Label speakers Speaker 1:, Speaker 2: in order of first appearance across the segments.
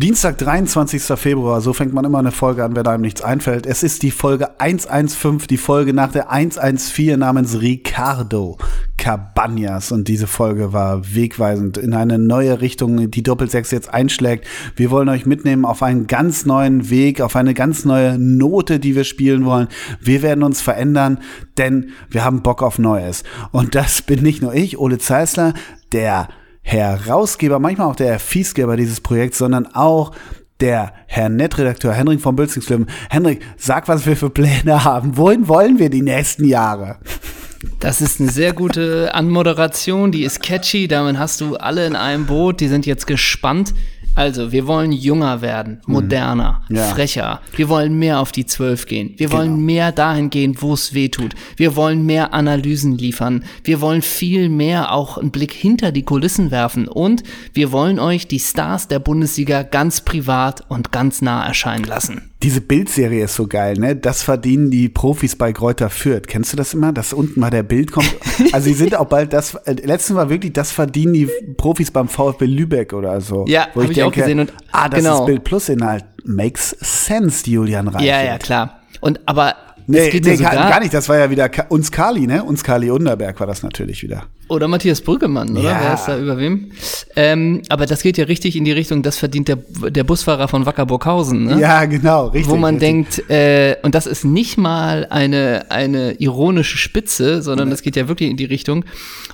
Speaker 1: Dienstag, 23. Februar, so fängt man immer eine Folge an, wenn einem nichts einfällt. Es ist die Folge 115, die Folge nach der 114 namens Ricardo Cabanas. Und diese Folge war wegweisend in eine neue Richtung, die Doppelsechs jetzt einschlägt. Wir wollen euch mitnehmen auf einen ganz neuen Weg, auf eine ganz neue Note, die wir spielen wollen. Wir werden uns verändern, denn wir haben Bock auf Neues. Und das bin nicht nur ich, Ole Zeisler, der Herausgeber, manchmal auch der Fiesgeber dieses Projekts, sondern auch der Herr Nettredakteur Henrik von Bülzingslöwen. Henrik, sag, was wir für Pläne haben. Wohin wollen wir die nächsten Jahre?
Speaker 2: Das ist eine sehr gute Anmoderation, die ist catchy, damit hast du alle in einem Boot, die sind jetzt gespannt. Also, wir wollen jünger werden, mhm. moderner, ja. frecher. Wir wollen mehr auf die Zwölf gehen. Wir wollen genau. mehr dahin gehen, wo es weh tut. Wir wollen mehr Analysen liefern. Wir wollen viel mehr auch einen Blick hinter die Kulissen werfen. Und wir wollen euch die Stars der Bundesliga ganz privat und ganz nah erscheinen lassen.
Speaker 1: Diese Bildserie ist so geil, ne? Das verdienen die Profis bei Kräuter Fürth. Kennst du das immer? Dass unten mal der Bild kommt. Also sie sind auch bald das. Äh, letztens war wirklich, das verdienen die Profis beim VfB Lübeck oder so.
Speaker 2: Ja, habe ich, ich denke, auch gesehen. Und,
Speaker 1: ah, das genau. ist Bild Plus Inhalt. Makes sense, Julian Reich.
Speaker 2: Ja, ja, klar. Und aber
Speaker 1: Nee, nee gar, gar, nicht, das war ja wieder uns Kali, ne? Uns Kali Underberg war das natürlich wieder.
Speaker 2: Oder Matthias Brüggemann, oder? Ja. Wer ist da über wem? Ähm, aber das geht ja richtig in die Richtung, das verdient der, der Busfahrer von Wackerburghausen, ne?
Speaker 1: Ja, genau, richtig.
Speaker 2: Wo man
Speaker 1: richtig.
Speaker 2: denkt, äh, und das ist nicht mal eine, eine ironische Spitze, sondern das geht ja wirklich in die Richtung,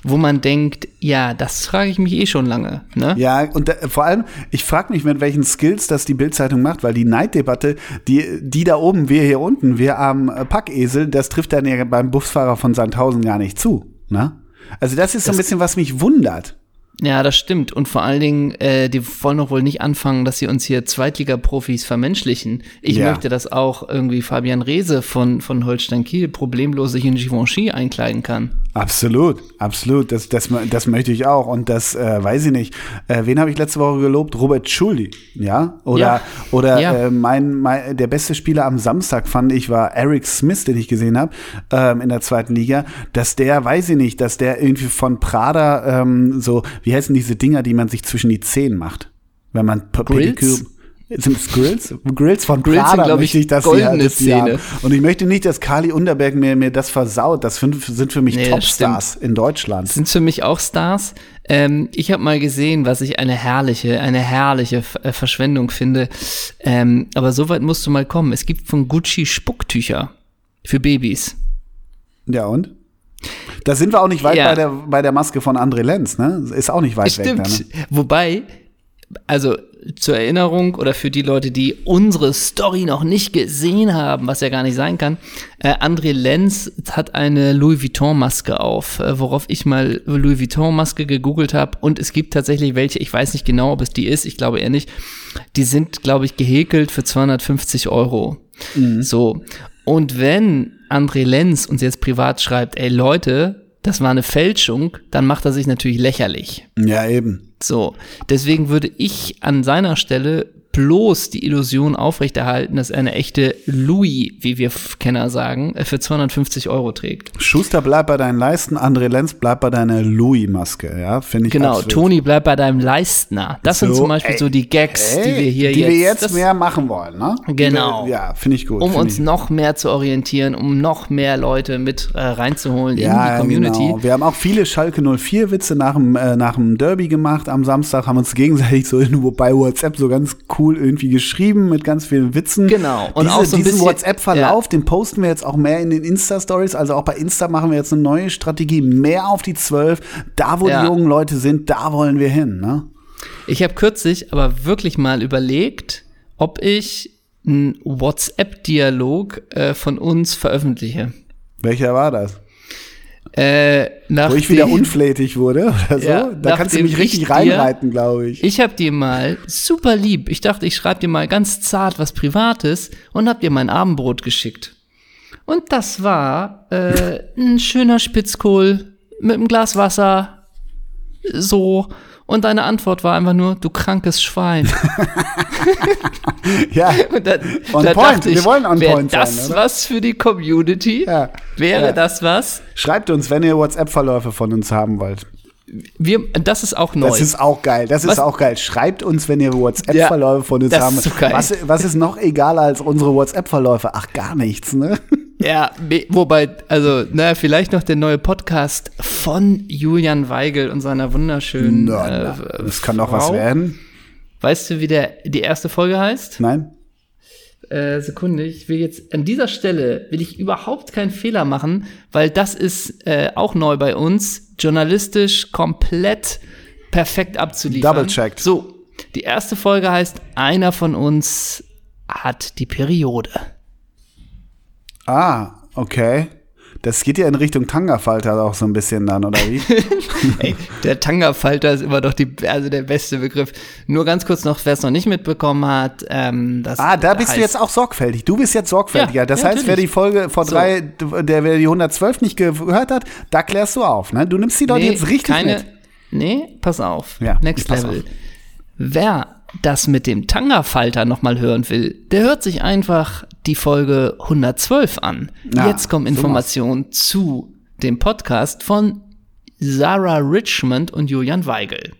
Speaker 2: wo man denkt, ja, das frage ich mich eh schon lange, ne?
Speaker 1: Ja, und da, vor allem, ich frage mich, mit welchen Skills das die Bildzeitung macht, weil die Neiddebatte, die, die da oben, wir hier unten, wir am Packesel, das trifft dann ja beim Busfahrer von Sandhausen gar nicht zu, ne? Also das ist so ein bisschen, was mich wundert.
Speaker 2: Ja, das stimmt. Und vor allen Dingen, äh, die wollen doch wohl nicht anfangen, dass sie uns hier Zweitliga-Profis vermenschlichen. Ich ja. möchte, dass auch irgendwie Fabian Reese von, von Holstein Kiel problemlos sich in Givenchy einkleiden kann.
Speaker 1: Absolut, absolut. Das, das, das möchte ich auch. Und das äh, weiß ich nicht. Äh, wen habe ich letzte Woche gelobt? Robert Schuldi, ja? Oder, ja. oder ja. Äh, mein, mein, der beste Spieler am Samstag fand ich war Eric Smith, den ich gesehen habe ähm, in der zweiten Liga. Dass der, weiß ich nicht, dass der irgendwie von Prada ähm, so, wie heißen diese Dinger, die man sich zwischen die Zehen macht? Wenn man
Speaker 2: Pediküre
Speaker 1: sind es Grills? Grills von
Speaker 2: Grills
Speaker 1: Prada,
Speaker 2: sind, ich, ich das goldene Szene.
Speaker 1: Und ich möchte nicht, dass Kali Unterberg mir, mir das versaut. Das sind für mich nee, Topstars in Deutschland.
Speaker 2: Sind für mich auch Stars. Ähm, ich habe mal gesehen, was ich eine herrliche, eine herrliche äh, Verschwendung finde. Ähm, aber so weit musst du mal kommen. Es gibt von Gucci Spucktücher für Babys.
Speaker 1: Ja und? Da sind wir auch nicht weit ja. bei, der, bei der Maske von André Lenz, ne? Ist auch nicht weit
Speaker 2: Stimmt.
Speaker 1: weg.
Speaker 2: Ne? Wobei, also zur Erinnerung oder für die Leute, die unsere Story noch nicht gesehen haben, was ja gar nicht sein kann, äh, André Lenz hat eine Louis Vuitton-Maske auf, äh, worauf ich mal Louis Vuitton-Maske gegoogelt habe und es gibt tatsächlich welche, ich weiß nicht genau, ob es die ist, ich glaube eher nicht, die sind, glaube ich, gehäkelt für 250 Euro. Mhm. So. Und wenn André Lenz uns jetzt privat schreibt, ey Leute, das war eine Fälschung, dann macht er sich natürlich lächerlich.
Speaker 1: Ja, eben.
Speaker 2: So, deswegen würde ich an seiner Stelle bloß die Illusion aufrechterhalten, dass er eine echte Louis, wie wir Kenner sagen, äh, für 250 Euro trägt.
Speaker 1: Schuster bleibt bei deinen Leisten, André Lenz bleibt bei deiner Louis-Maske, ja, finde ich
Speaker 2: Genau, absolut. Toni bleibt bei deinem Leistner. Das so, sind zum Beispiel ey, so die Gags, ey, die wir hier
Speaker 1: die
Speaker 2: jetzt,
Speaker 1: wir jetzt mehr machen wollen, ne?
Speaker 2: Genau.
Speaker 1: Wir, ja, finde ich gut.
Speaker 2: Um uns
Speaker 1: ich.
Speaker 2: noch mehr zu orientieren, um noch mehr Leute mit äh, reinzuholen ja, in die Community. Genau.
Speaker 1: Wir haben auch viele Schalke 04 Witze nach dem, äh, nach dem Derby gemacht am Samstag, haben uns gegenseitig so bei WhatsApp so ganz cool irgendwie geschrieben mit ganz vielen Witzen.
Speaker 2: Genau.
Speaker 1: Und Diese, auch so diesen WhatsApp-Verlauf, ja. den posten wir jetzt auch mehr in den Insta-Stories. Also auch bei Insta machen wir jetzt eine neue Strategie. Mehr auf die zwölf. Da, wo ja. die jungen Leute sind, da wollen wir hin. Ne?
Speaker 2: Ich habe kürzlich aber wirklich mal überlegt, ob ich einen WhatsApp-Dialog äh, von uns veröffentliche.
Speaker 1: Welcher war das?
Speaker 2: Äh,
Speaker 1: Wo ich wieder unflätig wurde oder so. Ja, da kannst du mich richtig reinreiten, glaube ich.
Speaker 2: Ich habe dir mal super lieb. Ich dachte, ich schreibe dir mal ganz zart was Privates und hab dir mein Abendbrot geschickt. Und das war äh, ein schöner Spitzkohl mit einem Glas Wasser. So. Und deine Antwort war einfach nur, du krankes Schwein.
Speaker 1: ja,
Speaker 2: und dann, on
Speaker 1: da point. Ich, Wir wollen on point
Speaker 2: das
Speaker 1: sein,
Speaker 2: was für die Community?
Speaker 1: Ja.
Speaker 2: Wäre
Speaker 1: ja.
Speaker 2: das was?
Speaker 1: Schreibt uns, wenn ihr WhatsApp-Verläufe von uns haben wollt.
Speaker 2: wir, das ist auch neu.
Speaker 1: Das ist auch geil. Das ist
Speaker 2: Was-
Speaker 1: auch geil. Schreibt uns, wenn ihr WhatsApp-Verläufe von uns haben.
Speaker 2: ist so.
Speaker 1: Was, was ist noch egaler als unsere WhatsApp-Verläufe? Ach, gar nichts, ne?
Speaker 2: Ja, wobei, also, na, vielleicht noch der neue Podcast von Julian Weigel und seiner wunderschönen.
Speaker 1: Na,
Speaker 2: äh,
Speaker 1: na, das kann doch was werden.
Speaker 2: Weißt du, wie der, die erste Folge heißt?
Speaker 1: Nein?
Speaker 2: Äh, Sekunde, ich will jetzt an dieser Stelle will ich überhaupt keinen Fehler machen, weil das ist äh, auch neu bei uns, journalistisch komplett perfekt abzuliefern.
Speaker 1: Double-checked.
Speaker 2: So, die erste Folge heißt, einer von uns hat die Periode.
Speaker 1: Ah, okay. Das geht ja in Richtung Tanga-Falter auch so ein bisschen dann, oder wie?
Speaker 2: Ey, der Tanga-Falter ist immer doch die, also der beste Begriff. Nur ganz kurz noch, wer es noch nicht mitbekommen hat, ähm, das
Speaker 1: ah, da bist
Speaker 2: heißt,
Speaker 1: du jetzt auch sorgfältig. Du bist jetzt sorgfältiger.
Speaker 2: Ja,
Speaker 1: das
Speaker 2: ja,
Speaker 1: heißt, wer
Speaker 2: natürlich.
Speaker 1: die Folge vor
Speaker 2: So.
Speaker 1: drei, der wer die 112 nicht gehört hat, da klärst du auf, ne? Du nimmst die Leute
Speaker 2: Nee,
Speaker 1: jetzt richtig
Speaker 2: keine,
Speaker 1: mit.
Speaker 2: Nee, pass auf.
Speaker 1: Ja,
Speaker 2: Next
Speaker 1: pass
Speaker 2: Level. Wer das mit dem Tanga-Falter nochmal hören will, der hört sich einfach die Folge 112 an.
Speaker 1: Ja,
Speaker 2: Jetzt kommen Informationen zu dem Podcast von Sarah Richmond und Julian Weigel.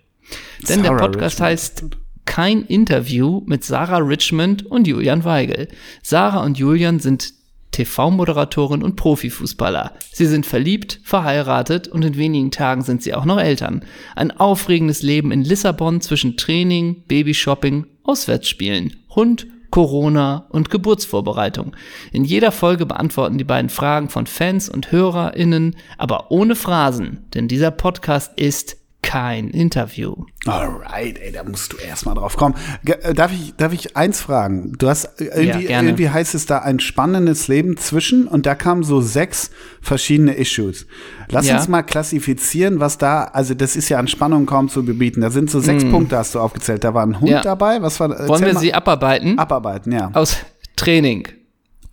Speaker 2: Denn der
Speaker 1: Sarah
Speaker 2: Podcast
Speaker 1: Richmond.
Speaker 2: heißt Kein Interview mit Sarah Richmond und Julian Weigel. Sarah und Julian sind TV-Moderatorin und Profifußballer. Sie sind verliebt, verheiratet und in wenigen Tagen sind sie auch noch Eltern. Ein aufregendes Leben in Lissabon zwischen Training, Babyshopping, Auswärtsspielen, Hund, Corona und Geburtsvorbereitung. In jeder Folge beantworten die beiden Fragen von Fans und HörerInnen, aber ohne Phrasen, denn dieser Podcast ist kein Interview.
Speaker 1: Alright, ey, da musst du erstmal drauf kommen. Äh, darf, ich, darf ich eins fragen? Du hast äh, irgendwie,
Speaker 2: gerne.
Speaker 1: irgendwie heißt es da ein spannendes Leben zwischen und da kamen so sechs verschiedene Issues. Lass
Speaker 2: Ja.
Speaker 1: uns mal klassifizieren, was da, also das ist ja an Spannung kaum zu bebieten. Da sind so sechs Punkte, hast du aufgezählt. Da war ein Hund
Speaker 2: Mm. Ja.
Speaker 1: dabei. Was war
Speaker 2: Wollen wir
Speaker 1: mal.
Speaker 2: sie abarbeiten?
Speaker 1: abarbeiten? Ja.
Speaker 2: Aus Training.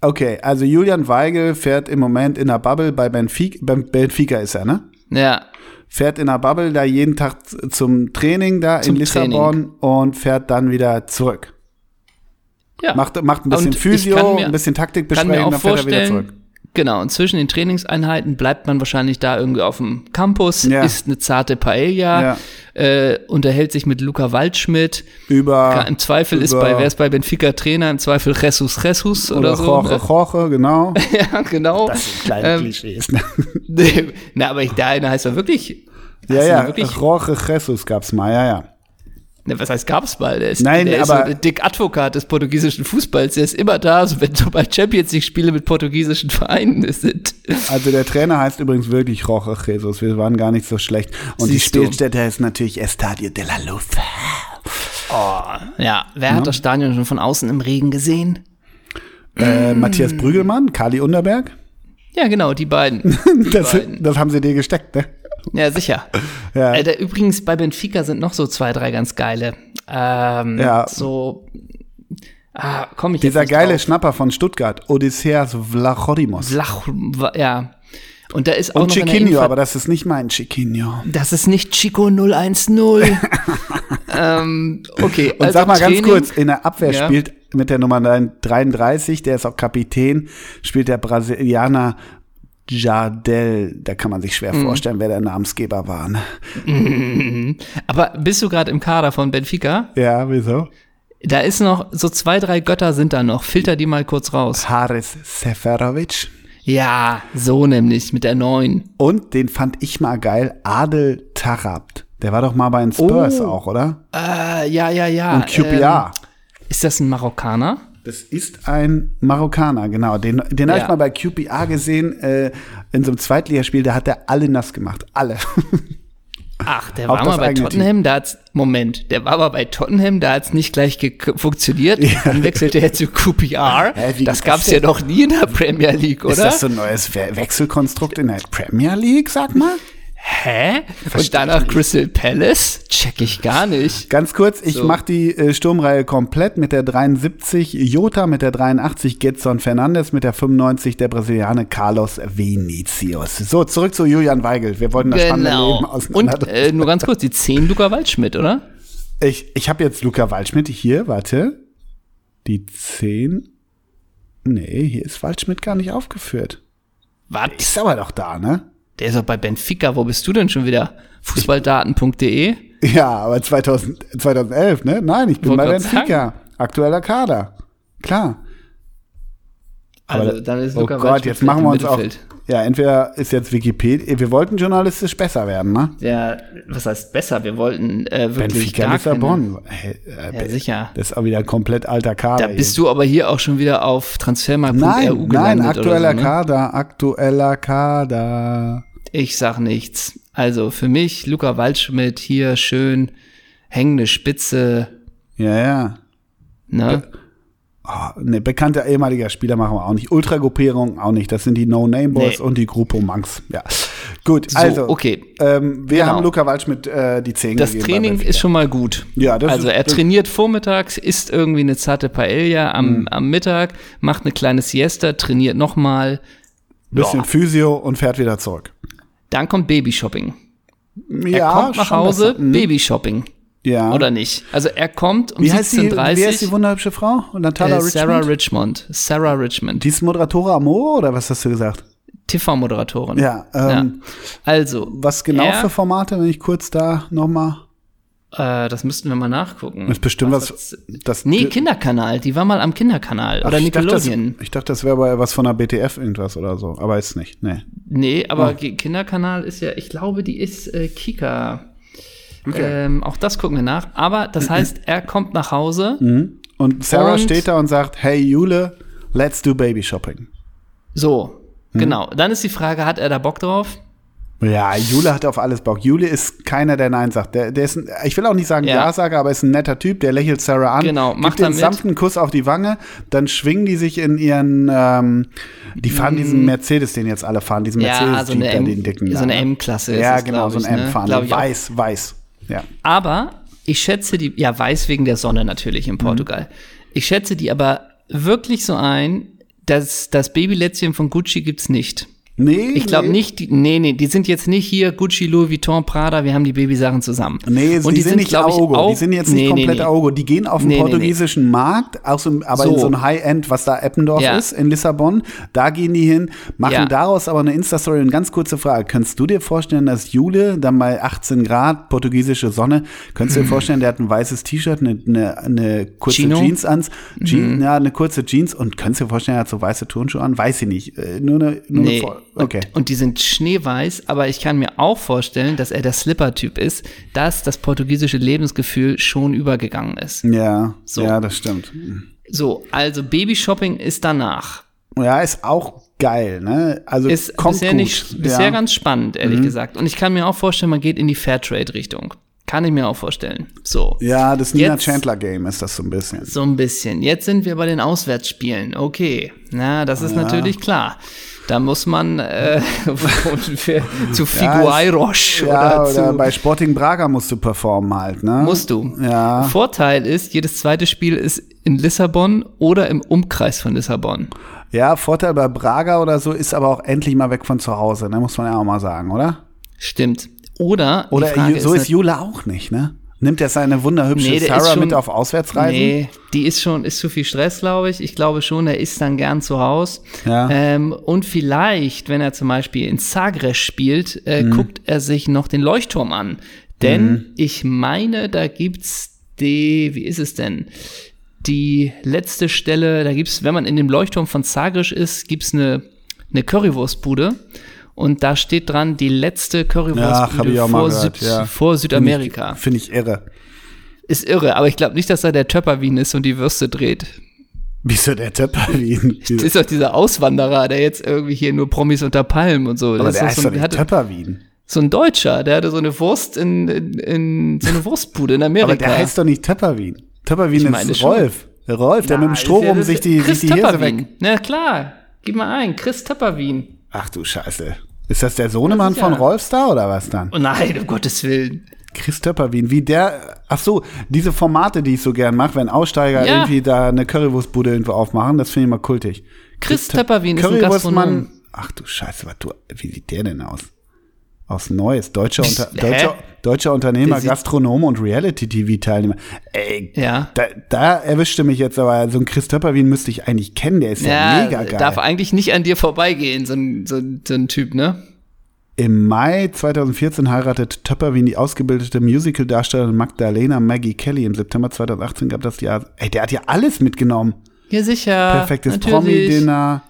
Speaker 1: Okay, also Julian Weigel fährt im Moment in der Bubble bei Benfica, Benfica ist er, ne?
Speaker 2: Ja,
Speaker 1: fährt in der Bubble da jeden Tag zum Training da
Speaker 2: Zum
Speaker 1: in Lissabon und fährt dann wieder zurück.
Speaker 2: ja.
Speaker 1: Macht, macht ein bisschen
Speaker 2: Und
Speaker 1: Physio,
Speaker 2: mir-
Speaker 1: ein bisschen
Speaker 2: kann
Speaker 1: Taktikbesprechung, dann fährt er wieder zurück.
Speaker 2: Genau, und zwischen den Trainingseinheiten bleibt man wahrscheinlich da irgendwie auf dem Campus,
Speaker 1: Ja.
Speaker 2: isst eine zarte Paella, äh, unterhält sich mit Luca Waldschmidt.
Speaker 1: Über
Speaker 2: Im Zweifel ist
Speaker 1: über-
Speaker 2: bei, wer ist bei Benfica Trainer? Im Zweifel Jesus Jesus oder,
Speaker 1: oder
Speaker 2: so.
Speaker 1: Jorge,
Speaker 2: ne?
Speaker 1: Jorge, genau.
Speaker 2: ja, genau.
Speaker 1: Das sind kleine
Speaker 2: Ähm,
Speaker 1: Klischees. Ne?
Speaker 2: Nee, Na, aber ich, der eine heißt ja wirklich.
Speaker 1: Ja, ja,
Speaker 2: er wirklich
Speaker 1: Jorge Jesus gab's mal, ja, ja.
Speaker 2: Ne, was heißt gab's mal? Der ist,
Speaker 1: Nein,
Speaker 2: der ist
Speaker 1: aber-
Speaker 2: so der Dick Advokat des portugiesischen Fußballs. Der ist immer da, also wenn sobald Champions League Spiele mit portugiesischen Vereinen sind.
Speaker 1: Also der Trainer heißt übrigens wirklich Jorge Jesus. Wir waren gar nicht so schlecht. Und die
Speaker 2: Siehst du.
Speaker 1: Spielstätte ist natürlich Estadio de la Luz.
Speaker 2: Ja, wer hat das Stadion schon von außen im Regen gesehen?
Speaker 1: Äh, Matthias Brügelmann, Kali Unterberg.
Speaker 2: Ja, genau, die beiden.
Speaker 1: Das,
Speaker 2: beiden.
Speaker 1: das haben sie dir gesteckt, ne?
Speaker 2: Ja, sicher.
Speaker 1: Ja.
Speaker 2: Äh, übrigens, bei Benfica sind noch so zwei, drei ganz geile. Ähm,
Speaker 1: Ja.
Speaker 2: So. Ah, komm ich
Speaker 1: Dieser geile
Speaker 2: drauf.
Speaker 1: Schnapper von Stuttgart, Odysseas Vlachodimos.
Speaker 2: Lach, ja. Und da ist auch
Speaker 1: Und
Speaker 2: noch
Speaker 1: Chiquinho, aber das ist nicht mein Chiquinho.
Speaker 2: Das ist nicht Chico 010. ähm, okay.
Speaker 1: Und
Speaker 2: also
Speaker 1: sag mal ganz
Speaker 2: Training-
Speaker 1: kurz, in der Abwehr
Speaker 2: Ja.
Speaker 1: spielt mit der Nummer 33, der ist auch Kapitän, spielt der Brasilianer Jardel. Da kann man sich schwer
Speaker 2: Mhm.
Speaker 1: vorstellen, wer der Namensgeber war. Ne?
Speaker 2: Aber bist du gerade im Kader von Benfica?
Speaker 1: Ja, wieso?
Speaker 2: Da ist noch, so zwei, drei Götter sind da noch. Filter die mal kurz raus.
Speaker 1: Haris Seferovic.
Speaker 2: Ja, so nämlich, mit der neuen.
Speaker 1: Und den fand ich mal geil, Adel Tarabt. Der war doch mal bei den Spurs
Speaker 2: Oh.
Speaker 1: auch, oder?
Speaker 2: Äh, ja, ja, ja.
Speaker 1: Und QPR.
Speaker 2: Ähm, ist das ein Marokkaner?
Speaker 1: Das ist ein Marokkaner, genau. Den, den habe
Speaker 2: Ja.
Speaker 1: ich mal bei QPR gesehen, äh, in so einem Zweitligaspiel, da hat er alle nass gemacht. Alle.
Speaker 2: Ach, der war mal bei Tottenham, da hat's, Moment, der war aber bei Tottenham, da hat's nicht gleich funktioniert. Dann wechselte er zu QPR.
Speaker 1: Wie
Speaker 2: das gab's
Speaker 1: das
Speaker 2: ja noch nie in der Premier League, oder?
Speaker 1: Ist das so ein neues We Wechselkonstrukt in der Premier League, sag mal?
Speaker 2: Hä? Und danach Crystal Palace? Check ich gar nicht.
Speaker 1: Ganz kurz, ich
Speaker 2: So.
Speaker 1: mach die äh, Sturmreihe komplett mit der 73 Jota, mit der 83 Getson Fernandes, mit der 95 der Brasilianer Carlos Vinicius. So, zurück zu Julian Weigel. Wir wollten das spannende Leben
Speaker 2: Genau.
Speaker 1: auseinander.
Speaker 2: Und äh, nur ganz kurz, die 10 Luca Waldschmidt, oder?
Speaker 1: Ich, ich habe jetzt Luca Waldschmidt hier, warte. Die 10. Nee, hier ist Waldschmidt gar nicht aufgeführt.
Speaker 2: Was?
Speaker 1: Ist aber doch da, ne?
Speaker 2: Der ist auch bei Benfica. Wo bist du denn schon wieder? Fußballdaten.de?
Speaker 1: Ja, aber 2000, 2011, ne? Nein, ich bin
Speaker 2: Wollt
Speaker 1: bei Benfica. Aktueller Kader. Klar.
Speaker 2: Also,
Speaker 1: Aber-
Speaker 2: dann ist
Speaker 1: oh
Speaker 2: Luka
Speaker 1: Gott, jetzt machen wir uns auch. Ja, entweder ist jetzt Wikipedia. Wir wollten journalistisch besser werden, ne?
Speaker 2: Ja, was heißt besser? Wir wollten äh, wirklich
Speaker 1: Benfica Lissabon. Hey, äh,
Speaker 2: ja, sicher.
Speaker 1: Das ist auch wieder ein komplett alter Kader.
Speaker 2: Da bist du aber hier auch schon wieder auf transfermarkt.ru
Speaker 1: Nein, nein,
Speaker 2: gelandet
Speaker 1: aktueller
Speaker 2: oder so, ne?
Speaker 1: Kader, aktueller Kader.
Speaker 2: Ich sag nichts. Also für mich, Luca Waldschmidt hier schön hängende Spitze,
Speaker 1: Ja, ja.
Speaker 2: ne?
Speaker 1: Oh, ne, bekannter ehemaliger Spieler machen wir auch nicht. Ultragruppierung auch nicht. Das sind die No-Name-Boys
Speaker 2: Nee.
Speaker 1: und die Gruppo Manx. Ja. Gut,
Speaker 2: So,
Speaker 1: also.
Speaker 2: okay.
Speaker 1: Ähm, wir
Speaker 2: Genau.
Speaker 1: haben Luca Waldschmidt äh, die 10
Speaker 2: Das Training ist schon mal gut.
Speaker 1: Ja, das
Speaker 2: also
Speaker 1: ist-
Speaker 2: er trainiert vormittags, isst irgendwie eine zarte Paella am,
Speaker 1: Mhm.
Speaker 2: am Mittag, macht eine kleine Siesta, trainiert nochmal.
Speaker 1: Bisschen
Speaker 2: Ja.
Speaker 1: Physio und fährt wieder zurück.
Speaker 2: Dann kommt Babyshopping. Er
Speaker 1: Ja,
Speaker 2: kommt nach Hause.
Speaker 1: Mhm.
Speaker 2: Babyshopping.
Speaker 1: Ja.
Speaker 2: Oder nicht? Also er kommt um
Speaker 1: wie heißt, die,
Speaker 2: 17.30
Speaker 1: wie heißt die wunderhübsche Frau? Natalia
Speaker 2: äh,
Speaker 1: Richmond?
Speaker 2: Sarah Richmond. Sarah Richmond.
Speaker 1: die ist Moderatore Amore oder was hast du gesagt?
Speaker 2: TV-Moderatorin.
Speaker 1: Ja, ähm,
Speaker 2: Also,
Speaker 1: Was genau
Speaker 2: er,
Speaker 1: für Formate, wenn ich kurz da nochmal.
Speaker 2: Äh, das müssten wir mal nachgucken.
Speaker 1: Ist bestimmt was.
Speaker 2: hat's-
Speaker 1: das,
Speaker 2: Nee, Kinderkanal. Die war mal am Kinderkanal.
Speaker 1: Ach,
Speaker 2: oder
Speaker 1: das,
Speaker 2: Nickelodeon.
Speaker 1: ich dachte, das wäre bei was von der BTF irgendwas oder so. Aber ist nicht. Nee.
Speaker 2: Nee, aber
Speaker 1: Oh.
Speaker 2: Ki- Kinderkanal ist ja, ich glaube, die ist äh, Kika. Ähm, auch das gucken wir nach. Aber das heißt, er kommt nach Hause.
Speaker 1: Und Sarah
Speaker 2: Und-
Speaker 1: steht da und sagt: Hey Jule, let's do Baby Shopping.
Speaker 2: So,
Speaker 1: Mhm.
Speaker 2: genau. Dann ist die Frage, hat er da Bock drauf?
Speaker 1: Ja, Jule hat auf alles Bock. Jule ist keiner, der Nein sagt. Der, der ist ein, ich will auch nicht sagen
Speaker 2: Ja.
Speaker 1: Ja-Sager, aber ist ein netter Typ, der lächelt Sarah an,
Speaker 2: Genau, macht
Speaker 1: gibt
Speaker 2: damit.
Speaker 1: sanften Kuss auf die Wange, dann schwingen die sich in ihren, ähm, die fahren diesen Mercedes, den jetzt alle fahren, diesen
Speaker 2: Mm. Ja,
Speaker 1: Mercedes,
Speaker 2: so M-
Speaker 1: den dicken.
Speaker 2: so eine
Speaker 1: ne?
Speaker 2: M-Klasse ist
Speaker 1: Ja,
Speaker 2: es,
Speaker 1: genau, so ein
Speaker 2: ne?
Speaker 1: M fahren.
Speaker 2: Glaub ich auch.
Speaker 1: Weiß, weiß. Ja.
Speaker 2: Aber ich schätze die, ja, weiß wegen der Sonne natürlich
Speaker 1: Mhm.
Speaker 2: in Portugal. Ich schätze die aber wirklich so ein, dass das Babylätzchen von Gucci gibt's nicht.
Speaker 1: Nee,
Speaker 2: Ich glaube
Speaker 1: nee.
Speaker 2: nicht, die, nee, nee, die sind jetzt nicht hier Gucci, Louis Vuitton, Prada, wir haben die Babysachen zusammen.
Speaker 1: Nee,
Speaker 2: Und
Speaker 1: die, sind nicht
Speaker 2: glaub ich,
Speaker 1: Augo.
Speaker 2: auch-
Speaker 1: die sind jetzt
Speaker 2: nee,
Speaker 1: nicht komplett
Speaker 2: nee, nee.
Speaker 1: Augo. Die gehen auf den portugiesischen Markt, auch so, aber in
Speaker 2: So.
Speaker 1: so ein High-End, was da Eppendorf
Speaker 2: Ja.
Speaker 1: ist, in Lissabon. Da gehen die hin, machen
Speaker 2: Ja.
Speaker 1: daraus aber eine Insta-Story. Und ganz kurze Frage. Könntest du dir vorstellen, dass Jule dann bei 18 Grad, portugiesische Sonne, könntest du dir vorstellen, der hat ein weißes T-Shirt, eine, eine, eine kurze
Speaker 2: Chino?
Speaker 1: Jeans an, Je
Speaker 2: Mhm.
Speaker 1: ja, eine kurze Jeans und könntest du dir vorstellen, er hat so weiße Turnschuhe an? Weiß ich nicht. Äh, nur eine, nur eine Okay.
Speaker 2: Und, und die sind schneeweiß, aber ich kann mir auch vorstellen, dass er der Slipper-Typ ist, dass das portugiesische Lebensgefühl schon übergegangen ist.
Speaker 1: Ja,
Speaker 2: So.
Speaker 1: ja, das stimmt.
Speaker 2: So, also Babyshopping ist danach.
Speaker 1: Ja, ist auch geil, ne? Also
Speaker 2: Ist
Speaker 1: kommt
Speaker 2: bisher
Speaker 1: gut.
Speaker 2: nicht, bisher
Speaker 1: ja. Mhm.
Speaker 2: ganz spannend, ehrlich gesagt. Und ich kann mir auch vorstellen, man geht in die Fairtrade-Richtung. Kann ich mir auch vorstellen. So.
Speaker 1: Ja, das Nina Chandler Game ist das so ein bisschen.
Speaker 2: So ein bisschen. Jetzt sind wir bei den Auswärtsspielen. Okay. Na, das ist natürlich klar. Da muss man äh, zu Figueiros
Speaker 1: Ja,
Speaker 2: oder,
Speaker 1: oder
Speaker 2: zu.
Speaker 1: bei Sporting Braga musst du performen halt, ne?
Speaker 2: musst du.
Speaker 1: Ja.
Speaker 2: Vorteil ist, jedes zweite Spiel ist in Lissabon oder im Umkreis von Lissabon.
Speaker 1: Ja, Vorteil bei Braga oder so ist aber auch endlich mal weg von zu Hause, ne? Muss man ja auch mal sagen, oder?
Speaker 2: Stimmt. Oder,
Speaker 1: Oder so ist
Speaker 2: nat-
Speaker 1: Jule auch nicht, ne? Nimmt er seine wunderhübsche
Speaker 2: Nee,
Speaker 1: Sarah
Speaker 2: schon-
Speaker 1: mit auf Auswärtsreisen?
Speaker 2: Nee, die ist schon, ist zu viel Stress, glaube ich. Ich glaube schon, er ist dann gern zu Hause.
Speaker 1: Ja.
Speaker 2: Ähm, und vielleicht, wenn er zum Beispiel in Zagreb spielt, äh,
Speaker 1: Mhm.
Speaker 2: guckt er sich noch den Leuchtturm an. Denn ich meine, da gibt's die, wie ist es denn? Die letzte Stelle, da gibt's, wenn man in dem Leuchtturm von Zagreb ist, gibt's eine, eine Currywurstbude. Und da steht dran, die letzte
Speaker 1: Ach, ich auch mal
Speaker 2: vor, Süd,
Speaker 1: ja.
Speaker 2: vor Südamerika.
Speaker 1: Finde ich irre.
Speaker 2: Ist irre, aber ich glaube nicht, dass da der Töpperwien ist und die Würste dreht.
Speaker 1: Wieso der Töpperwien?
Speaker 2: Das ist doch dieser Auswanderer, der jetzt irgendwie hier nur Promis unter Palmen und so.
Speaker 1: aber
Speaker 2: das
Speaker 1: der
Speaker 2: ist
Speaker 1: heißt
Speaker 2: so,
Speaker 1: doch
Speaker 2: ein, hatte,
Speaker 1: Töpperwien.
Speaker 2: so ein Deutscher, der hatte so eine Wurst in, in, in so eine Wurstbude in
Speaker 1: Aber
Speaker 2: Amerika.
Speaker 1: der heißt doch nicht Töpperwien. Töpperwien
Speaker 2: Ich
Speaker 1: ist
Speaker 2: schon.
Speaker 1: Rolf. Rolf, der mit dem
Speaker 2: ist ja-
Speaker 1: sich die,
Speaker 2: Chris
Speaker 1: sich die Hirse weg.
Speaker 2: Na klar, gib mal ein, Chris Töpperwien.
Speaker 1: Ach du Scheiße. Ist das der Sohnemann
Speaker 2: Das ist
Speaker 1: von
Speaker 2: ja-
Speaker 1: Rolfstar oder was dann?
Speaker 2: Oh nein, um Gottes Willen.
Speaker 1: Chris Töpperwien, wie der, ach so, diese Formate, die ich so gern mache, wenn Aussteiger
Speaker 2: Ja.
Speaker 1: irgendwie da eine Currywurstbude irgendwo aufmachen, das finde ich mal kultig.
Speaker 2: Chris
Speaker 1: Tö-
Speaker 2: Töpperwien ist ein Gastronom.
Speaker 1: Ach du Scheiße, was du, wie sieht der denn aus? Aus Neues, deutscher, Unter, deutscher, deutscher Unternehmer, Gastronom und Reality-TV-Teilnehmer. Ey,
Speaker 2: Ja.
Speaker 1: da, da erwischte mich jetzt aber, so ein Chris Töpperwien müsste ich eigentlich kennen, der ist ja,
Speaker 2: Ja,
Speaker 1: mega geil.
Speaker 2: darf eigentlich nicht an dir vorbeigehen, so ein, so, so ein Typ, ne?
Speaker 1: Im Mai 2014 heiratet Töpperwien die ausgebildete Musicaldarstellerin Magdalena Maggie Kelly. Im September 2018 gab das Jahr. Ey, der hat ja alles mitgenommen.
Speaker 2: Ja, sicher.
Speaker 1: Perfektes. Promi-Dinner.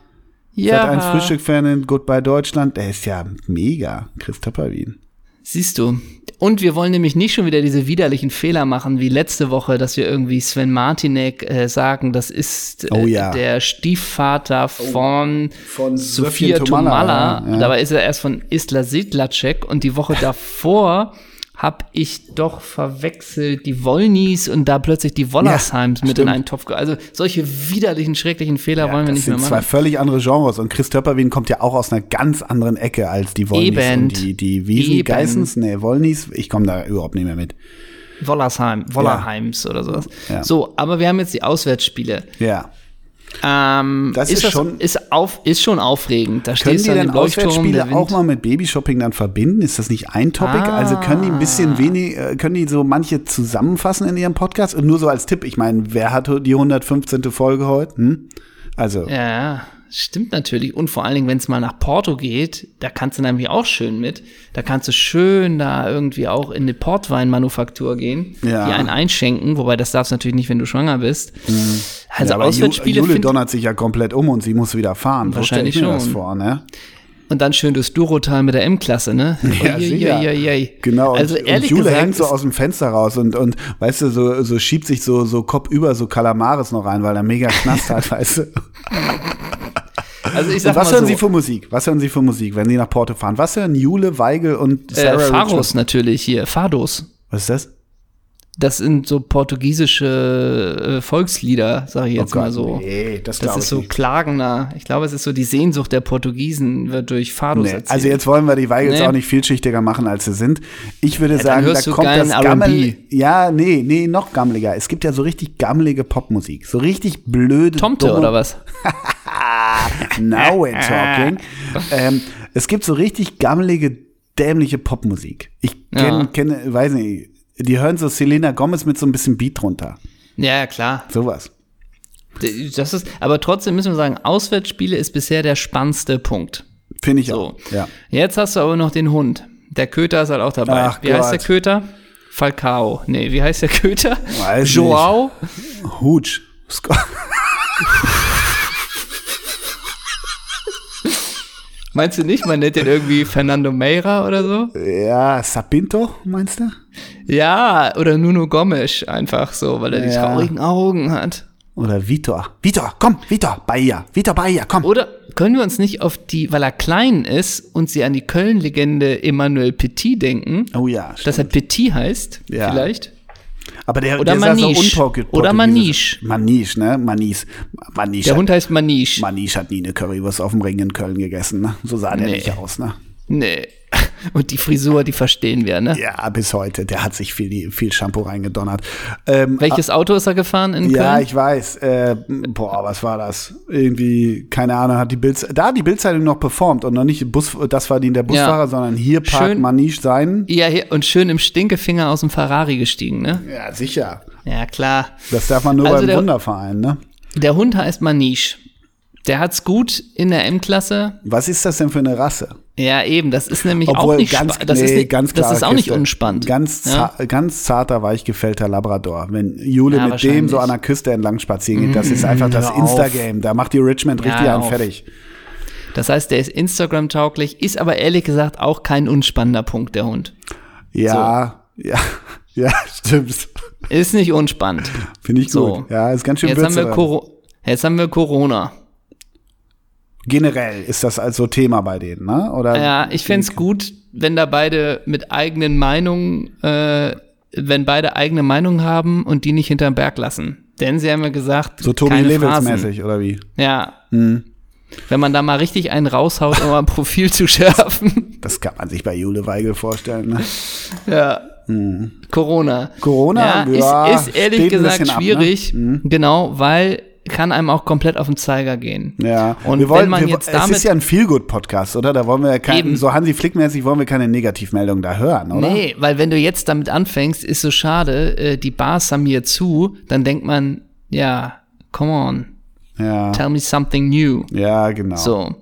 Speaker 2: Ja.
Speaker 1: Seit 1 Frühstück-Fan Goodbye Deutschland. Der ist ja mega. Chris Töpperwien.
Speaker 2: Siehst du. Und wir wollen nämlich nicht schon wieder diese widerlichen Fehler machen wie letzte Woche, dass wir irgendwie Sven Martinek äh, sagen, das ist äh,
Speaker 1: Oh ja.
Speaker 2: der Stiefvater von,
Speaker 1: Von
Speaker 2: Sophia
Speaker 1: Söfchen Tomalla,
Speaker 2: Tomalla.
Speaker 1: ja.
Speaker 2: Dabei ist er erst von Isla Sidlacek und die Woche davor habe ich doch verwechselt die Wollnies und da plötzlich die Wollersheims
Speaker 1: Ja,
Speaker 2: mit in einen Topf. Also solche widerlichen, schrecklichen Fehler wollen wir
Speaker 1: das
Speaker 2: nicht mehr
Speaker 1: sind zwei
Speaker 2: machen.
Speaker 1: völlig andere Genres. Und Chris Töpperwien kommt ja auch aus einer ganz anderen Ecke als die Wollnies
Speaker 2: Eben.
Speaker 1: und die, die Wiesen. Geissens. Nee, Wollnies. Ich komme da überhaupt nicht mehr mit.
Speaker 2: Wollersheim, Wollerheims oder sowas.
Speaker 1: Ja.
Speaker 2: So, aber wir haben jetzt die Auswärtsspiele.
Speaker 1: Ja.
Speaker 2: Ähm,
Speaker 1: Das ist schon-
Speaker 2: ist, auf, ist schon aufregend. Da
Speaker 1: Können die
Speaker 2: Leuchtturm,
Speaker 1: Auswärtsspiele auch mal mit Babyshopping dann verbinden? Ist das nicht ein Topic?
Speaker 2: Ah.
Speaker 1: Also können die ein bisschen wenig, äh, können die so manche zusammenfassen in ihrem Podcast? Und nur so als Tipp, ich meine, wer hat die 115. Folge heute? Hm? Also,
Speaker 2: Ja, stimmt natürlich. Und vor allen Dingen, wenn es mal nach Porto geht, da kannst du nämlich auch schön mit. Da kannst du schön da irgendwie auch in eine Portweinmanufaktur gehen,
Speaker 1: Ja.
Speaker 2: die einen einschenken, wobei das darfst du natürlich nicht, wenn du schwanger bist. Also
Speaker 1: Mhm. ja, aber Ju-
Speaker 2: Auswärtsspiele
Speaker 1: Jule donnert sich ja komplett um und sie muss wieder fahren.
Speaker 2: Wahrscheinlich
Speaker 1: mir das
Speaker 2: schon.
Speaker 1: vor, ne?
Speaker 2: und dann schön durchs Durotal mit der M-Klasse, ne?
Speaker 1: Ja,
Speaker 2: ui,
Speaker 1: sicher.
Speaker 2: ui, ui.
Speaker 1: Genau,
Speaker 2: Also
Speaker 1: und,
Speaker 2: ehrlich
Speaker 1: und Jule
Speaker 2: gesagt,
Speaker 1: hängt so aus dem Fenster raus und, und weißt du, so, so schiebt sich so, so kopfüber so Kalamares noch rein, weil er mega Knast hat, weißt du.
Speaker 2: Also ich
Speaker 1: Und
Speaker 2: sag
Speaker 1: was
Speaker 2: mal
Speaker 1: hören
Speaker 2: so,
Speaker 1: Sie für Musik? Was hören Sie für Musik, wenn Sie nach Porto fahren? Was hören Jule, Weigel und Sarah
Speaker 2: äh,
Speaker 1: Richards?
Speaker 2: natürlich hier, Fados.
Speaker 1: Was ist das?
Speaker 2: Das sind so portugiesische äh, Volkslieder, sage ich jetzt
Speaker 1: Oh
Speaker 2: mal so.
Speaker 1: nee, das
Speaker 2: das ist so
Speaker 1: nicht.
Speaker 2: klagender. Ich glaube, es ist so die Sehnsucht der Portugiesen wird durch Fados
Speaker 1: Nee, also jetzt wollen wir die Weigels
Speaker 2: Nee.
Speaker 1: auch nicht vielschichtiger machen, als sie sind. Ich würde
Speaker 2: dann
Speaker 1: sagen, da kommt das Gammel. Ja, nee, nee, noch gammeliger. Es gibt ja so richtig gammelige Popmusik. So richtig blöde.
Speaker 2: Tomte oder was?
Speaker 1: Now we're talking. ähm, es gibt so richtig gammelige, dämliche Popmusik. Ich kenne,
Speaker 2: Ja.
Speaker 1: kenne, weiß nicht, die hören so Selena Gomez mit so ein bisschen Beat drunter.
Speaker 2: Ja, klar.
Speaker 1: Sowas.
Speaker 2: Das ist, aber trotzdem müssen wir sagen, Auswärtsspiele ist bisher der spannendste Punkt.
Speaker 1: Finde ich
Speaker 2: So.
Speaker 1: auch. Ja.
Speaker 2: Jetzt hast du aber noch den Hund. Der Köter ist halt auch dabei.
Speaker 1: Ach
Speaker 2: wie heißt der
Speaker 1: Gott.
Speaker 2: Köter? Falcao. Nee, wie heißt der Köter?
Speaker 1: Weiß.
Speaker 2: Joao?
Speaker 1: Hutsch.
Speaker 2: Meinst du nicht, man nennt den irgendwie Fernando Meira oder so?
Speaker 1: Ja, Sapinto, meinst du?
Speaker 2: Ja, oder Nuno Gomes einfach so, weil er die
Speaker 1: Ja.
Speaker 2: traurigen Augen hat.
Speaker 1: Oder Vitor. Vitor, komm, Vitor, Bahia. Vitor Bahia, komm.
Speaker 2: Oder können wir uns nicht auf die, weil er klein ist und sie an die Köln-Legende Emmanuel Petit denken,
Speaker 1: Oh ja,
Speaker 2: dass er
Speaker 1: stimmt.
Speaker 2: Petit heißt,
Speaker 1: Ja.
Speaker 2: vielleicht?
Speaker 1: Aber der,
Speaker 2: oder
Speaker 1: der sah so
Speaker 2: Oder. Maniche.
Speaker 1: Maniche, ne? Maniche. Maniche.
Speaker 2: Der
Speaker 1: hat,
Speaker 2: Hund heißt Maniche.
Speaker 1: Maniche hat nie eine Currywurst auf dem Ring in Köln gegessen, ne? So sah der
Speaker 2: Nee.
Speaker 1: nicht aus, ne?
Speaker 2: Nee. Und die Frisur, die verstehen wir, ne?
Speaker 1: Ja, bis heute. Der hat sich viel, viel Shampoo reingedonnert. Ähm,
Speaker 2: Welches Auto ist er gefahren in
Speaker 1: Ja,
Speaker 2: Köln?
Speaker 1: ich weiß. Äh, boah, was war das? Irgendwie, keine Ahnung, hat die Bild, da hat die Bildzeitung noch performt und noch nicht Bus, das war die der Busfahrer,
Speaker 2: Ja.
Speaker 1: sondern hier parkt
Speaker 2: Schön.
Speaker 1: Maniche sein.
Speaker 2: Ja, hier, und schön im Stinkefinger aus dem Ferrari gestiegen, ne?
Speaker 1: Ja, sicher.
Speaker 2: Ja, klar.
Speaker 1: Das darf man nur
Speaker 2: Also
Speaker 1: beim
Speaker 2: der-
Speaker 1: Wunderverein, ne?
Speaker 2: Der Hund heißt Maniche. Der hat's gut in der M-Klasse.
Speaker 1: Was ist das denn für eine Rasse?
Speaker 2: Ja, eben, das ist nämlich
Speaker 1: Obwohl
Speaker 2: auch nicht
Speaker 1: ganz.
Speaker 2: Das,
Speaker 1: nee,
Speaker 2: ist
Speaker 1: ganz
Speaker 2: das ist auch nicht
Speaker 1: Kiste.
Speaker 2: unspannend.
Speaker 1: Ganz,
Speaker 2: ja?
Speaker 1: ganz zarter, weichgefällter Labrador. Wenn Jule
Speaker 2: Ja,
Speaker 1: mit dem so an der Küste entlang spazieren geht, das ist einfach das. Insta-Game. Da macht die Richmond
Speaker 2: Ja,
Speaker 1: richtig
Speaker 2: hör
Speaker 1: einen fertig.
Speaker 2: Das heißt, der ist Instagram-tauglich, ist aber ehrlich gesagt auch kein unspannender Punkt, der Hund.
Speaker 1: Ja, ja, ja, stimmt.
Speaker 2: Ist nicht unspannend.
Speaker 1: Finde ich
Speaker 2: So.
Speaker 1: gut. Ja, ist ganz schön
Speaker 2: Jetzt haben, wir Jetzt haben wir Corona.
Speaker 1: Generell ist das also Thema bei denen, ne? Oder?
Speaker 2: Ja, ich fänd's gut, wenn da beide mit eigenen Meinungen, äh, wenn beide eigene Meinungen haben und die nicht hinterm Berg lassen. Denn sie haben ja gesagt,
Speaker 1: so Tobi
Speaker 2: keine
Speaker 1: Levels
Speaker 2: Phrasen.
Speaker 1: mäßig, oder wie?
Speaker 2: Ja.
Speaker 1: Hm.
Speaker 2: Wenn man da mal richtig einen raushaut, um ein Profil zu schärfen.
Speaker 1: Das kann man sich bei Jule Weigel vorstellen. Ne?
Speaker 2: Ja. Corona.
Speaker 1: Corona,
Speaker 2: ja,
Speaker 1: ja,
Speaker 2: ist, ist ehrlich gesagt
Speaker 1: ab, ne?
Speaker 2: schwierig. Genau, weil kann einem auch komplett auf den Zeiger gehen.
Speaker 1: Ja,
Speaker 2: Und
Speaker 1: wir wollen,
Speaker 2: wenn man
Speaker 1: wir,
Speaker 2: jetzt
Speaker 1: es
Speaker 2: damit
Speaker 1: ist ja ein Feelgood-Podcast, oder? Da wollen wir ja kein,
Speaker 2: Eben.
Speaker 1: so Hansi Flick-mäßig wollen wir keine Negativmeldung da hören, oder?
Speaker 2: Nee, weil wenn du jetzt damit anfängst, ist so schade, äh, die Bars haben hier zu, dann denkt man, ja, come on,
Speaker 1: Ja,
Speaker 2: tell me something new.
Speaker 1: ja genau.
Speaker 2: So.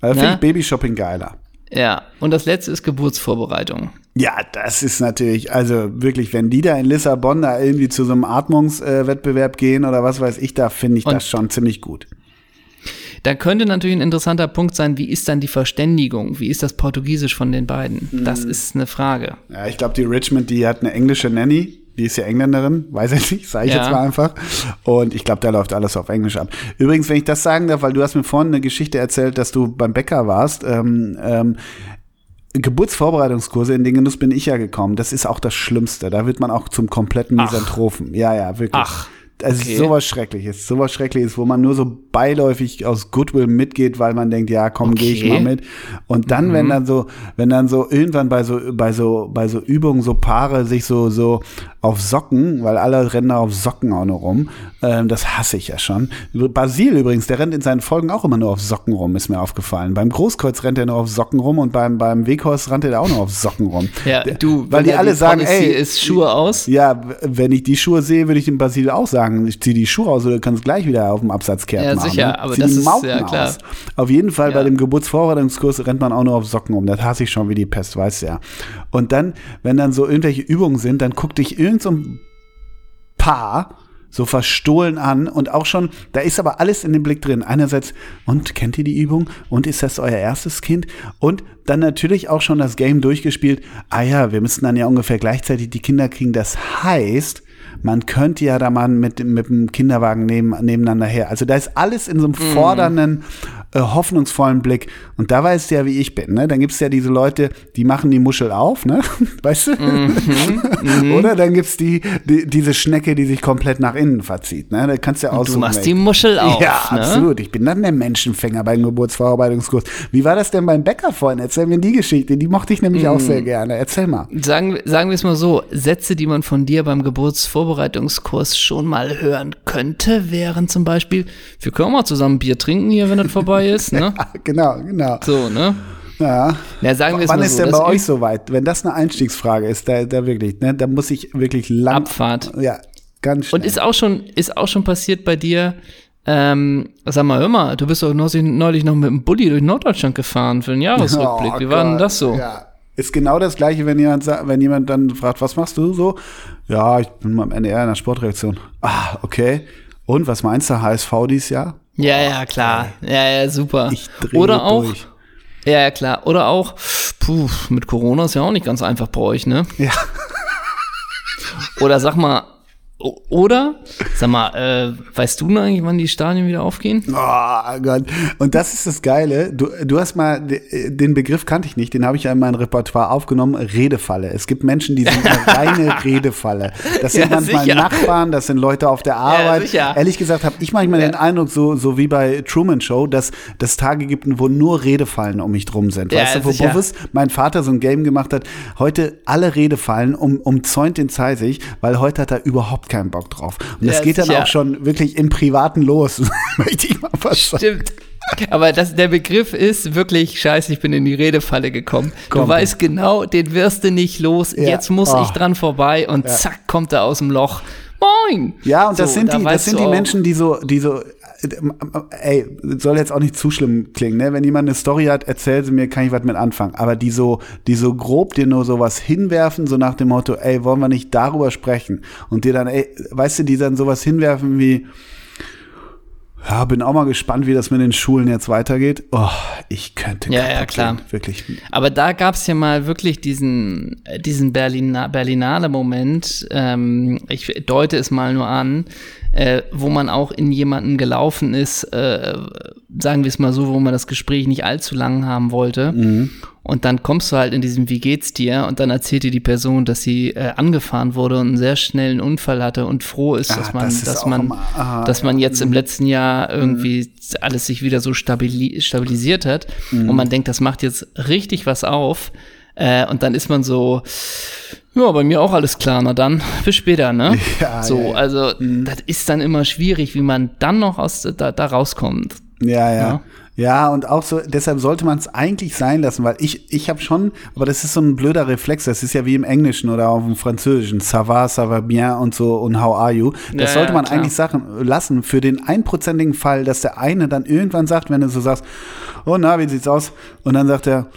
Speaker 1: Also finde
Speaker 2: Ne?
Speaker 1: ich Babyshopping geiler.
Speaker 2: Ja, und das letzte ist Geburtsvorbereitung.
Speaker 1: Ja, das ist natürlich, also wirklich, wenn die da in Lissabon da irgendwie zu so einem Atmungswettbewerb äh, gehen oder was weiß ich, da finde ich und das schon ziemlich gut.
Speaker 2: Da könnte natürlich ein interessanter Punkt sein, wie ist dann die Verständigung? Wie ist das Portugiesisch von den beiden? Das hm. ist eine Frage.
Speaker 1: Ja, ich glaube, die Richmond, die hat eine englische Nanny. Die ist ja Engländerin, weiß ich nicht, sage ich ja. jetzt mal einfach. Und ich glaube, da läuft alles auf Englisch ab. Übrigens, wenn ich das sagen darf, weil du hast mir vorhin eine Geschichte erzählt, dass du beim Bäcker warst. Ähm, ähm, Geburtsvorbereitungskurse, in den Genuss bin ich ja gekommen. Das ist auch das Schlimmste. Da wird man auch zum kompletten Misanthropen. Ach. Ja, ja, wirklich. Ach. Also okay. sowas Schreckliches, sowas Schreckliches, wo man nur so beiläufig aus Goodwill mitgeht, weil man denkt, ja, komm, okay. gehe ich mal mit. Und dann, mhm. wenn dann so, wenn dann so irgendwann bei so, bei so, bei so Übungen so Paare sich so, so auf Socken, weil alle rennen da auf Socken auch noch rum, ähm, das hasse ich ja schon. Basil übrigens, der rennt in seinen Folgen auch immer nur auf Socken rum, ist mir aufgefallen. Beim Großkreuz rennt er nur auf Socken rum und beim, beim Weghorst rennt er auch nur auf Socken rum.
Speaker 2: Ja, du,
Speaker 1: weil die alle die sagen, ey,
Speaker 2: ist Schuhe aus.
Speaker 1: Ja, wenn ich die Schuhe sehe, würde ich dem Basil auch sagen, sagen, ich ziehe die Schuhe aus oder du kannst gleich wieder auf dem Absatzkehrt
Speaker 2: ja,
Speaker 1: machen.
Speaker 2: Ja, sicher,
Speaker 1: ne?
Speaker 2: aber zieh das ist ja klar.
Speaker 1: Aus. Auf jeden Fall ja. bei dem Geburtsvorbereitungskurs rennt man auch nur auf Socken um. Das hasse ich schon wie die Pest, weißt du ja. Und dann, wenn dann so irgendwelche Übungen sind, dann guckt dich irgend so ein Paar so verstohlen an und auch schon, da ist aber alles in dem Blick drin. Einerseits, und kennt ihr die Übung? Und ist das euer erstes Kind? Und dann natürlich auch schon das Game durchgespielt. Ah ja, wir müssten dann ja ungefähr gleichzeitig die Kinder kriegen. Das heißt, man könnte ja da mal mit, mit dem Kinderwagen neben, nebeneinander her. Also da ist alles in so einem mhm. fordernden, äh, hoffnungsvollen Blick. Und da weißt du ja, wie ich bin. Ne? Dann gibt es ja diese Leute, die machen die Muschel auf, ne? weißt du? Mhm. Mhm. Oder dann gibt es die, die, diese Schnecke, die sich komplett nach innen verzieht. Ne? Da kannst du ja aussuchen.
Speaker 2: Du machst die Muschel auf.
Speaker 1: Ja, ne? absolut. Ich bin dann der Menschenfänger beim Geburtsverarbeitungskurs. Wie war das denn beim Bäcker vorhin? Erzähl mir die Geschichte. Die mochte ich nämlich mhm. auch sehr gerne. Erzähl mal.
Speaker 2: Sagen, sagen wir es mal so: Sätze, die man von dir beim Geburtsvorbereitungskurs schon mal hören könnte, wären zum Beispiel: Wir können auch mal zusammen Bier trinken hier, wenn das vorbei ist. Ne?
Speaker 1: ja, genau, genau.
Speaker 2: So, ne?
Speaker 1: Ja.
Speaker 2: ja sagen wir
Speaker 1: Wann ist
Speaker 2: so,
Speaker 1: denn bei euch soweit? Wenn das eine Einstiegsfrage ist, da, da wirklich, ne, da muss ich wirklich lang.
Speaker 2: Abfahrt.
Speaker 1: Ja, ganz schnell.
Speaker 2: Und ist auch schon, ist auch schon passiert bei dir, ähm, sag mal, hör mal, du bist doch neulich noch mit dem Bulli durch Norddeutschland gefahren für den Jahresrückblick. Oh, Wie war denn das so?
Speaker 1: Ja. Ist genau das gleiche, wenn jemand, wenn jemand dann fragt, was machst du so? Ja, ich bin beim NDR in der Sportreaktion. Ah, okay. Und was meinst du, HSV dieses Jahr?
Speaker 2: Ja, ja, klar. Ja, ja, super. Ich Oder auch. Durch. Ja, ja, klar. Oder auch, puh, mit Corona ist ja auch nicht ganz einfach bei euch, ne?
Speaker 1: Ja.
Speaker 2: Oder sag mal, oder, sag mal, äh, weißt du eigentlich, wann die Stadien wieder aufgehen?
Speaker 1: Oh Gott. Und das ist das Geile. Du, du hast mal, den Begriff kannte ich nicht, den habe ich ja in mein Repertoire aufgenommen, Redefalle. Es gibt Menschen, die sind eine reine Redefalle. Das sind ja, manchmal sicher. Nachbarn, das sind Leute auf der Arbeit. Ja, Ehrlich gesagt habe ich manchmal ja. den Eindruck, so, so wie bei Truman Show, dass es Tage gibt, wo nur Redefallen um mich drum sind. Weißt du, wo sicher. mein Vater so ein Game gemacht hat, heute alle Redefallen um, umzäunt den Zeisig, weil heute hat er überhaupt keinen Bock drauf. Und das ja, geht dann auch schon wirklich im Privaten los,
Speaker 2: möchte ich mal fast sagen. Stimmt. Aber das, der Begriff ist wirklich scheiße, ich bin in die Redefalle gekommen. Komm, du weißt genau, den wirst du nicht los. Ja. Jetzt muss oh. ich dran vorbei und ja. zack, kommt er aus dem Loch. Moin!
Speaker 1: Ja, und so, das sind die, das sind die Menschen, die so, die so ey, soll jetzt auch nicht zu schlimm klingen, ne? Wenn jemand eine Story hat, erzähl sie mir, kann ich was mit anfangen. Aber die so, die so grob dir nur sowas hinwerfen, so nach dem Motto, ey, wollen wir nicht darüber sprechen? Und dir dann, ey, weißt du, die dann sowas hinwerfen wie, ja, bin auch mal gespannt, wie das mit den Schulen jetzt weitergeht. Oh, ich könnte
Speaker 2: Ja, ja, klar.
Speaker 1: Gehen, wirklich.
Speaker 2: Aber da gab es ja mal wirklich diesen, diesen Berliner, Berlinale Moment. Ähm, ich deute es mal nur an äh, wo man auch in jemanden gelaufen ist, äh, sagen wir es mal so, wo man das Gespräch nicht allzu lang haben wollte. Mhm. Und dann kommst du halt in diesem Wie geht's dir? Und dann erzählt dir die Person, dass sie äh, angefahren wurde und einen sehr schnellen Unfall hatte und froh ist, dass ah, man, das dass man, immer, aha, dass man jetzt im letzten Jahr irgendwie alles sich wieder so stabili stabilisiert hat. Mhm. Und man denkt, das macht jetzt richtig was auf. Äh, und dann ist man so, ja, bei mir auch alles klar, na dann, bis später, ne? Ja, so, ja, ja. also mhm. das ist dann immer schwierig, wie man dann noch aus da, da rauskommt.
Speaker 1: Ja, ja. Ja, und auch so, deshalb sollte man es eigentlich sein lassen, weil ich, ich habe schon, aber das ist so ein blöder Reflex, das ist ja wie im Englischen oder auch im Französischen, ça va, ça va bien und so und how are you. Das ja, sollte man ja, eigentlich Sachen lassen für den einprozentigen Fall, dass der eine dann irgendwann sagt, wenn du so sagst, oh na, wie sieht's aus? Und dann sagt er,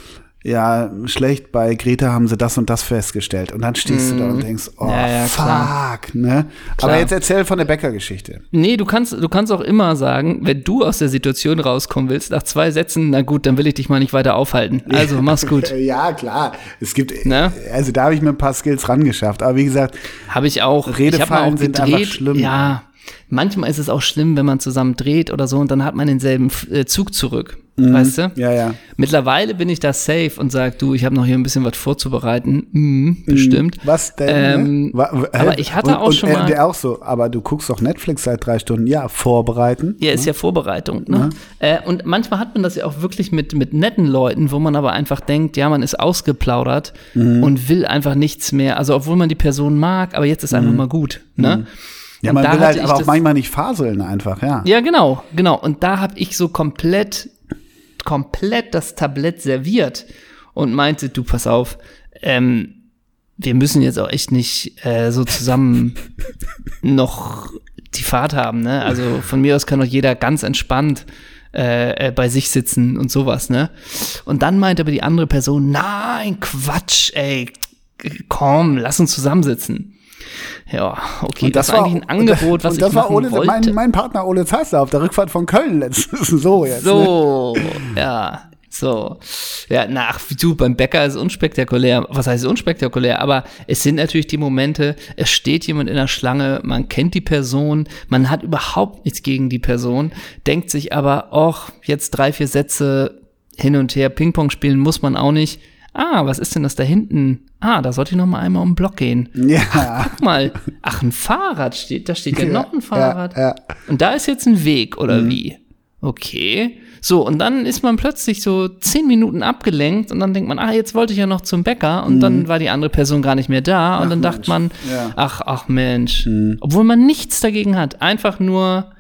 Speaker 1: ja, schlecht, bei Greta haben sie das und das festgestellt. Und dann stehst du da und denkst, oh,
Speaker 2: Mhm. Ja, ja,
Speaker 1: fuck,
Speaker 2: klar.
Speaker 1: ne?
Speaker 2: Klar.
Speaker 1: Aber jetzt erzähl von der Bäcker-Geschichte.
Speaker 2: Nee, du kannst, du kannst auch immer sagen, wenn du aus der Situation rauskommen willst, nach zwei Sätzen, na gut, dann will ich dich mal nicht weiter aufhalten. Also, mach's gut.
Speaker 1: Ja, klar. Es gibt,
Speaker 2: Ne?
Speaker 1: also da habe ich mir ein paar Skills rangeschafft. Aber wie gesagt,
Speaker 2: Habe ich auch. ich
Speaker 1: Redefallen
Speaker 2: mal auch
Speaker 1: sind
Speaker 2: gedreht.
Speaker 1: einfach schlimm.
Speaker 2: Ja, manchmal ist es auch schlimm, wenn man zusammen dreht oder so und dann hat man denselben äh, Zug zurück. Weißt du?
Speaker 1: Mhm. ja, ja.
Speaker 2: Mittlerweile bin ich da safe und sag, du, ich habe noch hier ein bisschen was vorzubereiten. Mhm, bestimmt.
Speaker 1: Was denn?
Speaker 2: Ähm,
Speaker 1: ne? Wa- wa-
Speaker 2: aber ich hatte
Speaker 1: und,
Speaker 2: auch schon mal-
Speaker 1: Der auch so, aber du guckst doch Netflix seit drei Stunden. Ja, vorbereiten.
Speaker 2: Ja, ist ja Vorbereitung. Ne? Äh, und manchmal hat man das ja auch wirklich mit, mit netten Leuten, wo man aber einfach denkt, ja, man ist ausgeplaudert
Speaker 1: Mhm.
Speaker 2: und will einfach nichts mehr. Also obwohl man die Person mag, aber jetzt ist einfach mal gut. Ne?
Speaker 1: Ja, man will halt aber auch manchmal nicht faseln einfach, ja.
Speaker 2: Ja, genau, genau. Und da habe ich so komplett, komplett das Tablett serviert und meinte, du, pass auf, ähm, wir müssen jetzt auch echt nicht äh, so zusammen noch die Fahrt haben, ne? Also von mir aus kann doch jeder ganz entspannt äh, äh, bei sich sitzen und sowas, ne? Und dann meinte aber die andere Person, nein, Quatsch, ey, komm, lass uns zusammensitzen. Ja, okay, das, war eigentlich ein Angebot, was
Speaker 1: und das
Speaker 2: ich
Speaker 1: war
Speaker 2: machen
Speaker 1: Ole,
Speaker 2: wollte.
Speaker 1: mein, mein Partner Ole Zeissler auf der Rückfahrt von Köln letztens. So jetzt. Ne?
Speaker 2: So, ja, so. Ja, na, ach, du, beim Bäcker ist es unspektakulär. Was heißt unspektakulär? Aber es sind natürlich die Momente, es steht jemand in der Schlange, man kennt die Person, man hat überhaupt nichts gegen die Person, denkt sich aber, och, jetzt drei, vier Sätze hin und her Ping-Pong spielen muss man auch nicht. Ah, was ist denn das da hinten? Ah, da sollte ich noch mal einmal um den Block gehen.
Speaker 1: Ja.
Speaker 2: Guck mal, ach, ein Fahrrad steht, da steht ja noch ein Fahrrad.
Speaker 1: Ja, ja.
Speaker 2: Und da ist jetzt ein Weg, oder wie? Okay. So, und dann ist man plötzlich so zehn Minuten abgelenkt und dann denkt man, ah, jetzt wollte ich ja noch zum Bäcker und dann war die andere Person gar nicht mehr da und dann dachte man,
Speaker 1: Ja.
Speaker 2: ach, ach Mensch. Obwohl man nichts dagegen hat. Einfach nur,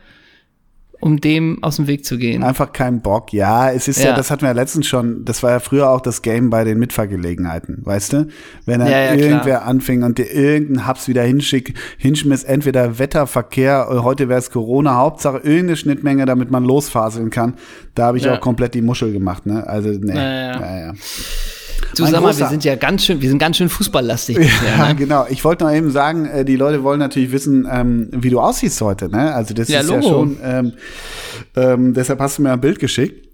Speaker 2: um dem aus dem Weg zu gehen.
Speaker 1: Einfach kein Bock. Ja, es ist ja.
Speaker 2: Ja.
Speaker 1: das hatten wir ja letztens schon, das war ja früher auch das Game bei den Mitfahrgelegenheiten, weißt du? Wenn dann
Speaker 2: Ja, ja, klar.
Speaker 1: irgendwer anfing und dir irgendeinen Haps wieder hinschick, hinschmiss, entweder Wetter, Verkehr, äh, heute wäre es Corona, Hauptsache irgendeine Schnittmenge, damit man losfaseln kann. Da habe ich auch komplett die Muschel gemacht, ne? Also, nee.
Speaker 2: Ja, ja.
Speaker 1: Ja, ja.
Speaker 2: Du sag mal, wir sind ja ganz schön, wir sind ganz schön fußballlastig. bisher,
Speaker 1: Ja,
Speaker 2: ne?
Speaker 1: genau. Ich wollte noch eben sagen, äh, die Leute wollen natürlich wissen, ähm, wie du aussiehst heute. Ne? Also das
Speaker 2: Ja,
Speaker 1: ist ja
Speaker 2: Logo.
Speaker 1: schon. Ähm, ähm, deshalb hast du mir ein Bild geschickt.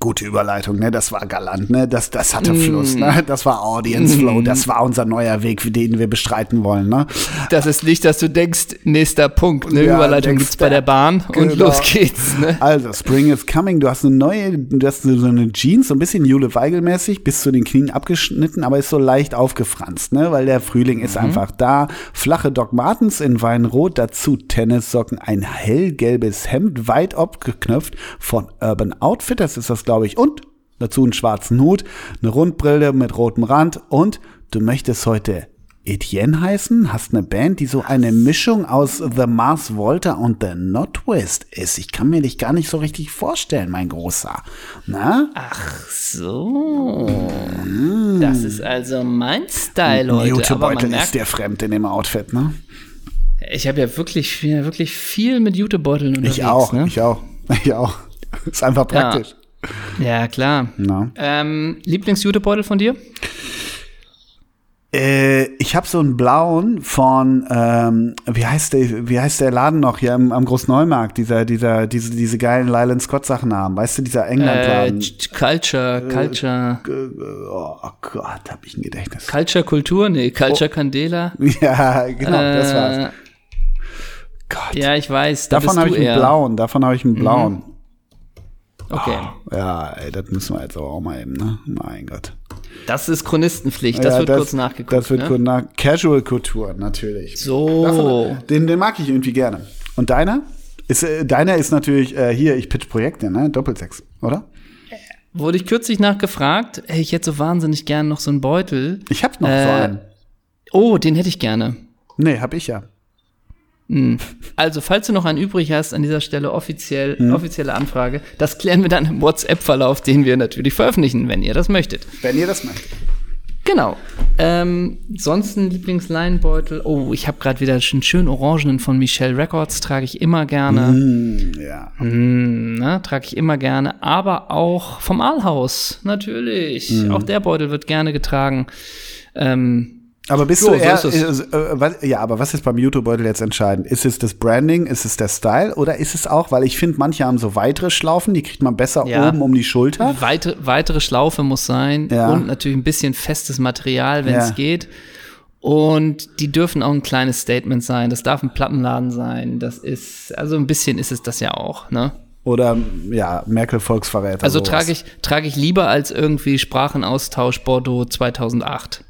Speaker 1: Gute Überleitung, ne? Das war galant, ne? Das, das hatte
Speaker 2: Mm.
Speaker 1: Fluss, ne? Das war Audience Flow. Das war unser neuer Weg, den wir bestreiten wollen, ne?
Speaker 2: Das ist nicht, dass du denkst, nächster Punkt, eine
Speaker 1: Ja,
Speaker 2: Überleitung gibt's bei der Bahn und
Speaker 1: genau.
Speaker 2: los geht's. Ne?
Speaker 1: Also, Spring is coming. Du hast eine neue, du hast so eine Jeans, so ein bisschen Jule Weigel-mäßig, bis zu den Knien abgeschnitten, aber ist so leicht aufgefranst, ne? Weil der Frühling ist einfach da. Flache Doc Martens in Weinrot, dazu Tennissocken, ein hellgelbes Hemd, weit abgeknöpft von Urban Outfitters ist das, glaube ich. Und dazu einen schwarzen Hut, eine Rundbrille mit rotem Rand und du möchtest heute Etienne heißen, hast eine Band, die so eine Mischung aus The Mars Volta und The Notwist ist. Ich kann mir dich gar nicht so richtig vorstellen, mein Großer. Na?
Speaker 2: Ach so. Das ist also mein Style heute.
Speaker 1: Jutebeutel ist der fremd in dem Outfit, ne?
Speaker 2: ich habe ja wirklich viel, wirklich viel mit Jutebeuteln unterwegs.
Speaker 1: Ich auch,
Speaker 2: Ne?
Speaker 1: ich auch, ich auch. Ist einfach praktisch.
Speaker 2: Ja, klar.
Speaker 1: Na.
Speaker 2: Ähm, Lieblingsjutebeutel von dir?
Speaker 1: Äh, ich habe so einen blauen von, ähm, wie heißt der, wie heißt der Laden noch hier am, am Großneumarkt, dieser, dieser, diese, diese geilen Lylan Scott Sachen haben, weißt du, dieser
Speaker 2: Äh,
Speaker 1: England-Laden.
Speaker 2: Ch- Culture, Culture,
Speaker 1: Äh, oh Gott, hab ich ein Gedächtnis.
Speaker 2: Culture Kultur? Nee, Culture Candela.
Speaker 1: Ja, genau, das war's.
Speaker 2: Äh,
Speaker 1: Gott.
Speaker 2: Ja, ich weiß. Da
Speaker 1: davon habe ich einen
Speaker 2: eher. Mhm.
Speaker 1: blauen, davon habe ich einen blauen.
Speaker 2: Okay.
Speaker 1: Ja, ey, das müssen wir jetzt aber auch mal eben, ne? Mein Gott.
Speaker 2: Das ist Chronistenpflicht. Das
Speaker 1: ja,
Speaker 2: wird kurz nachgeguckt.
Speaker 1: Das wird
Speaker 2: ne?
Speaker 1: kurz nach Casual Couture, natürlich.
Speaker 2: So.
Speaker 1: Davon, den, den mag ich irgendwie gerne. Und deiner? Ist, äh, deiner ist natürlich äh, hier, ich pitch Projekte, ne? Doppelsechs, oder?
Speaker 2: Wurde ich kürzlich nachgefragt, hey, ich hätte so wahnsinnig gern noch so einen Beutel.
Speaker 1: Ich hab noch so
Speaker 2: Äh,
Speaker 1: einen.
Speaker 2: Oh, den hätte ich gerne.
Speaker 1: Nee, hab ich ja.
Speaker 2: Also, falls du noch einen übrig hast, an dieser Stelle offiziell,
Speaker 1: Hm.
Speaker 2: offizielle Anfrage. Das klären wir dann im WhatsApp-Verlauf, den wir natürlich veröffentlichen, wenn ihr das möchtet.
Speaker 1: Wenn ihr das möchtet.
Speaker 2: Genau. Ähm, sonst ein Lieblingsleinbeutel. Oh, ich habe gerade wieder einen schönen orangenen von Michelle Records, trage ich immer gerne.
Speaker 1: Mm, ja.
Speaker 2: Mm, ne, trage ich immer gerne. Aber auch vom Aalhaus, natürlich.
Speaker 1: Mhm.
Speaker 2: Auch der Beutel wird gerne getragen. Ähm,
Speaker 1: Aber bist
Speaker 2: So,
Speaker 1: du
Speaker 2: so
Speaker 1: eher,
Speaker 2: es.
Speaker 1: äh, was, ja, aber was ist beim YouTube-Beutel jetzt entscheidend? Ist es das Branding, ist es der Style oder ist es auch, weil ich finde, manche haben so weitere Schlaufen, die kriegt man besser
Speaker 2: Ja.
Speaker 1: oben um die Schulter.
Speaker 2: Weite, weitere Schlaufe muss sein
Speaker 1: Ja.
Speaker 2: und natürlich ein bisschen festes Material, wenn es
Speaker 1: Ja.
Speaker 2: geht. Und die dürfen auch ein kleines Statement sein. Das darf ein Plattenladen sein. Das ist, also ein bisschen ist es das ja auch, ne?
Speaker 1: Oder ja, Merkel Volksverräter.
Speaker 2: Also
Speaker 1: sowas.
Speaker 2: trage ich, trage ich lieber als irgendwie Sprachenaustausch Bordeaux 2008.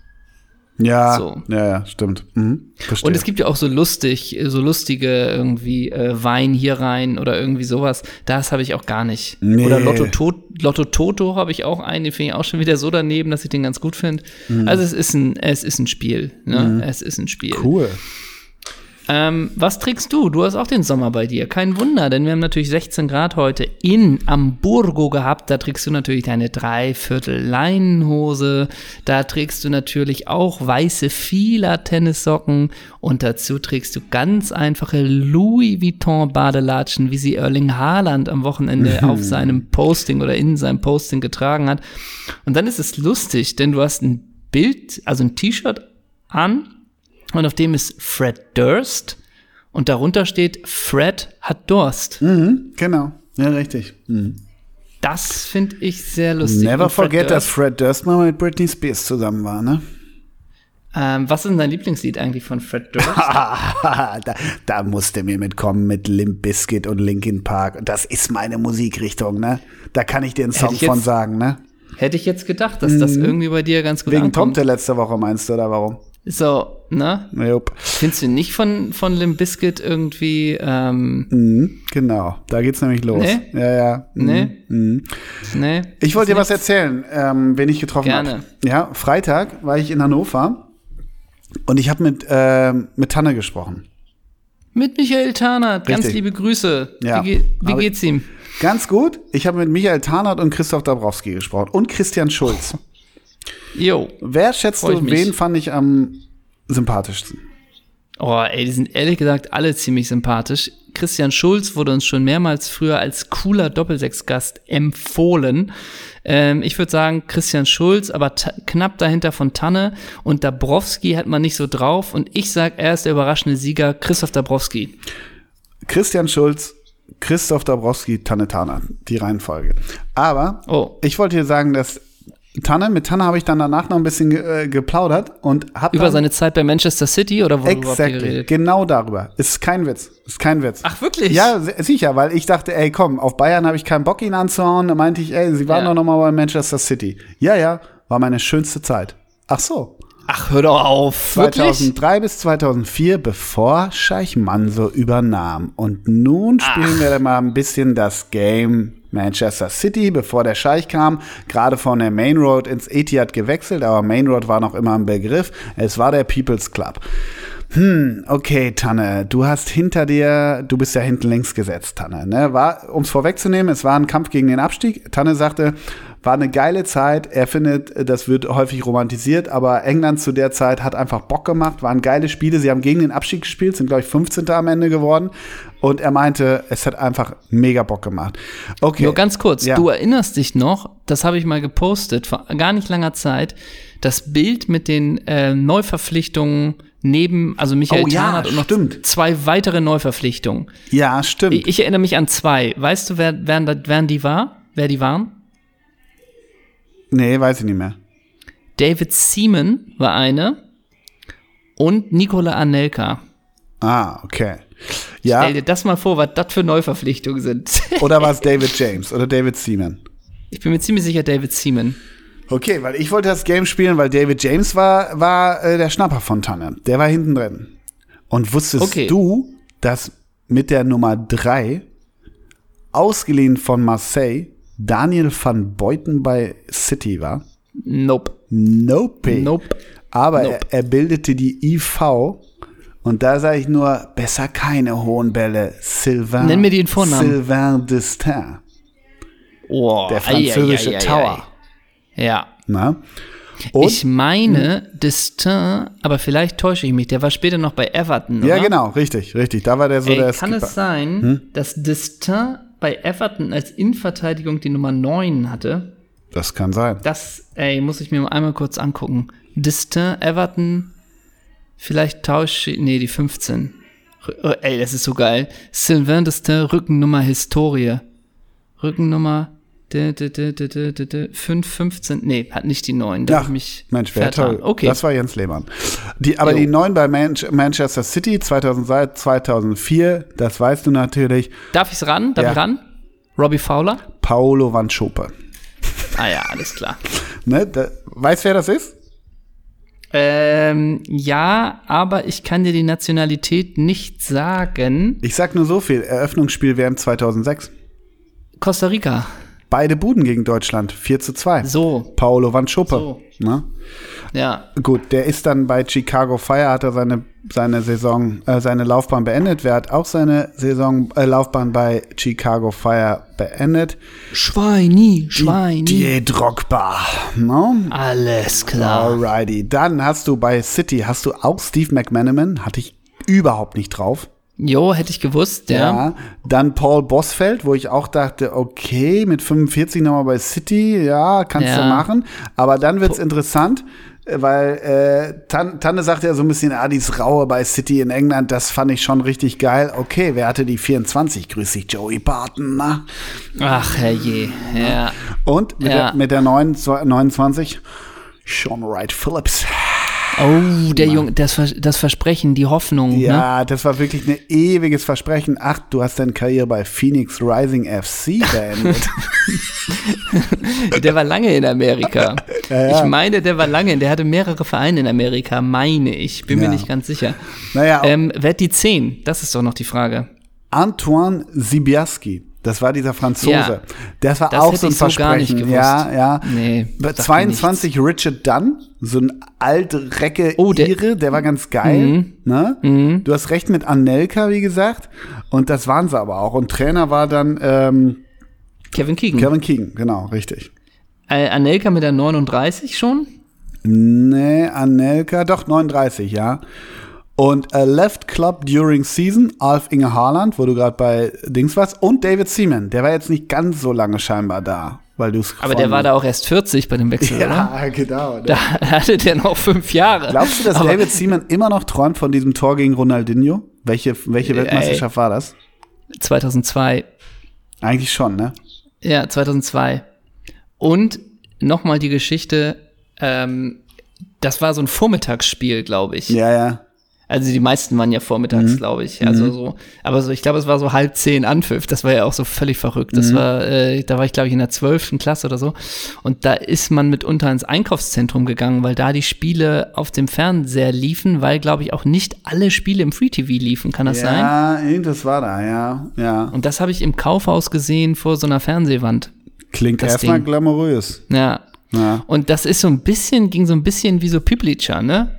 Speaker 1: Ja,
Speaker 2: so.
Speaker 1: ja, ja, stimmt. Mhm, verstehe.
Speaker 2: Und es gibt ja auch so lustig, so lustige irgendwie äh, Wein hier rein oder irgendwie sowas. Das habe ich auch gar nicht.
Speaker 1: Nee.
Speaker 2: Oder Lotto, to Lotto Toto habe ich auch einen, den finde ich auch schon wieder so daneben, dass ich den ganz gut finde. Also es ist ein, es ist ein Spiel. Ne? Es ist ein Spiel.
Speaker 1: cool.
Speaker 2: Ähm, was trägst du? Du hast auch den Sommer bei dir. Kein Wunder, denn wir haben natürlich 16 Grad heute in Hamburgo gehabt. Da trägst du natürlich deine Dreiviertel Leinenhose. Da trägst du natürlich auch weiße Fila Tennissocken. Und dazu trägst du ganz einfache Louis Vuitton Badelatschen, wie sie Erling Haaland am Wochenende auf seinem Posting oder in seinem Posting getragen hat. Und dann ist es lustig, denn du hast ein Bild, also ein T-Shirt an und auf dem ist Fred Durst und darunter steht Fred hat Durst.
Speaker 1: Mhm, genau. Ja, richtig. Mhm.
Speaker 2: Das finde ich sehr lustig.
Speaker 1: Never forget, dass
Speaker 2: Durst,
Speaker 1: Fred Durst mal mit Britney Spears zusammen war, ne?
Speaker 2: ähm, was ist denn dein Lieblingslied eigentlich von Fred Durst?
Speaker 1: da, da musste mir mitkommen mit Limp Bizkit und Linkin Park. Das ist meine Musikrichtung, ne? Da kann ich dir einen Song
Speaker 2: jetzt-
Speaker 1: von sagen, ne?
Speaker 2: Hätte ich jetzt gedacht, dass das irgendwie bei dir ganz gut
Speaker 1: Wegen
Speaker 2: ankommt.
Speaker 1: Tomte letzte Woche meinst du, oder warum?
Speaker 2: So, ne?
Speaker 1: Jupp.
Speaker 2: Findest du nicht von, von Limp Bizkit irgendwie, ähm,
Speaker 1: Mhm, genau, da geht's nämlich los.
Speaker 2: Nee?
Speaker 1: Ja, ja. Mhm.
Speaker 2: Nee? ne?
Speaker 1: Ich wollte dir was erzählen, ähm, wen ich getroffen habe.
Speaker 2: Gerne.
Speaker 1: Ja, Freitag war ich in Hannover und ich habe mit, ähm, mit Tanne gesprochen.
Speaker 2: Mit Michael Tarnert, ganz liebe Grüße.
Speaker 1: Ja.
Speaker 2: Wie, wie geht's ihm?
Speaker 1: Ganz gut. Ich habe mit Michael Tarnert und Christoph Dabrowski gesprochen und Christian Schulz.
Speaker 2: Jo.
Speaker 1: Wer schätzt du, wen fand ich am sympathischsten?
Speaker 2: Oh, ey, die sind ehrlich gesagt alle ziemlich sympathisch. Christian Schulz wurde uns schon mehrmals früher als cooler Doppelsechsgast empfohlen. Ähm, ich würde sagen Christian Schulz, aber knapp dahinter von Tanne und Dabrowski hat man nicht so drauf. Und ich sag, er ist der überraschende Sieger, Christoph Dabrowski.
Speaker 1: Christian Schulz, Christoph Dabrowski, Tanne Tarnert. Die Reihenfolge. Aber
Speaker 2: Oh.
Speaker 1: ich wollte dir sagen, dass Tanne, mit Tanne habe ich dann danach noch ein bisschen ge äh, geplaudert und hab
Speaker 2: Über seine Zeit bei Manchester City oder ihr
Speaker 1: Exactly,
Speaker 2: geredet?
Speaker 1: genau darüber. Ist kein Witz. Ist kein Witz.
Speaker 2: Ach, wirklich?
Speaker 1: Ja, si- sicher, weil ich dachte, ey, komm, auf Bayern habe ich keinen Bock, ihn anzuhauen. Da meinte ich, ey, sie waren
Speaker 2: Ja.
Speaker 1: doch noch mal bei Manchester City. Ja, ja, war meine schönste Zeit. Ach so.
Speaker 2: Ach, hör doch auf. Wirklich?
Speaker 1: 2003 bis 2004, bevor Scheich Manso übernahm. Und nun spielen wir mal ein bisschen das Game Manchester City, bevor der Scheich kam, gerade von der Main Road ins Etihad gewechselt, aber Main Road war noch immer ein Begriff. Es war der People's Club. Hm, okay, Tanne, du hast hinter dir, du bist ja hinten links gesetzt, Tanne. Ne? War, um es vorwegzunehmen, es war ein Kampf gegen den Abstieg. Tanne sagte, war eine geile Zeit. Er findet, das wird häufig romantisiert, aber England zu der Zeit hat einfach Bock gemacht, waren geile Spiele. Sie haben gegen den Abstieg gespielt, sind, glaube ich, 15. am Ende geworden. Und er meinte, es hat einfach mega Bock gemacht. Okay.
Speaker 2: Nur ganz kurz,
Speaker 1: Ja.
Speaker 2: du erinnerst dich noch, das habe ich mal gepostet, vor gar nicht langer Zeit, das Bild mit den äh, Neuverpflichtungen neben, also Michael
Speaker 1: Oh ja,
Speaker 2: und noch
Speaker 1: stimmt.
Speaker 2: zwei weitere Neuverpflichtungen.
Speaker 1: Ja, stimmt.
Speaker 2: Ich, ich erinnere mich an zwei. Weißt du, wer, wer, wer die war? Wer die waren?
Speaker 1: nee, weiß ich nicht mehr.
Speaker 2: David Seaman war eine und Nikola Anelka.
Speaker 1: Ah, okay. Ja,
Speaker 2: Stell dir das mal vor, was das für Neuverpflichtungen sind.
Speaker 1: oder war es David James oder David Seaman?
Speaker 2: ich bin mir ziemlich sicher, David Seaman.
Speaker 1: Okay, weil ich wollte das Game spielen, weil David James war, war äh, der Schnapper von Tanne. Der war hinten drin. Und wusstest
Speaker 2: Okay.
Speaker 1: du, dass mit der Nummer 3, ausgeliehen von Marseille, Daniel van Beuten bei City war?
Speaker 2: Nope.
Speaker 1: Nope.
Speaker 2: Nope.
Speaker 1: Aber
Speaker 2: Nope.
Speaker 1: Er, er bildete die IV. Und da sage ich nur, besser keine hohen Bälle. Sylvain.
Speaker 2: Nenn mir den Vornamen.
Speaker 1: Sylvain Destin.
Speaker 2: Oh,
Speaker 1: Der französische
Speaker 2: ei, ei, ei,
Speaker 1: Tower.
Speaker 2: Ja.
Speaker 1: Na? Und?
Speaker 2: Ich meine, Destin, aber vielleicht täusche ich mich, der war später noch bei Everton, oder?
Speaker 1: Ja, genau, richtig, richtig. Da war der so
Speaker 2: Ey,
Speaker 1: der
Speaker 2: kann
Speaker 1: Skipper.
Speaker 2: es sein, dass Destin bei Everton als Innenverteidigung die Nummer 9 hatte?
Speaker 1: Das kann sein.
Speaker 2: Das, ey, muss ich mir mal einmal kurz angucken. Destin, Everton, vielleicht tausche, nee, die 15. Rü- oh, Ey, das ist so geil. Sylvain Destin, Rückennummer Historie. Rückennummer 5, 15, nee, hat nicht die 9. Da
Speaker 1: Ach,
Speaker 2: ich mich
Speaker 1: Mensch, wäre toll.
Speaker 2: Okay,
Speaker 1: Das war Jens Lehmann. Die, aber
Speaker 2: Jo.
Speaker 1: die neun bei Man Manchester City 2000, 2004, das weißt du natürlich,
Speaker 2: darf ich's ran? Darf
Speaker 1: Ja.
Speaker 2: ich ran? Robbie Fowler?
Speaker 1: Paolo Van Schope.
Speaker 2: Ah ja, alles klar.
Speaker 1: Ne? Da, weißt wer das ist?
Speaker 2: Ähm, ja, aber ich kann dir die Nationalität nicht sagen.
Speaker 1: Ich sag nur so viel. Eröffnungsspiel WM 2006.
Speaker 2: Costa Rica.
Speaker 1: Beide Buden gegen Deutschland. 4 zu 2.
Speaker 2: So,
Speaker 1: Paolo Van Schope.
Speaker 2: So.
Speaker 1: Ne?
Speaker 2: ja.
Speaker 1: Gut, der ist dann bei Chicago Fire, hat er seine, seine Saison, äh, seine Laufbahn beendet. Wer hat auch seine Saison, äh, Laufbahn bei Chicago Fire beendet?
Speaker 2: Schweini, Schweini.
Speaker 1: Die Drogba. Ne?
Speaker 2: Alles klar.
Speaker 1: Alrighty. Dann hast du bei City, hast du auch Steve McManaman, hatte ich überhaupt nicht drauf.
Speaker 2: Jo, hätte ich gewusst, ja.
Speaker 1: Dann Paul Bosfeld, wo ich auch dachte, okay, mit 45 nochmal bei City, ja, kannst
Speaker 2: Ja.
Speaker 1: du machen. Aber dann wird's interessant, äh, weil äh, Tan Tanne sagt ja so ein bisschen, ah, dieses Raue bei City in England, das fand ich schon richtig geil. Okay, wer hatte die 24? Grüß dich, Joey Barton. Na?
Speaker 2: Ach, herrje. Ja.
Speaker 1: Und mit,
Speaker 2: Ja.
Speaker 1: der, mit der 29, 29 Sean Wright Phillips.
Speaker 2: Oh, der Junge, das, das Versprechen, die Hoffnung. Ne?
Speaker 1: Ja, das war wirklich ein ewiges Versprechen. Ach, du hast deine Karriere bei Phoenix Rising FC beendet.
Speaker 2: Ne? Der war lange in Amerika. Ich meine, der war lange, der hatte mehrere Vereine in Amerika, meine ich. Bin
Speaker 1: Ja.
Speaker 2: mir nicht ganz sicher.
Speaker 1: naja,
Speaker 2: Ähm, wer hat die 10? Das ist doch noch die Frage.
Speaker 1: Antoine Sibiaski, das war dieser Franzose.
Speaker 2: Ja.
Speaker 1: das war
Speaker 2: Das
Speaker 1: auch so ein
Speaker 2: so
Speaker 1: Versprechen.
Speaker 2: gewusst.
Speaker 1: Ja, ja.
Speaker 2: Nee,
Speaker 1: Bei
Speaker 2: sagt mir
Speaker 1: 22 Richard Dunn, so ein alte Recke
Speaker 2: Oh, der- Mhm.
Speaker 1: Ire, der war ganz geil. Ne? Du hast recht mit Anelka, wie gesagt. Und das waren sie aber auch. Und Trainer war dann ähm,
Speaker 2: Kevin Keegan.
Speaker 1: Kevin Keegan, genau, richtig.
Speaker 2: Äh, Anelka mit der 39 schon?
Speaker 1: Nee, Anelka, doch 39, ja. Und äh, Left Club During Season, Alf Inge Haaland, wo du gerade bei Dings warst, und David Seaman, der war jetzt nicht ganz so lange scheinbar da, weil du es
Speaker 2: Aber der war da auch erst 40 bei dem Wechsel, oder?
Speaker 1: Ja, genau.
Speaker 2: Da hatte der noch fünf Jahre.
Speaker 1: Glaubst du, dass
Speaker 2: Aber-
Speaker 1: David Seaman immer noch träumt von diesem Tor gegen Ronaldinho? Welche, welche
Speaker 2: Ey.
Speaker 1: Weltmeisterschaft war das?
Speaker 2: 2002.
Speaker 1: Eigentlich schon, ne?
Speaker 2: Ja, 2002. Und nochmal die Geschichte, ähm, das war so ein Vormittagsspiel, glaube ich.
Speaker 1: Ja, ja.
Speaker 2: Also die meisten waren ja vormittags,
Speaker 1: Mhm.
Speaker 2: glaube ich. Also so, aber so, ich glaube, es war so halb zehn Anpfiff. Das war ja auch so völlig verrückt.
Speaker 1: Mhm.
Speaker 2: Das war, äh, da war ich, glaube ich, in der zwölften Klasse oder so. Und da ist man mitunter ins Einkaufszentrum gegangen, weil da die Spiele auf dem Fernseher liefen, weil, glaube ich, auch nicht alle Spiele im Free TV liefen. Kann das sein?
Speaker 1: Ja, irgendwas war da, ja. ja.
Speaker 2: Und das habe ich im Kaufhaus gesehen vor so einer Fernsehwand.
Speaker 1: Klingt
Speaker 2: das
Speaker 1: erstmal glamourös.
Speaker 2: Ja.
Speaker 1: Ja.
Speaker 2: Und das ist so ein bisschen, ging so ein bisschen wie so Piplica, ne?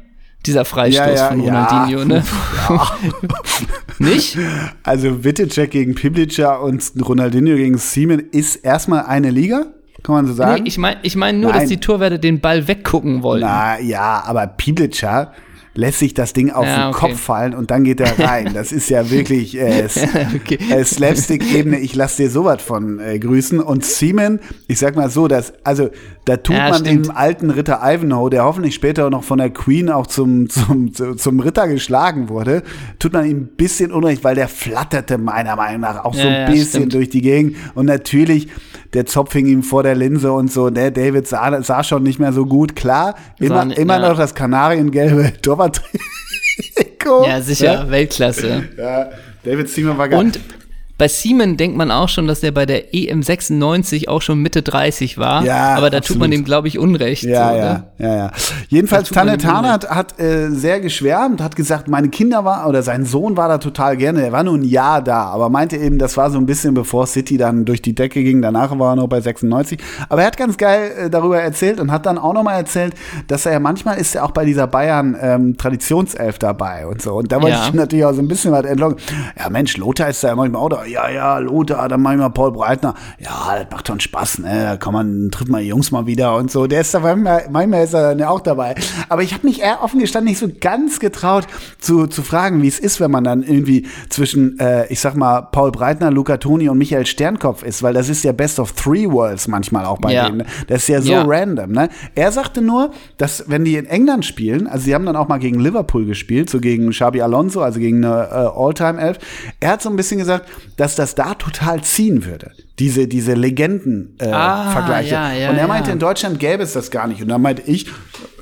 Speaker 2: Dieser Freistoß
Speaker 1: Ja, ja,
Speaker 2: von
Speaker 1: ja.
Speaker 2: Ronaldinho, ne? Nicht?
Speaker 1: Also Wittecek gegen Piblica und Ronaldinho gegen Seaman ist erstmal eine Liga, kann man so sagen?
Speaker 2: Nee, ich meine ich mein nur,
Speaker 1: Nein.
Speaker 2: dass die Torwärter den Ball weggucken wollten.
Speaker 1: Na ja, aber Piblica lässt sich das Ding auf
Speaker 2: Ja,
Speaker 1: den
Speaker 2: okay.
Speaker 1: Kopf fallen und dann geht er rein. Das ist ja wirklich äh,
Speaker 2: Okay.
Speaker 1: äh, Slapstick-Ebene. Ich lass dir sowas von äh, grüßen. Und Seaman, ich sag mal so, dass, also da tut
Speaker 2: Ja,
Speaker 1: man
Speaker 2: stimmt.
Speaker 1: dem alten Ritter Ivanhoe, der hoffentlich später noch von der Queen auch zum, zum, zu- zum Ritter geschlagen wurde, tut man ihm ein bisschen Unrecht, weil der flatterte meiner Meinung nach auch so
Speaker 2: Ja,
Speaker 1: ein
Speaker 2: ja,
Speaker 1: bisschen
Speaker 2: stimmt.
Speaker 1: durch die Gegend. Und natürlich, der Zopf hing ihm vor der Linse und so. Der David sah, sah schon nicht mehr so gut. Klar, immer,
Speaker 2: ni-
Speaker 1: immer noch das kanariengelbe Torwarttrikot.
Speaker 2: Ja, sicher, Weltklasse.
Speaker 1: Ja, David Seaman war geil.
Speaker 2: Und bei Seaman denkt man auch schon, dass der bei der EM 96 auch schon Mitte 30 war.
Speaker 1: Ja,
Speaker 2: aber da tut
Speaker 1: absolut.
Speaker 2: man dem, glaube ich, Unrecht.
Speaker 1: Ja,
Speaker 2: so,
Speaker 1: ja, ja, ja. Jedenfalls,
Speaker 2: tut ihm
Speaker 1: Tarnert hat äh, sehr geschwärmt, hat gesagt, meine Kinder war, oder sein Sohn war da total gerne, der war nur ein Jahr da, aber meinte eben, das war so ein bisschen bevor City dann durch die Decke ging, danach war er noch bei 96. Aber er hat ganz geil äh, darüber erzählt und hat dann auch nochmal erzählt, dass er manchmal ist er auch bei dieser Bayern ähm, Traditionself dabei und so. Und da wollte
Speaker 2: Ja.
Speaker 1: ich ihm natürlich auch so ein bisschen was entlocken. Ja, Mensch, Lothar ist da ja manchmal auch da. Ja, ja, Lothar, dann mach ich mal Paul Breitner. Ja, das macht schon Spaß, ne? Da kann man, trifft man die Jungs mal wieder und so. Der ist da manchmal, manchmal ist er dann ja auch dabei. Aber ich habe mich eher offen gestanden nicht so ganz getraut zu, zu fragen, wie es ist, wenn man dann irgendwie zwischen, äh, ich sag mal, Paul Breitner, Luca Toni und Michael Sternkopf ist, weil das ist ja Best of Three Worlds manchmal auch bei
Speaker 2: Ja.
Speaker 1: denen. Ne? Das ist ja so
Speaker 2: Ja.
Speaker 1: random, ne? Er sagte nur, dass wenn die in England spielen, also sie haben dann auch mal gegen Liverpool gespielt, so gegen Xabi Alonso, also gegen eine äh, All-Time-Elf. Er hat so ein bisschen gesagt, dass das da total ziehen würde. Diese, diese Legenden-Vergleiche. Äh,
Speaker 2: Ah, ja, ja,
Speaker 1: und er meinte,
Speaker 2: ja.
Speaker 1: in Deutschland gäbe es das gar nicht. Und dann meinte ich,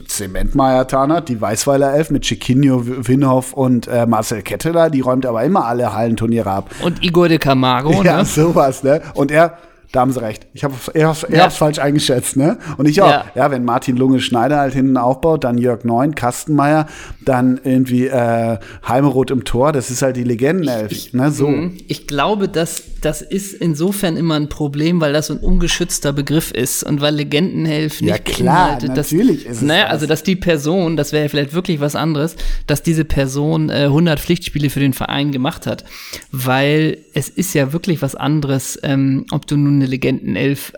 Speaker 1: Zementmeier Tarnert, die Weißweiler Elf mit Chiquinho, Winhoff und äh, Marcel Ketteler, die räumt aber immer alle Hallenturniere ab.
Speaker 2: Und Igor de Camargo,
Speaker 1: Ja,
Speaker 2: ne?
Speaker 1: sowas, ne? Und er, da haben sie recht. Ich habe er, hab's-
Speaker 2: Ja.
Speaker 1: hab's falsch eingeschätzt, ne? Und ich auch. Ja.
Speaker 2: Ja.
Speaker 1: wenn Martin Lunge Schneider halt hinten aufbaut, dann Jörg Neun, Kastenmeier, dann irgendwie äh, Heimeroth im Tor, das ist halt die Legendenelf, ne? So.
Speaker 2: Mhm. Ich glaube, dass das ist insofern immer ein Problem, weil das so ein ungeschützter Begriff ist und weil Legendenhelf
Speaker 1: Ja,
Speaker 2: nicht
Speaker 1: klar,
Speaker 2: beinhaltet, dass,
Speaker 1: natürlich ist es
Speaker 2: naja,
Speaker 1: das.
Speaker 2: also dass die Person, das wäre ja vielleicht wirklich was anderes, dass diese Person äh, 100 Pflichtspiele für den Verein gemacht hat, weil es ist ja wirklich was anderes, ähm, ob du nun eine Legendenelf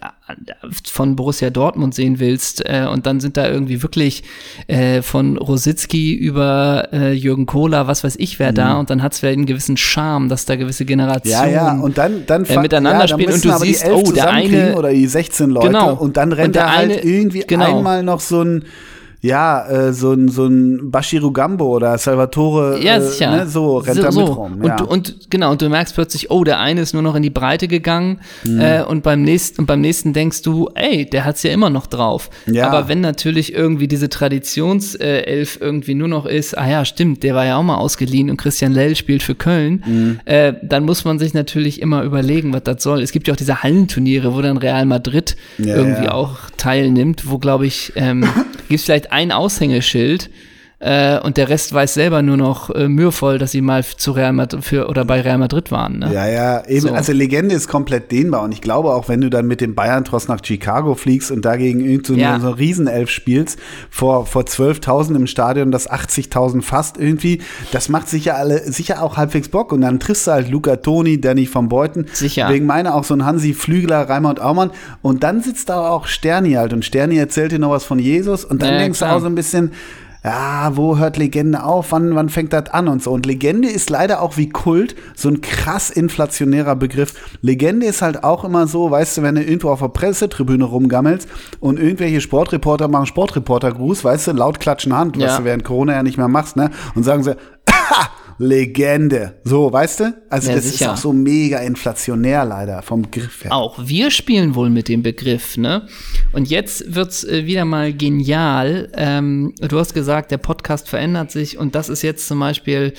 Speaker 2: von Borussia Dortmund sehen willst äh, und dann sind da irgendwie wirklich äh, von Rositzky über äh, Jürgen Kohler, was weiß ich wer da und dann hat es vielleicht einen gewissen Charme, dass da gewisse
Speaker 1: Mhm. Ja,
Speaker 2: Generationen
Speaker 1: ja, und dann, dann
Speaker 2: äh, miteinander
Speaker 1: dann
Speaker 2: spielen und du siehst, oh, der eine-
Speaker 1: oder die 16 Leute
Speaker 2: Genau.
Speaker 1: und dann rennt
Speaker 2: Und der
Speaker 1: da halt
Speaker 2: eine-
Speaker 1: irgendwie
Speaker 2: genau.
Speaker 1: einmal noch so ein ja, äh, so ein so ein Bashiru Gambo oder Salvatore
Speaker 2: Ja,
Speaker 1: äh,
Speaker 2: sicher.
Speaker 1: ne, so rennt da mit rum,
Speaker 2: und,
Speaker 1: ja.
Speaker 2: du, und genau, und du merkst plötzlich, oh, der eine ist nur noch in die Breite gegangen
Speaker 1: Mhm.
Speaker 2: äh, und beim nächsten und beim nächsten denkst du, ey, der hat's ja immer noch drauf.
Speaker 1: Ja.
Speaker 2: Aber wenn natürlich irgendwie diese Traditionself irgendwie nur noch ist, ah ja, stimmt, der war ja auch mal ausgeliehen und Christian Lell spielt für Köln,
Speaker 1: Mhm.
Speaker 2: äh, dann muss man sich natürlich immer überlegen, was das soll. Es gibt ja auch diese Hallenturniere, wo dann Real Madrid
Speaker 1: Ja,
Speaker 2: irgendwie
Speaker 1: ja.
Speaker 2: auch teilnimmt, wo glaube ich ähm, gibt's vielleicht ein Aushängeschild äh, und der Rest weiß selber nur noch äh, mühevoll, dass sie mal zu Real Madrid für oder bei Real Madrid waren. Ne?
Speaker 1: Ja, ja, eben.
Speaker 2: So.
Speaker 1: Also Legende ist komplett dehnbar und ich glaube auch, wenn du dann mit dem Bayern-Tross nach Chicago fliegst und dagegen irgend so,
Speaker 2: Ja.
Speaker 1: so ein Riesenelf spielst, vor, vor 12.000 im Stadion, das 80.000 fast irgendwie, das macht sicher alle, sicher auch halbwegs Bock und dann triffst du halt Luca Toni, Danny von Beuten.
Speaker 2: Sicher.
Speaker 1: Wegen meiner auch so ein Hansi Flügler, Raimund Aumann und dann sitzt da auch Sterni halt und Sterni erzählt dir noch was von Jesus und dann
Speaker 2: Ja,
Speaker 1: denkst
Speaker 2: klar.
Speaker 1: du auch so ein bisschen, ja, wo hört Legende auf? Wann, wann fängt das an und so? Und Legende ist leider auch wie Kult so ein krass inflationärer Begriff. Legende ist halt auch immer so, weißt du, wenn du irgendwo auf der Pressetribüne rumgammelst und irgendwelche Sportreporter machen Sportreportergruß, weißt du, laut klatschen Hand, was
Speaker 2: Ja.
Speaker 1: du während Corona ja nicht mehr machst, ne? Und sagen sie, Legende. So, weißt du? Also
Speaker 2: Ja,
Speaker 1: das
Speaker 2: sicher.
Speaker 1: ist auch so mega inflationär leider vom Griff her.
Speaker 2: Auch wir spielen wohl mit dem Begriff, ne? Und jetzt wird's äh, wieder mal genial. Ähm, du hast gesagt, der Podcast verändert sich und das ist jetzt zum Beispiel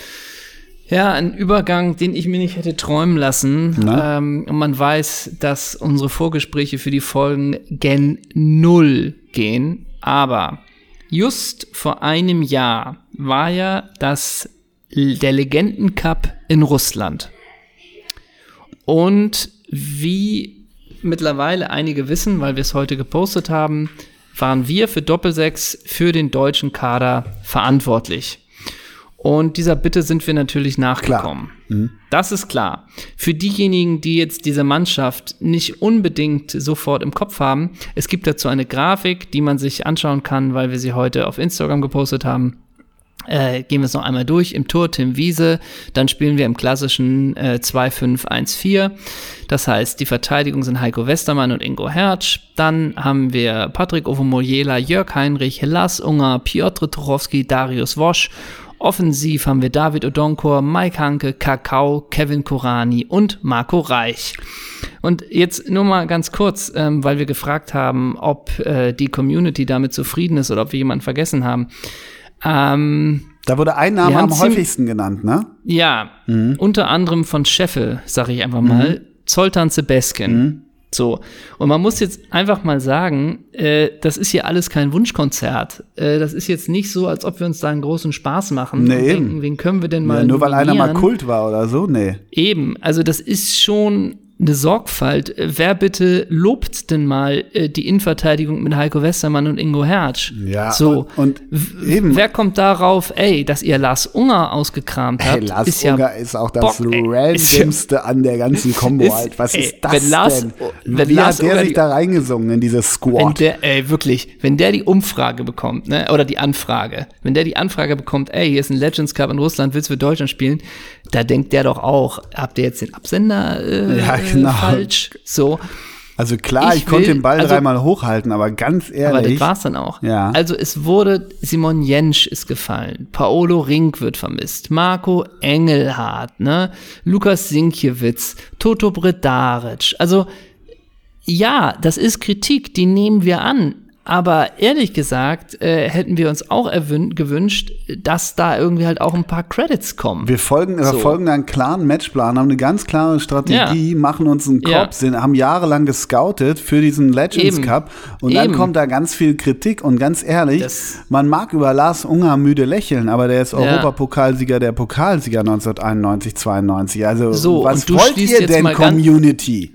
Speaker 2: ja ein Übergang, den ich mir nicht hätte träumen lassen. Ähm, und man weiß, dass unsere Vorgespräche für die Folgen gen Null gehen. Aber just vor einem Jahr war ja das der Legendencup in Russland. Und wie mittlerweile einige wissen, weil wir es heute gepostet haben, waren wir für Doppelsechs für den deutschen Kader verantwortlich. Und dieser Bitte sind wir natürlich nachgekommen. Das ist klar. Für diejenigen, die jetzt diese Mannschaft nicht unbedingt sofort im Kopf haben, es gibt dazu eine Grafik, die man sich anschauen kann, weil wir sie heute auf Instagram gepostet haben. Äh, gehen wir es noch einmal durch. Im Tor Tim Wiese, dann spielen wir im klassischen äh, 2-5-1-4. Das heißt, die Verteidigung sind Heiko Westermann und Ingo Hertz. Dann haben wir Patrick Ovomoyela, Jörg Heinrich, Lars Unger, Piotr Tuchowski, Darius Wosch. Offensiv haben wir David Odonkor, Mike Hanke, Kakao, Kevin Korani und Marco Reich. Und jetzt nur mal ganz kurz, ähm, weil wir gefragt haben, ob äh, die Community damit zufrieden ist oder ob wir jemanden vergessen haben. Ähm,
Speaker 1: Da wurde ein Name am häufigsten genannt, ne?
Speaker 2: ja, unter anderem von Scheffel, sage ich einfach mal, Zoltan Sebeskin. So, und man muss jetzt einfach mal sagen, äh, das ist hier alles kein Wunschkonzert. Äh, das ist jetzt nicht so, als ob wir uns da einen großen Spaß machen
Speaker 1: Nee,
Speaker 2: und denken, wen können wir denn mal
Speaker 1: Ja, nur weil einer mal. Kult war oder so, nee.
Speaker 2: Eben, also das ist schon eine Sorgfalt. Wer bitte lobt denn mal äh, die Innenverteidigung mit Heiko Westermann und Ingo Hertz?
Speaker 1: Ja,
Speaker 2: so.
Speaker 1: und- und eben.
Speaker 2: Wer kommt darauf, ey, dass ihr Lars Unger ausgekramt habt?
Speaker 1: Hey, Lars
Speaker 2: ist ja
Speaker 1: Unger ist auch das
Speaker 2: Bock, ey.
Speaker 1: randomste an der ganzen Combo halt. Was
Speaker 2: ey,
Speaker 1: ist das
Speaker 2: wenn Lars-
Speaker 1: denn?
Speaker 2: wenn
Speaker 1: Wie
Speaker 2: Lars
Speaker 1: hat der
Speaker 2: Unger
Speaker 1: sich
Speaker 2: die-
Speaker 1: da reingesungen in dieses
Speaker 2: Wenn
Speaker 1: Squad?
Speaker 2: der, ey, wirklich, wenn der die Umfrage bekommt, ne, oder die Anfrage, wenn der die Anfrage bekommt, ey, hier ist ein Legends Cup in Russland, willst du für Deutschland spielen? Da denkt der doch auch, habt ihr jetzt den Absender äh,
Speaker 1: Ja, genau.
Speaker 2: äh, falsch? So,
Speaker 1: Also klar, ich,
Speaker 2: Ich
Speaker 1: konnte
Speaker 2: will-
Speaker 1: den Ball
Speaker 2: also-
Speaker 1: dreimal hochhalten, aber ganz
Speaker 2: aber das
Speaker 1: ehrlich.
Speaker 2: war's dann auch.
Speaker 1: Ja.
Speaker 2: Also es wurde, Simon Jensch ist gefallen, Paolo Rink wird vermisst, Marco Engelhardt, ne, Lukas Sinkjewitz, Toto Bredaric. Also ja, das ist Kritik, die nehmen wir an. Aber ehrlich gesagt, äh, hätten wir uns auch gewünscht, dass da irgendwie halt auch ein paar Credits kommen.
Speaker 1: wir folgen,
Speaker 2: So.
Speaker 1: verfolgen da einen klaren Matchplan, haben eine ganz klare Strategie, machen uns einen
Speaker 2: Ja.
Speaker 1: Kopf, sind, haben jahrelang gescoutet für diesen Legends
Speaker 2: Eben.
Speaker 1: Cup und dann
Speaker 2: Eben.
Speaker 1: kommt da ganz viel Kritik und ganz ehrlich,
Speaker 2: Das-
Speaker 1: man mag über Lars Unger müde lächeln, aber der ist
Speaker 2: Ja.
Speaker 1: Europapokalsieger der Pokalsieger 1991, 92. Also
Speaker 2: So,
Speaker 1: was wollt ihr denn Community?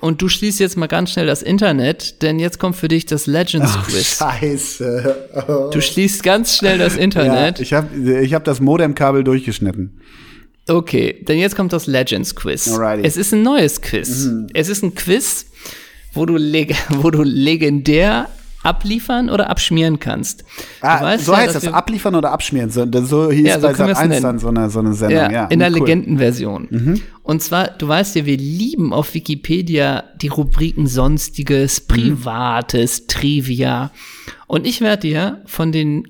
Speaker 2: Und du schließt jetzt mal ganz schnell das Internet, denn jetzt kommt für dich das Legends Quiz.
Speaker 1: Scheiße.
Speaker 2: Du schließt ganz schnell das
Speaker 1: Ja,
Speaker 2: Internet.
Speaker 1: ich habe ich hab das Modemkabel durchgeschnitten.
Speaker 2: Okay, denn jetzt kommt das Legends Quiz.
Speaker 1: Alrighty.
Speaker 2: Es ist ein neues Quiz.
Speaker 1: Mhm.
Speaker 2: Es ist ein Quiz, wo du, wo du legendär abliefern oder abschmieren kannst.
Speaker 1: Ah, so
Speaker 2: ja,
Speaker 1: heißt das, abliefern oder abschmieren. So, so hieß
Speaker 2: Ja, so
Speaker 1: bei Sat
Speaker 2: es
Speaker 1: 1
Speaker 2: nennen.
Speaker 1: dann so eine, so eine Sendung.
Speaker 2: Ja,
Speaker 1: Ja,
Speaker 2: in der
Speaker 1: cool. Mhm.
Speaker 2: Legendenversion. Und zwar, du weißt ja, wir lieben auf Wikipedia die Rubriken Sonstiges,
Speaker 1: Mhm.
Speaker 2: Privates, Trivia. Und ich werde dir von den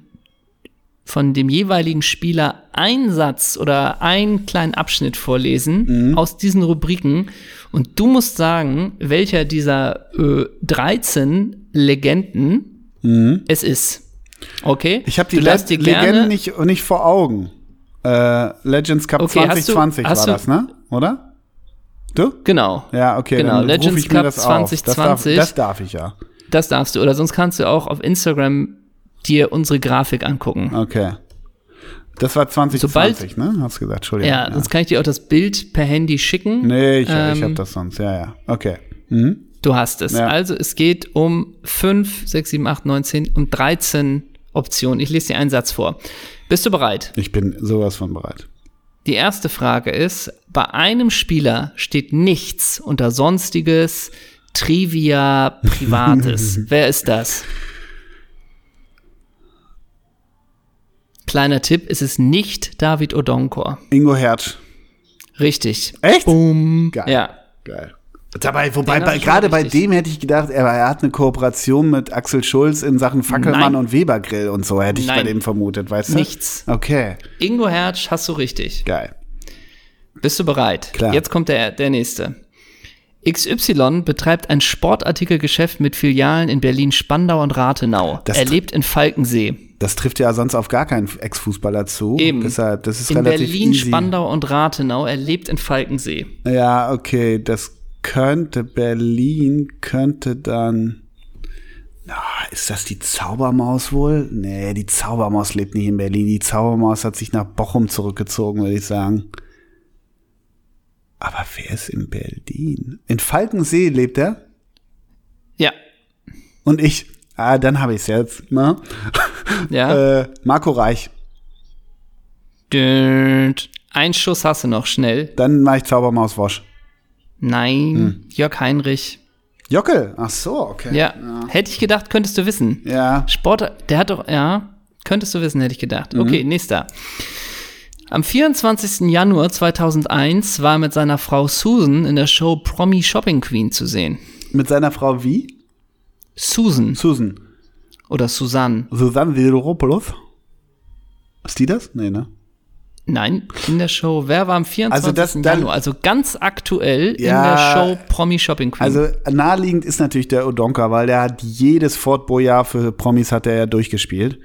Speaker 2: von dem jeweiligen Spieler einen Satz oder einen kleinen Abschnitt vorlesen
Speaker 1: Mhm.
Speaker 2: aus diesen Rubriken und du musst sagen, welcher dieser äh, 13 Legenden es ist. Okay?
Speaker 1: Mhm. Ich habe die Le Legenden nicht, nicht vor Augen. Äh, Legends Cup
Speaker 2: Okay, hast du-
Speaker 1: 2020
Speaker 2: hast
Speaker 1: war
Speaker 2: du-
Speaker 1: das, ne? Oder? Du?
Speaker 2: Genau.
Speaker 1: Ja, okay.
Speaker 2: Genau, Legends
Speaker 1: ich mir
Speaker 2: Cup
Speaker 1: das auf. Das darf,
Speaker 2: 2020.
Speaker 1: das darf ich ja.
Speaker 2: Das darfst du. Oder sonst kannst du auch auf Instagram dir unsere Grafik angucken.
Speaker 1: Okay. Das war 2020, ne? Hast du gesagt, Entschuldigung.
Speaker 2: Ja, sonst kann ich dir auch das Bild per Handy schicken.
Speaker 1: Nee, ich, ich
Speaker 2: Ähm,
Speaker 1: habe das sonst. Ja, ja. Okay. Mhm.
Speaker 2: Du hast es.
Speaker 1: Ja.
Speaker 2: Also es geht um 5, 6, 7, 8, 9, 10 und 13 Optionen. Ich lese dir einen Satz vor. Bist du bereit?
Speaker 1: Ich bin sowas von bereit.
Speaker 2: Die erste Frage ist, bei einem Spieler steht nichts unter Sonstiges, Trivia, Privates. Wer ist das? Kleiner Tipp, es ist nicht David Odonkor.
Speaker 1: Ingo Hertz.
Speaker 2: Richtig.
Speaker 1: Echt?
Speaker 2: Boom.
Speaker 1: Geil.
Speaker 2: Ja.
Speaker 1: Geil. Dabei, wobei, bei, gerade bei dem hätte ich gedacht, er, er hat eine Kooperation mit Axel Schulz in Sachen Fackelmann
Speaker 2: Nein.
Speaker 1: und Webergrill und so, hätte ich bei
Speaker 2: Nein.
Speaker 1: dem vermutet, weißt du?
Speaker 2: Nichts.
Speaker 1: Okay,
Speaker 2: Ingo Hertz hast du richtig.
Speaker 1: geil.
Speaker 2: Bist du bereit?
Speaker 1: Klar.
Speaker 2: Jetzt kommt der, der nächste. XY betreibt ein Sportartikelgeschäft mit Filialen in Berlin, Spandau und Rathenau.
Speaker 1: Das
Speaker 2: er lebt in Falkensee.
Speaker 1: Das trifft ja sonst auf gar keinen Ex-Fußballer zu.
Speaker 2: Eben.
Speaker 1: Deshalb, das ist
Speaker 2: In
Speaker 1: relativ
Speaker 2: Berlin,
Speaker 1: easy.
Speaker 2: Spandau und Rathenau. Er lebt in Falkensee.
Speaker 1: Ja, okay, das könnte Berlin, könnte dann. Na, ist das die Zaubermaus wohl? Nee, die Zaubermaus lebt nicht in Berlin. Die Zaubermaus hat sich nach Bochum zurückgezogen, würde ich sagen. Aber wer ist in Berlin? In Falkensee lebt er?
Speaker 2: Ja.
Speaker 1: Und ich. Ah, dann habe ich es jetzt. Ne?
Speaker 2: Ja.
Speaker 1: Äh, Marco Reich.
Speaker 2: Ein Schuss hast du noch schnell.
Speaker 1: Dann mache ich Zaubermaus Wosch.
Speaker 2: Nein.
Speaker 1: Hm.
Speaker 2: Jörg Heinrich.
Speaker 1: Jockel. Ach so, okay.
Speaker 2: Ja. Hätte ich gedacht, könntest du wissen.
Speaker 1: Ja.
Speaker 2: Sport, der hat doch, ja, könntest du wissen, hätte ich gedacht.
Speaker 1: Mhm.
Speaker 2: Okay, nächster. Am 24. Januar 2001 war er mit seiner Frau Susan in der Show Promi Shopping Queen zu sehen.
Speaker 1: Mit seiner Frau wie?
Speaker 2: Susan
Speaker 1: Susan.
Speaker 2: oder Susanne.
Speaker 1: Susanne Sideropoulos. Ist die das? Nee, ne?
Speaker 2: Nein, in der Show. Wer war am 24.
Speaker 1: Also das dann-
Speaker 2: Januar? Also ganz aktuell in
Speaker 1: Ja,
Speaker 2: der Show Promi Shopping Queen.
Speaker 1: Also naheliegend ist natürlich der Odonka, weil der hat jedes Fort Boyard für Promis hat er ja durchgespielt.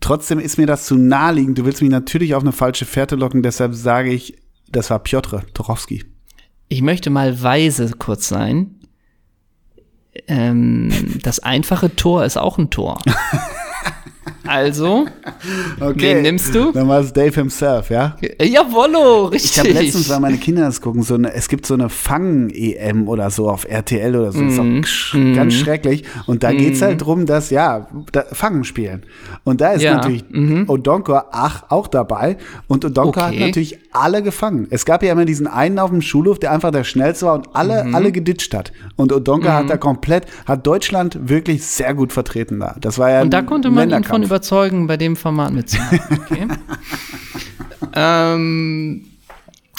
Speaker 1: Trotzdem ist mir das zu naheliegend. Du willst mich natürlich auf eine falsche Fährte locken, deshalb sage ich, das war Piotr Torowski.
Speaker 2: ich möchte mal weise kurz sein. Ähm, das einfache Tor ist auch ein Tor. Also,
Speaker 1: Okay.
Speaker 2: wen nimmst du?
Speaker 1: Dann war es Dave himself, ja?
Speaker 2: Äh, Jawollo, richtig.
Speaker 1: Ich habe letztens, weil meine Kinder das gucken, so eine, es gibt so eine Fang-EM oder so auf RTL oder so. Ist auch
Speaker 2: Mhm.
Speaker 1: sch- ganz schrecklich. Und da geht's halt drum, dass, ja, da, Fangen spielen. Und da ist
Speaker 2: Ja,
Speaker 1: natürlich Odonkor ach, auch dabei. Und Odonkor hat
Speaker 2: Okay.
Speaker 1: natürlich alle gefangen. Es gab ja immer diesen einen auf dem Schulhof, der einfach der schnellste war und alle,
Speaker 2: Mhm.
Speaker 1: alle geditscht hat. Und Odonkor hat da komplett, hat Deutschland wirklich sehr gut vertreten da. Das war ja
Speaker 2: Und da konnte man ihn von überzeugen, bei dem Format mitzumachen. Okay. ähm,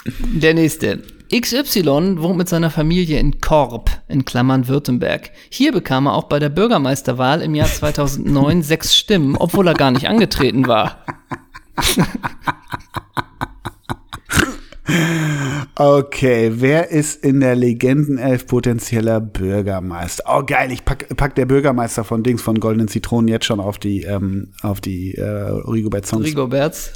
Speaker 2: der nächste. XY wohnt mit seiner Familie in Korb, in Klammern Württemberg. Hier bekam er auch bei der Bürgermeisterwahl im Jahr 2009 sechs Stimmen, obwohl er gar nicht angetreten war.
Speaker 1: Okay, wer ist in der Legendenelf potenzieller Bürgermeister? Oh geil, ich pack, pack der Bürgermeister von Dings von Goldenen Zitronen jetzt schon auf die ähm, auf die äh, Rigobert Songs.
Speaker 2: Rigoberts.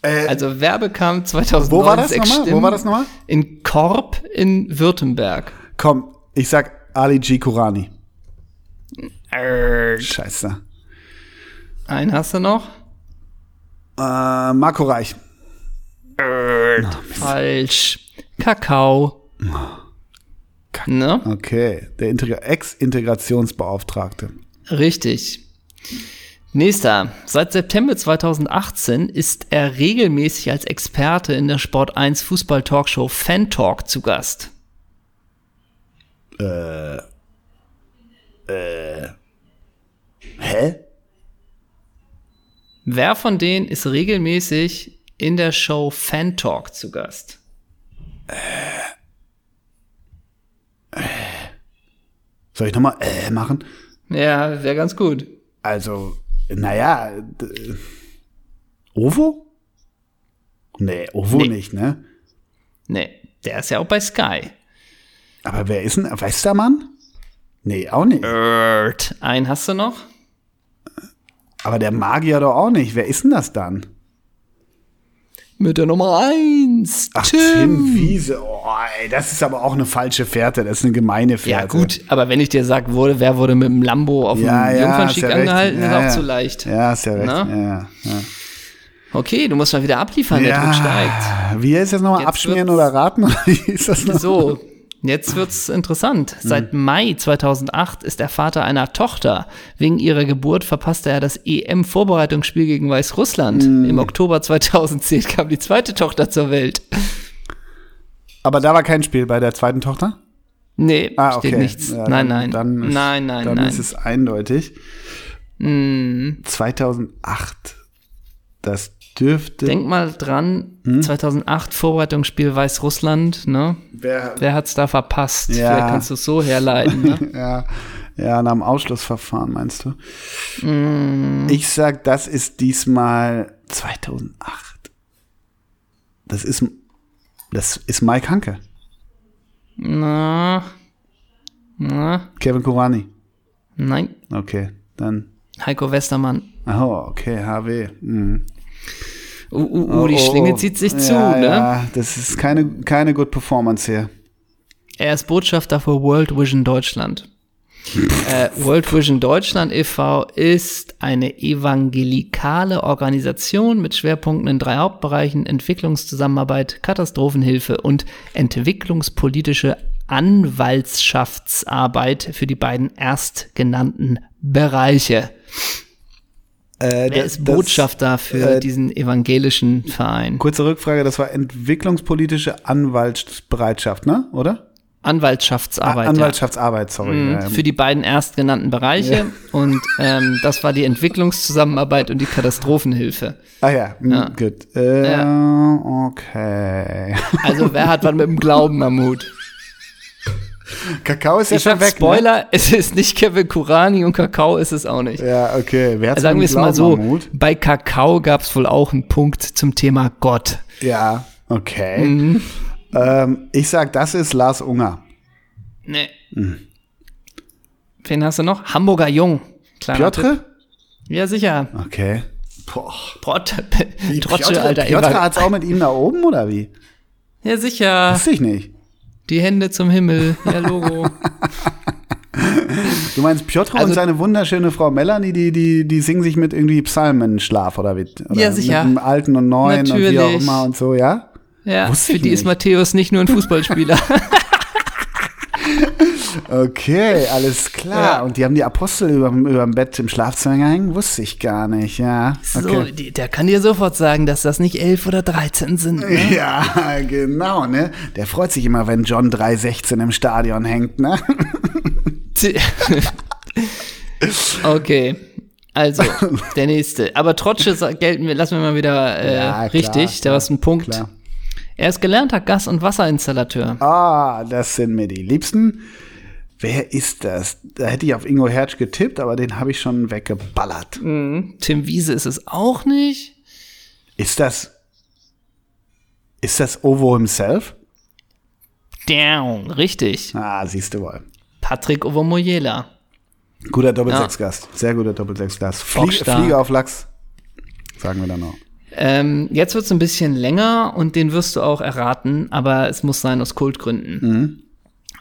Speaker 1: Äh,
Speaker 2: Also wer bekam 2009
Speaker 1: wo war das nochmal? Wo war das nochmal?
Speaker 2: In Korb in Württemberg.
Speaker 1: Komm, ich sag Ali G Kurani.
Speaker 2: Äh,
Speaker 1: Scheiße.
Speaker 2: Einen hast du noch?
Speaker 1: Äh, Marco Reich.
Speaker 2: Falsch. Kakao. Ne?
Speaker 1: Okay, der Integra Ex-Integrationsbeauftragte.
Speaker 2: Richtig. Nächster. Seit September 2018 ist er regelmäßig als Experte in der Sport 1 Fußball Talkshow Fan Talk zu Gast.
Speaker 1: Hä?
Speaker 2: Wer von denen ist regelmäßig in der Show Fan Talk zu Gast?
Speaker 1: Soll ich nochmal äh machen?
Speaker 2: Ja, wäre ganz gut.
Speaker 1: Also, naja, Ovo? Nee, Ovo
Speaker 2: Nee.
Speaker 1: nicht, ne?
Speaker 2: Nee, der ist ja auch bei Sky.
Speaker 1: Aber wer ist denn Westermann? Nee, auch nicht.
Speaker 2: Erd. Einen hast du noch?
Speaker 1: Aber der Magier doch auch nicht. Wer ist denn das dann?
Speaker 2: Mit der Nummer 1.
Speaker 1: Ach, Tim, Wiese. Oh, ey, das ist aber auch eine falsche Fährte. Das ist eine gemeine Fährte.
Speaker 2: Ja, gut, aber wenn ich dir sag, wurde, wer wurde mit dem Lambo auf
Speaker 1: Ja,
Speaker 2: dem
Speaker 1: ja,
Speaker 2: Jungfernstieg
Speaker 1: ja
Speaker 2: angehalten,
Speaker 1: Ja,
Speaker 2: ist auch
Speaker 1: ja.
Speaker 2: zu leicht.
Speaker 1: Ja, ist ja recht. Ja.
Speaker 2: Okay, du musst mal wieder abliefern, der Druck steigt.
Speaker 1: Wie ist das nochmal? Abschmieren oder raten? Oder Wie ist das noch?
Speaker 2: So, jetzt wird's interessant.
Speaker 1: Hm.
Speaker 2: Seit Mai 2008 ist er Vater einer Tochter. Wegen ihrer Geburt verpasste er das EM-Vorbereitungsspiel gegen Weißrussland.
Speaker 1: Hm.
Speaker 2: Im Oktober 2010 kam die zweite Tochter zur Welt.
Speaker 1: Aber da war kein Spiel bei der zweiten Tochter?
Speaker 2: Nee,
Speaker 1: Ah, okay.
Speaker 2: steht nichts.
Speaker 1: Ja,
Speaker 2: nein,
Speaker 1: dann-
Speaker 2: nein.
Speaker 1: Dann ist,
Speaker 2: nein, nein,
Speaker 1: dann
Speaker 2: nein.
Speaker 1: ist es eindeutig.
Speaker 2: Hm.
Speaker 1: 2008. Das dürfte.
Speaker 2: Denk mal dran,
Speaker 1: Hm?
Speaker 2: 2008 Vorbereitungsspiel Weißrussland, ne?
Speaker 1: wer,
Speaker 2: Wer hat's da verpasst?
Speaker 1: Ja.
Speaker 2: Vielleicht kannst du es so herleiten, ne?
Speaker 1: ja, ja, nach dem Ausschlussverfahren meinst du?
Speaker 2: Mm.
Speaker 1: Ich sag, das ist diesmal 2008. Das ist, das ist Mike Hanke.
Speaker 2: Na, na,
Speaker 1: Kevin Kurani.
Speaker 2: nein,
Speaker 1: Okay, dann.
Speaker 2: Heiko Westermann.
Speaker 1: Oh, okay, HW. Mhm.
Speaker 2: Die
Speaker 1: Oh, oh,
Speaker 2: Schlinge
Speaker 1: oh.
Speaker 2: zieht sich
Speaker 1: ja,
Speaker 2: zu, ne?
Speaker 1: Ja, das ist keine, keine Good Performance hier.
Speaker 2: Er ist Botschafter für World Vision Deutschland. äh, World Vision Deutschland e.V. ist eine evangelikale Organisation mit Schwerpunkten in drei Hauptbereichen Entwicklungszusammenarbeit, Katastrophenhilfe und entwicklungspolitische Anwaltschaftsarbeit für die beiden erstgenannten Bereiche.
Speaker 1: Äh,
Speaker 2: Wer
Speaker 1: das-
Speaker 2: ist Botschafter für
Speaker 1: äh,
Speaker 2: diesen evangelischen Verein?
Speaker 1: Kurze Rückfrage, das war entwicklungspolitische Anwaltsbereitschaft, ne? Oder?
Speaker 2: Anwaltschaftsarbeit. ja.
Speaker 1: Anwaltschaftsarbeit, sorry.
Speaker 2: Mhm, für die beiden erstgenannten Bereiche und ähm, das war die Entwicklungszusammenarbeit und die Katastrophenhilfe.
Speaker 1: ah ja, mm,
Speaker 2: Ja.
Speaker 1: gut. Äh, Okay.
Speaker 2: Also wer hat was mit dem Glauben am Hut?
Speaker 1: Kakao ist ja
Speaker 2: Ich
Speaker 1: schon weg.
Speaker 2: Spoiler, es ist nicht Kevin Kurani und Kakao ist es auch nicht.
Speaker 1: Ne? Ja, okay. Wer hat's
Speaker 2: Sagen wir es mal so,
Speaker 1: Hut?
Speaker 2: bei Kakao gab es wohl auch einen Punkt zum Thema Gott.
Speaker 1: Ja, okay.
Speaker 2: Mhm.
Speaker 1: Ähm, ich sag, das ist Lars Unger.
Speaker 2: Nee.
Speaker 1: Mhm.
Speaker 2: Wen hast du noch? Hamburger Jung. Kleiner.
Speaker 1: Piotr?
Speaker 2: Ja, sicher.
Speaker 1: Okay. Boah.
Speaker 2: Prot, Trottel,
Speaker 1: Piotr,
Speaker 2: Alter.
Speaker 1: Piotr
Speaker 2: Eva-
Speaker 1: hat's auch mit ihm da oben, oder wie?
Speaker 2: Ja, sicher.
Speaker 1: Wusste ich nicht.
Speaker 2: Die Hände zum Himmel. Ja, Logo.
Speaker 1: Du meinst Piotr
Speaker 2: Also-
Speaker 1: und seine wunderschöne Frau Melanie, die, die, die singen sich mit irgendwie Psalmen in Schlaf oder wie? Oder
Speaker 2: Ja, sicher.
Speaker 1: Mit dem Alten und Neuen und wie auch
Speaker 2: Natürlich.
Speaker 1: immer und so, ja?
Speaker 2: Ja,
Speaker 1: Wusste
Speaker 2: für die ist
Speaker 1: nicht.
Speaker 2: Matthäus nicht nur ein Fußballspieler.
Speaker 1: Okay, alles klar.
Speaker 2: Ja.
Speaker 1: Und die haben die Apostel über, über dem Bett im Schlafzimmer hängen? Wusste ich gar nicht, ja.
Speaker 2: So,
Speaker 1: Okay.
Speaker 2: die, der kann dir sofort sagen, dass das nicht elf oder 13 sind. Ne?
Speaker 1: Ja, genau, ne? Der freut sich immer, wenn John 316 im Stadion hängt, ne?
Speaker 2: Okay. Also, der nächste. Aber Trotsche gelten wir, lassen wir mal wieder äh,
Speaker 1: Ja,
Speaker 2: richtig. Da war es ein Punkt.
Speaker 1: klar.
Speaker 2: Er ist gelernter Gas- und Wasserinstallateur.
Speaker 1: Ah, das sind mir die Liebsten. Wer ist das? Da hätte ich auf Ingo Hertz getippt, aber den habe ich schon weggeballert.
Speaker 2: Tim Wiese ist es auch nicht.
Speaker 1: Ist das. Ist das Ovo himself?
Speaker 2: Down, richtig.
Speaker 1: Ah, siehst du wohl.
Speaker 2: Patrick Ovomoyela.
Speaker 1: Guter Doppelsechsgast. Sehr guter Doppelsechsgast. Flie
Speaker 2: Bockstark.
Speaker 1: Fliege auf Lachs. Sagen wir dann noch.
Speaker 2: Ähm, jetzt wird es ein bisschen länger und den wirst du auch erraten, aber es muss sein aus Kultgründen.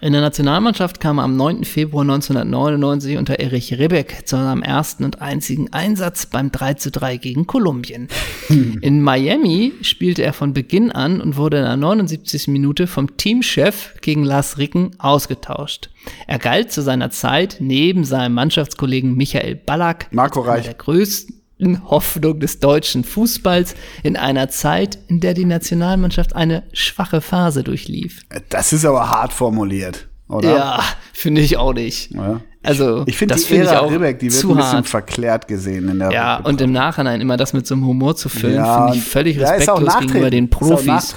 Speaker 2: In der Nationalmannschaft kam er am 9. Februar 1999 unter Erich Ribbeck zu seinem ersten und einzigen Einsatz beim 3 zu 3 gegen Kolumbien. In Miami spielte er von Beginn an und wurde in der 79. Minute vom Teamchef gegen Lars Ricken ausgetauscht. Er galt zu seiner Zeit neben seinem Mannschaftskollegen Michael Ballack
Speaker 1: Marco Reich.
Speaker 2: der größten Hoffnung des deutschen Fußballs in einer Zeit, in der die Nationalmannschaft eine schwache Phase durchlief.
Speaker 1: Das ist aber hart formuliert, oder?
Speaker 2: Ja, finde ich auch nicht.
Speaker 1: Ja.
Speaker 2: Also,
Speaker 1: Ich finde
Speaker 2: das finde ich auch
Speaker 1: Ribbeck, die wird
Speaker 2: zu
Speaker 1: ein bisschen
Speaker 2: hart.
Speaker 1: verklärt gesehen in der
Speaker 2: Ja, und im Nachhinein immer das mit so einem Humor zu füllen,
Speaker 1: Ja,
Speaker 2: finde ich völlig respektlos gegenüber den Profis.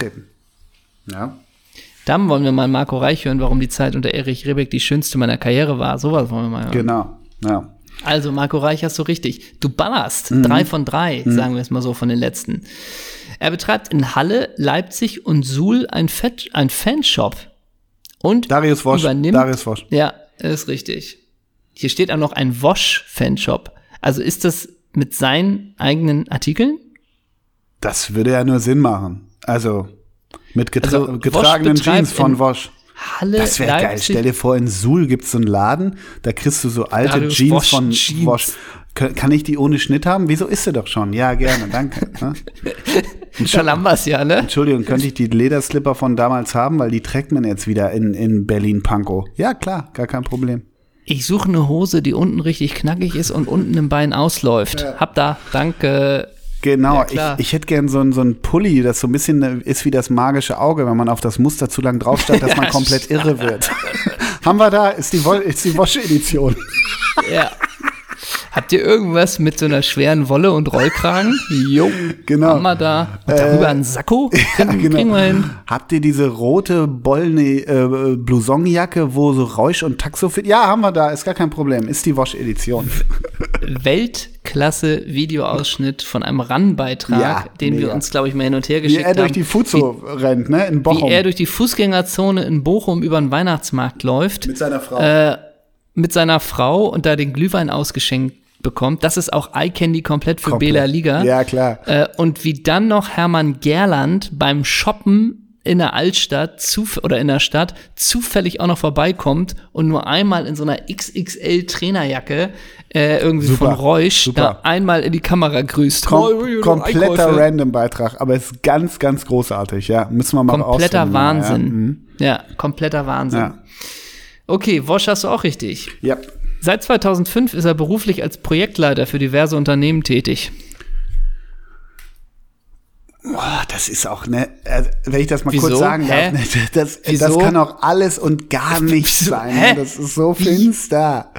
Speaker 1: Ja.
Speaker 2: Dann wollen wir mal Marco Reich hören, warum die Zeit unter Erich Ribbeck die schönste meiner Karriere war. Sowas wollen wir mal hören.
Speaker 1: Genau. Ja.
Speaker 2: Also, Marco Reich hast du richtig. Du ballerst.
Speaker 1: Mhm.
Speaker 2: Drei von drei, sagen wir es mal so von den letzten. Er betreibt in Halle, Leipzig und Suhl ein, Fett, ein Fanshop. Und
Speaker 1: Darius Wosch.
Speaker 2: übernimmt.
Speaker 1: Darius Wosch.
Speaker 2: Ja, ist richtig. Hier steht auch noch ein Wosch-Fanshop. Also ist das mit seinen eigenen Artikeln?
Speaker 1: Das würde ja nur Sinn machen. Also mit getra
Speaker 2: Also,
Speaker 1: getragenen Jeans von Wosch.
Speaker 2: Halle,
Speaker 1: Das wäre geil. Stell dir vor, in Suhl gibt's so einen Laden, da kriegst du so alte
Speaker 2: Darius
Speaker 1: Jeans
Speaker 2: Wosch
Speaker 1: von
Speaker 2: Jeans.
Speaker 1: Wosch. Kann ich die ohne Schnitt haben? Wieso ist sie doch schon? Ja, gerne, danke. Ne?
Speaker 2: Wir's ja, ne?
Speaker 1: Entschuldigung, könnte ich die Lederslipper von damals haben, weil die trägt man jetzt wieder in, in Berlin-Pankow. Ja, klar, gar kein Problem.
Speaker 2: Ich suche eine Hose, die unten richtig knackig ist und unten im Bein ausläuft. Hab da, danke.
Speaker 1: Genau,
Speaker 2: Ja,
Speaker 1: ich, ich hätte gern so ein, so ein Pulli, das so ein bisschen äh, ist wie das magische Auge, wenn man auf das Muster zu lang draufsteigt, dass man komplett irre wird. Haben wir da, ist die, ist die Wosche-Edition.
Speaker 2: Ja. Habt ihr irgendwas mit so einer schweren Wolle und Rollkragen? Jo.
Speaker 1: Genau.
Speaker 2: Haben wir da. Und darüber einen Sakko? Kriegen,
Speaker 1: genau.
Speaker 2: kriegen wir hin.
Speaker 1: Habt ihr diese rote Bollne äh, Blousonjacke, wo so Räusch und Taxo fit? Ja, haben wir da, ist gar kein Problem. Ist die Wash-Edition.
Speaker 2: Weltklasse Videoausschnitt von einem Run-Beitrag,
Speaker 1: Ja,
Speaker 2: den wir
Speaker 1: mega.
Speaker 2: uns, glaube ich, mal hin und her
Speaker 1: Wie
Speaker 2: geschickt
Speaker 1: er durch
Speaker 2: haben.
Speaker 1: die Fuzo rennt, ne? In
Speaker 2: wie,
Speaker 1: Bochum.
Speaker 2: wie er durch die Fußgängerzone in Bochum über den Weihnachtsmarkt läuft.
Speaker 1: mit seiner Frau.
Speaker 2: äh, mit seiner Frau und da den Glühwein ausgeschenkt bekommt. Das ist auch Eye Candy komplett für
Speaker 1: Komplett.
Speaker 2: Bela Liga.
Speaker 1: Ja, klar.
Speaker 2: Äh, und wie dann noch Hermann Gerland beim Shoppen in der Altstadt zuf oder in der Stadt zufällig auch noch vorbeikommt und nur einmal in so einer XXL Trainerjacke äh, irgendwie
Speaker 1: Super,
Speaker 2: von Reusch
Speaker 1: super.
Speaker 2: da einmal in die Kamera grüßt.
Speaker 1: Kom kompletter. Random-Beitrag, aber ist ganz, ganz großartig, ja. Müssen wir mal
Speaker 2: Kompletter Wahnsinn. Ja, kompletter Wahnsinn.
Speaker 1: Ja.
Speaker 2: Okay, Wosch hast du auch richtig.
Speaker 1: Ja. ja.
Speaker 2: Seit 2005 ist er beruflich als Projektleiter für diverse Unternehmen tätig.
Speaker 1: Boah, das ist auch, ne, äh, wenn ich das mal
Speaker 2: Wieso?
Speaker 1: kurz sagen
Speaker 2: Hä?
Speaker 1: darf, ne, das, das kann auch alles und gar nichts sein.
Speaker 2: Hä?
Speaker 1: Ne? Das ist so finster.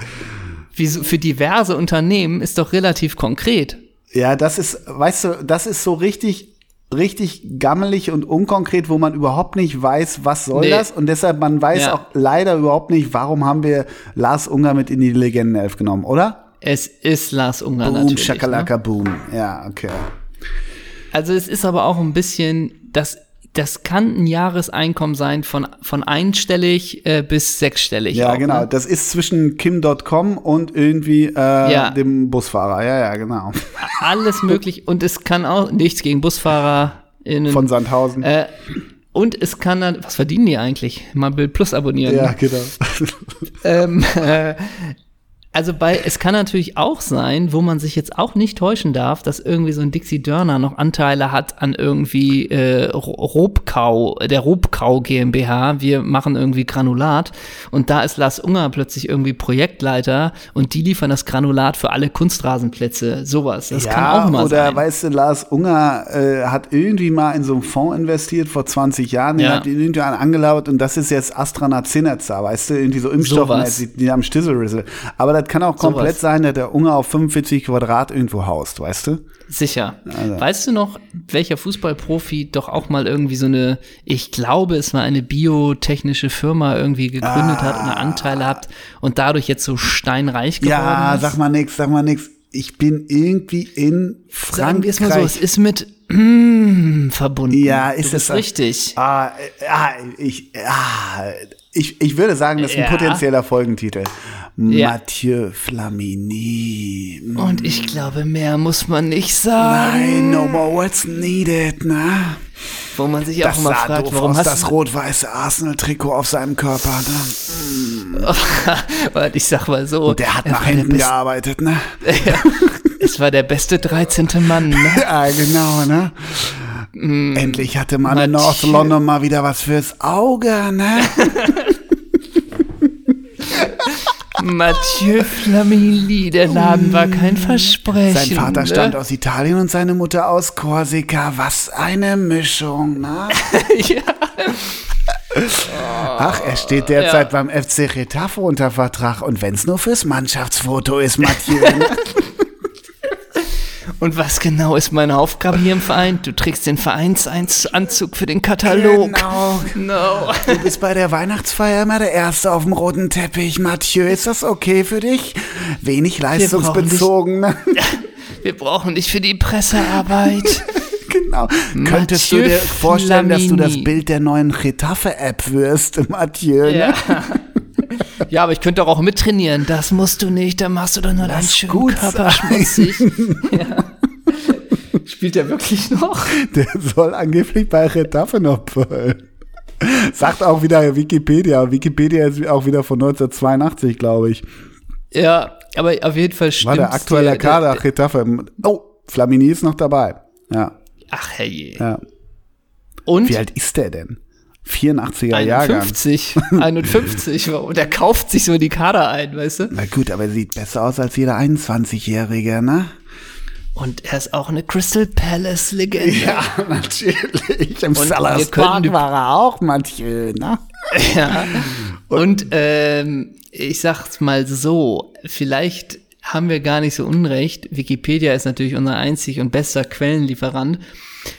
Speaker 2: Wieso, für diverse Unternehmen ist doch relativ konkret.
Speaker 1: Ja, das ist, weißt du, das ist so richtig, richtig gammelig und unkonkret, wo man überhaupt nicht weiß, was soll
Speaker 2: Nee.
Speaker 1: das? Und deshalb, man weiß
Speaker 2: Ja.
Speaker 1: auch leider überhaupt nicht, warum haben wir Lars Unger mit in die Legendenelf genommen, oder?
Speaker 2: Es ist Lars Ungar
Speaker 1: Boom,
Speaker 2: natürlich. Ne?
Speaker 1: Shakalaka, boom. Ja, okay.
Speaker 2: Also es ist aber auch ein bisschen, das, das kann ein Jahreseinkommen sein von, von einstellig äh, bis sechsstellig.
Speaker 1: Ja,
Speaker 2: auch,
Speaker 1: genau.
Speaker 2: Ne?
Speaker 1: Das ist zwischen Kim.com und irgendwie äh,
Speaker 2: Ja.
Speaker 1: dem Busfahrer. Ja, ja, genau.
Speaker 2: Alles möglich. Und es kann auch nichts gegen BusfahrerInnen.
Speaker 1: Von Sandhausen.
Speaker 2: äh, Und es kann dann, was verdienen die eigentlich? Mal Bild Plus abonnieren.
Speaker 1: Ja, genau.
Speaker 2: ähm, äh, also bei, es kann natürlich auch sein, wo man sich jetzt auch nicht täuschen darf, dass irgendwie so ein Dixie Dörner noch Anteile hat an irgendwie äh, Robkau, der Robkau GmbH. Wir machen irgendwie Granulat und da ist Lars Unger plötzlich irgendwie Projektleiter und die liefern das Granulat für alle Kunstrasenplätze. Sowas. Das
Speaker 1: ja,
Speaker 2: kann auch mal
Speaker 1: oder
Speaker 2: sein.
Speaker 1: weißt du, Lars Unger äh, hat irgendwie mal in so einen Fonds investiert vor 20 Jahren, den
Speaker 2: Ja.
Speaker 1: hat ihn irgendwann angelauert und das ist jetzt AstraZeneca, weißt du, irgendwie so Impfstoffe, die, die haben Stisselrissel. Aber das kann auch komplett
Speaker 2: Sowas.
Speaker 1: sein, dass der Unger auf 45 Quadrat irgendwo haust, weißt du?
Speaker 2: Sicher.
Speaker 1: Also.
Speaker 2: Weißt du noch, welcher Fußballprofi doch auch mal irgendwie so eine, ich glaube, es war eine biotechnische Firma irgendwie gegründet hat und Anteile hat und dadurch jetzt so steinreich geworden
Speaker 1: Ja,
Speaker 2: ist?
Speaker 1: sag mal nix, sag mal nix. Ich bin irgendwie in
Speaker 2: Sagen wir es mal so, es
Speaker 1: Frankreich.
Speaker 2: ist mit mm, verbunden.
Speaker 1: Ja, ist es
Speaker 2: richtig.
Speaker 1: Ah, äh, ah, ich, ah, ich, ich würde sagen, das ist ein
Speaker 2: Ja.
Speaker 1: potenzieller Folgentitel.
Speaker 2: Ja.
Speaker 1: Mathieu Flamini.
Speaker 2: Und ich glaube, mehr muss man nicht sagen.
Speaker 1: Nein, no more what's needed, ne?
Speaker 2: Wo man sich
Speaker 1: Das
Speaker 2: auch immer fragt, warum
Speaker 1: aus,
Speaker 2: hast
Speaker 1: das rot-weiße Arsenal-Trikot auf seinem Körper, ne?
Speaker 2: Ich sag mal so.
Speaker 1: Und der hat nach hinten gearbeitet, ne?
Speaker 2: Ja, es war der beste 13. Mann. Ne?
Speaker 1: Ja, genau, ne? Endlich hatte man in North. London mal wieder was fürs Auge, ne?
Speaker 2: Mathieu Flamini, der Laden war kein Versprechen.
Speaker 1: Sein Vater
Speaker 2: ne?
Speaker 1: stammt aus Italien und seine Mutter aus Korsika. Was eine Mischung, ne?
Speaker 2: ja.
Speaker 1: Ach, er steht derzeit beim FC Retafe unter Vertrag und wenn's nur fürs Mannschaftsfoto ist, Mathieu. Ne?
Speaker 2: Und was genau ist meine Aufgabe hier im Verein? Du trägst den Vereinsanzug für den Katalog.
Speaker 1: Genau.
Speaker 2: No.
Speaker 1: Du bist bei der Weihnachtsfeier immer der Erste auf dem roten Teppich, Mathieu. Ist das okay für dich? Wenig leistungsbezogen. ne?
Speaker 2: Wir brauchen dich für die Pressearbeit.
Speaker 1: Genau. Könntest du
Speaker 2: Mathieu
Speaker 1: dir vorstellen, dass du das
Speaker 2: Flamini.
Speaker 1: Bild der neuen Retafe-App wirst, Mathieu?
Speaker 2: ja.
Speaker 1: Ne?
Speaker 2: ja, aber ich könnte doch auch mittrainieren. Das musst du nicht, dann machst du doch nur deinen
Speaker 1: Lass
Speaker 2: schönen
Speaker 1: gut
Speaker 2: Körper schmutzig. ja. Spielt er wirklich noch?
Speaker 1: Der soll angeblich bei Retafe noch pöllen. Sagt auch wieder Wikipedia. Wikipedia ist auch wieder von 1982, glaube ich.
Speaker 2: Ja, aber auf jeden Fall stimmt.
Speaker 1: War der aktuelle Kader Retafe. Oh, Flamini ist noch dabei. Ja,
Speaker 2: Ach herrje.
Speaker 1: ja.
Speaker 2: Und
Speaker 1: Wie alt ist der denn? 84er Jahrgang.
Speaker 2: 51. 51. Warum? Der kauft sich so die Kader ein, weißt du?
Speaker 1: Na gut, aber er sieht besser aus als jeder 21-Jährige, ne?
Speaker 2: Und er ist auch eine Crystal Palace Legende.
Speaker 1: Ja, natürlich. Im Sellers Park war er auch, Mathieu, ne?
Speaker 2: Ja. Und ähm, ich sag's mal so, vielleicht haben wir gar nicht so unrecht. Wikipedia ist natürlich unser einzig und bester Quellenlieferant.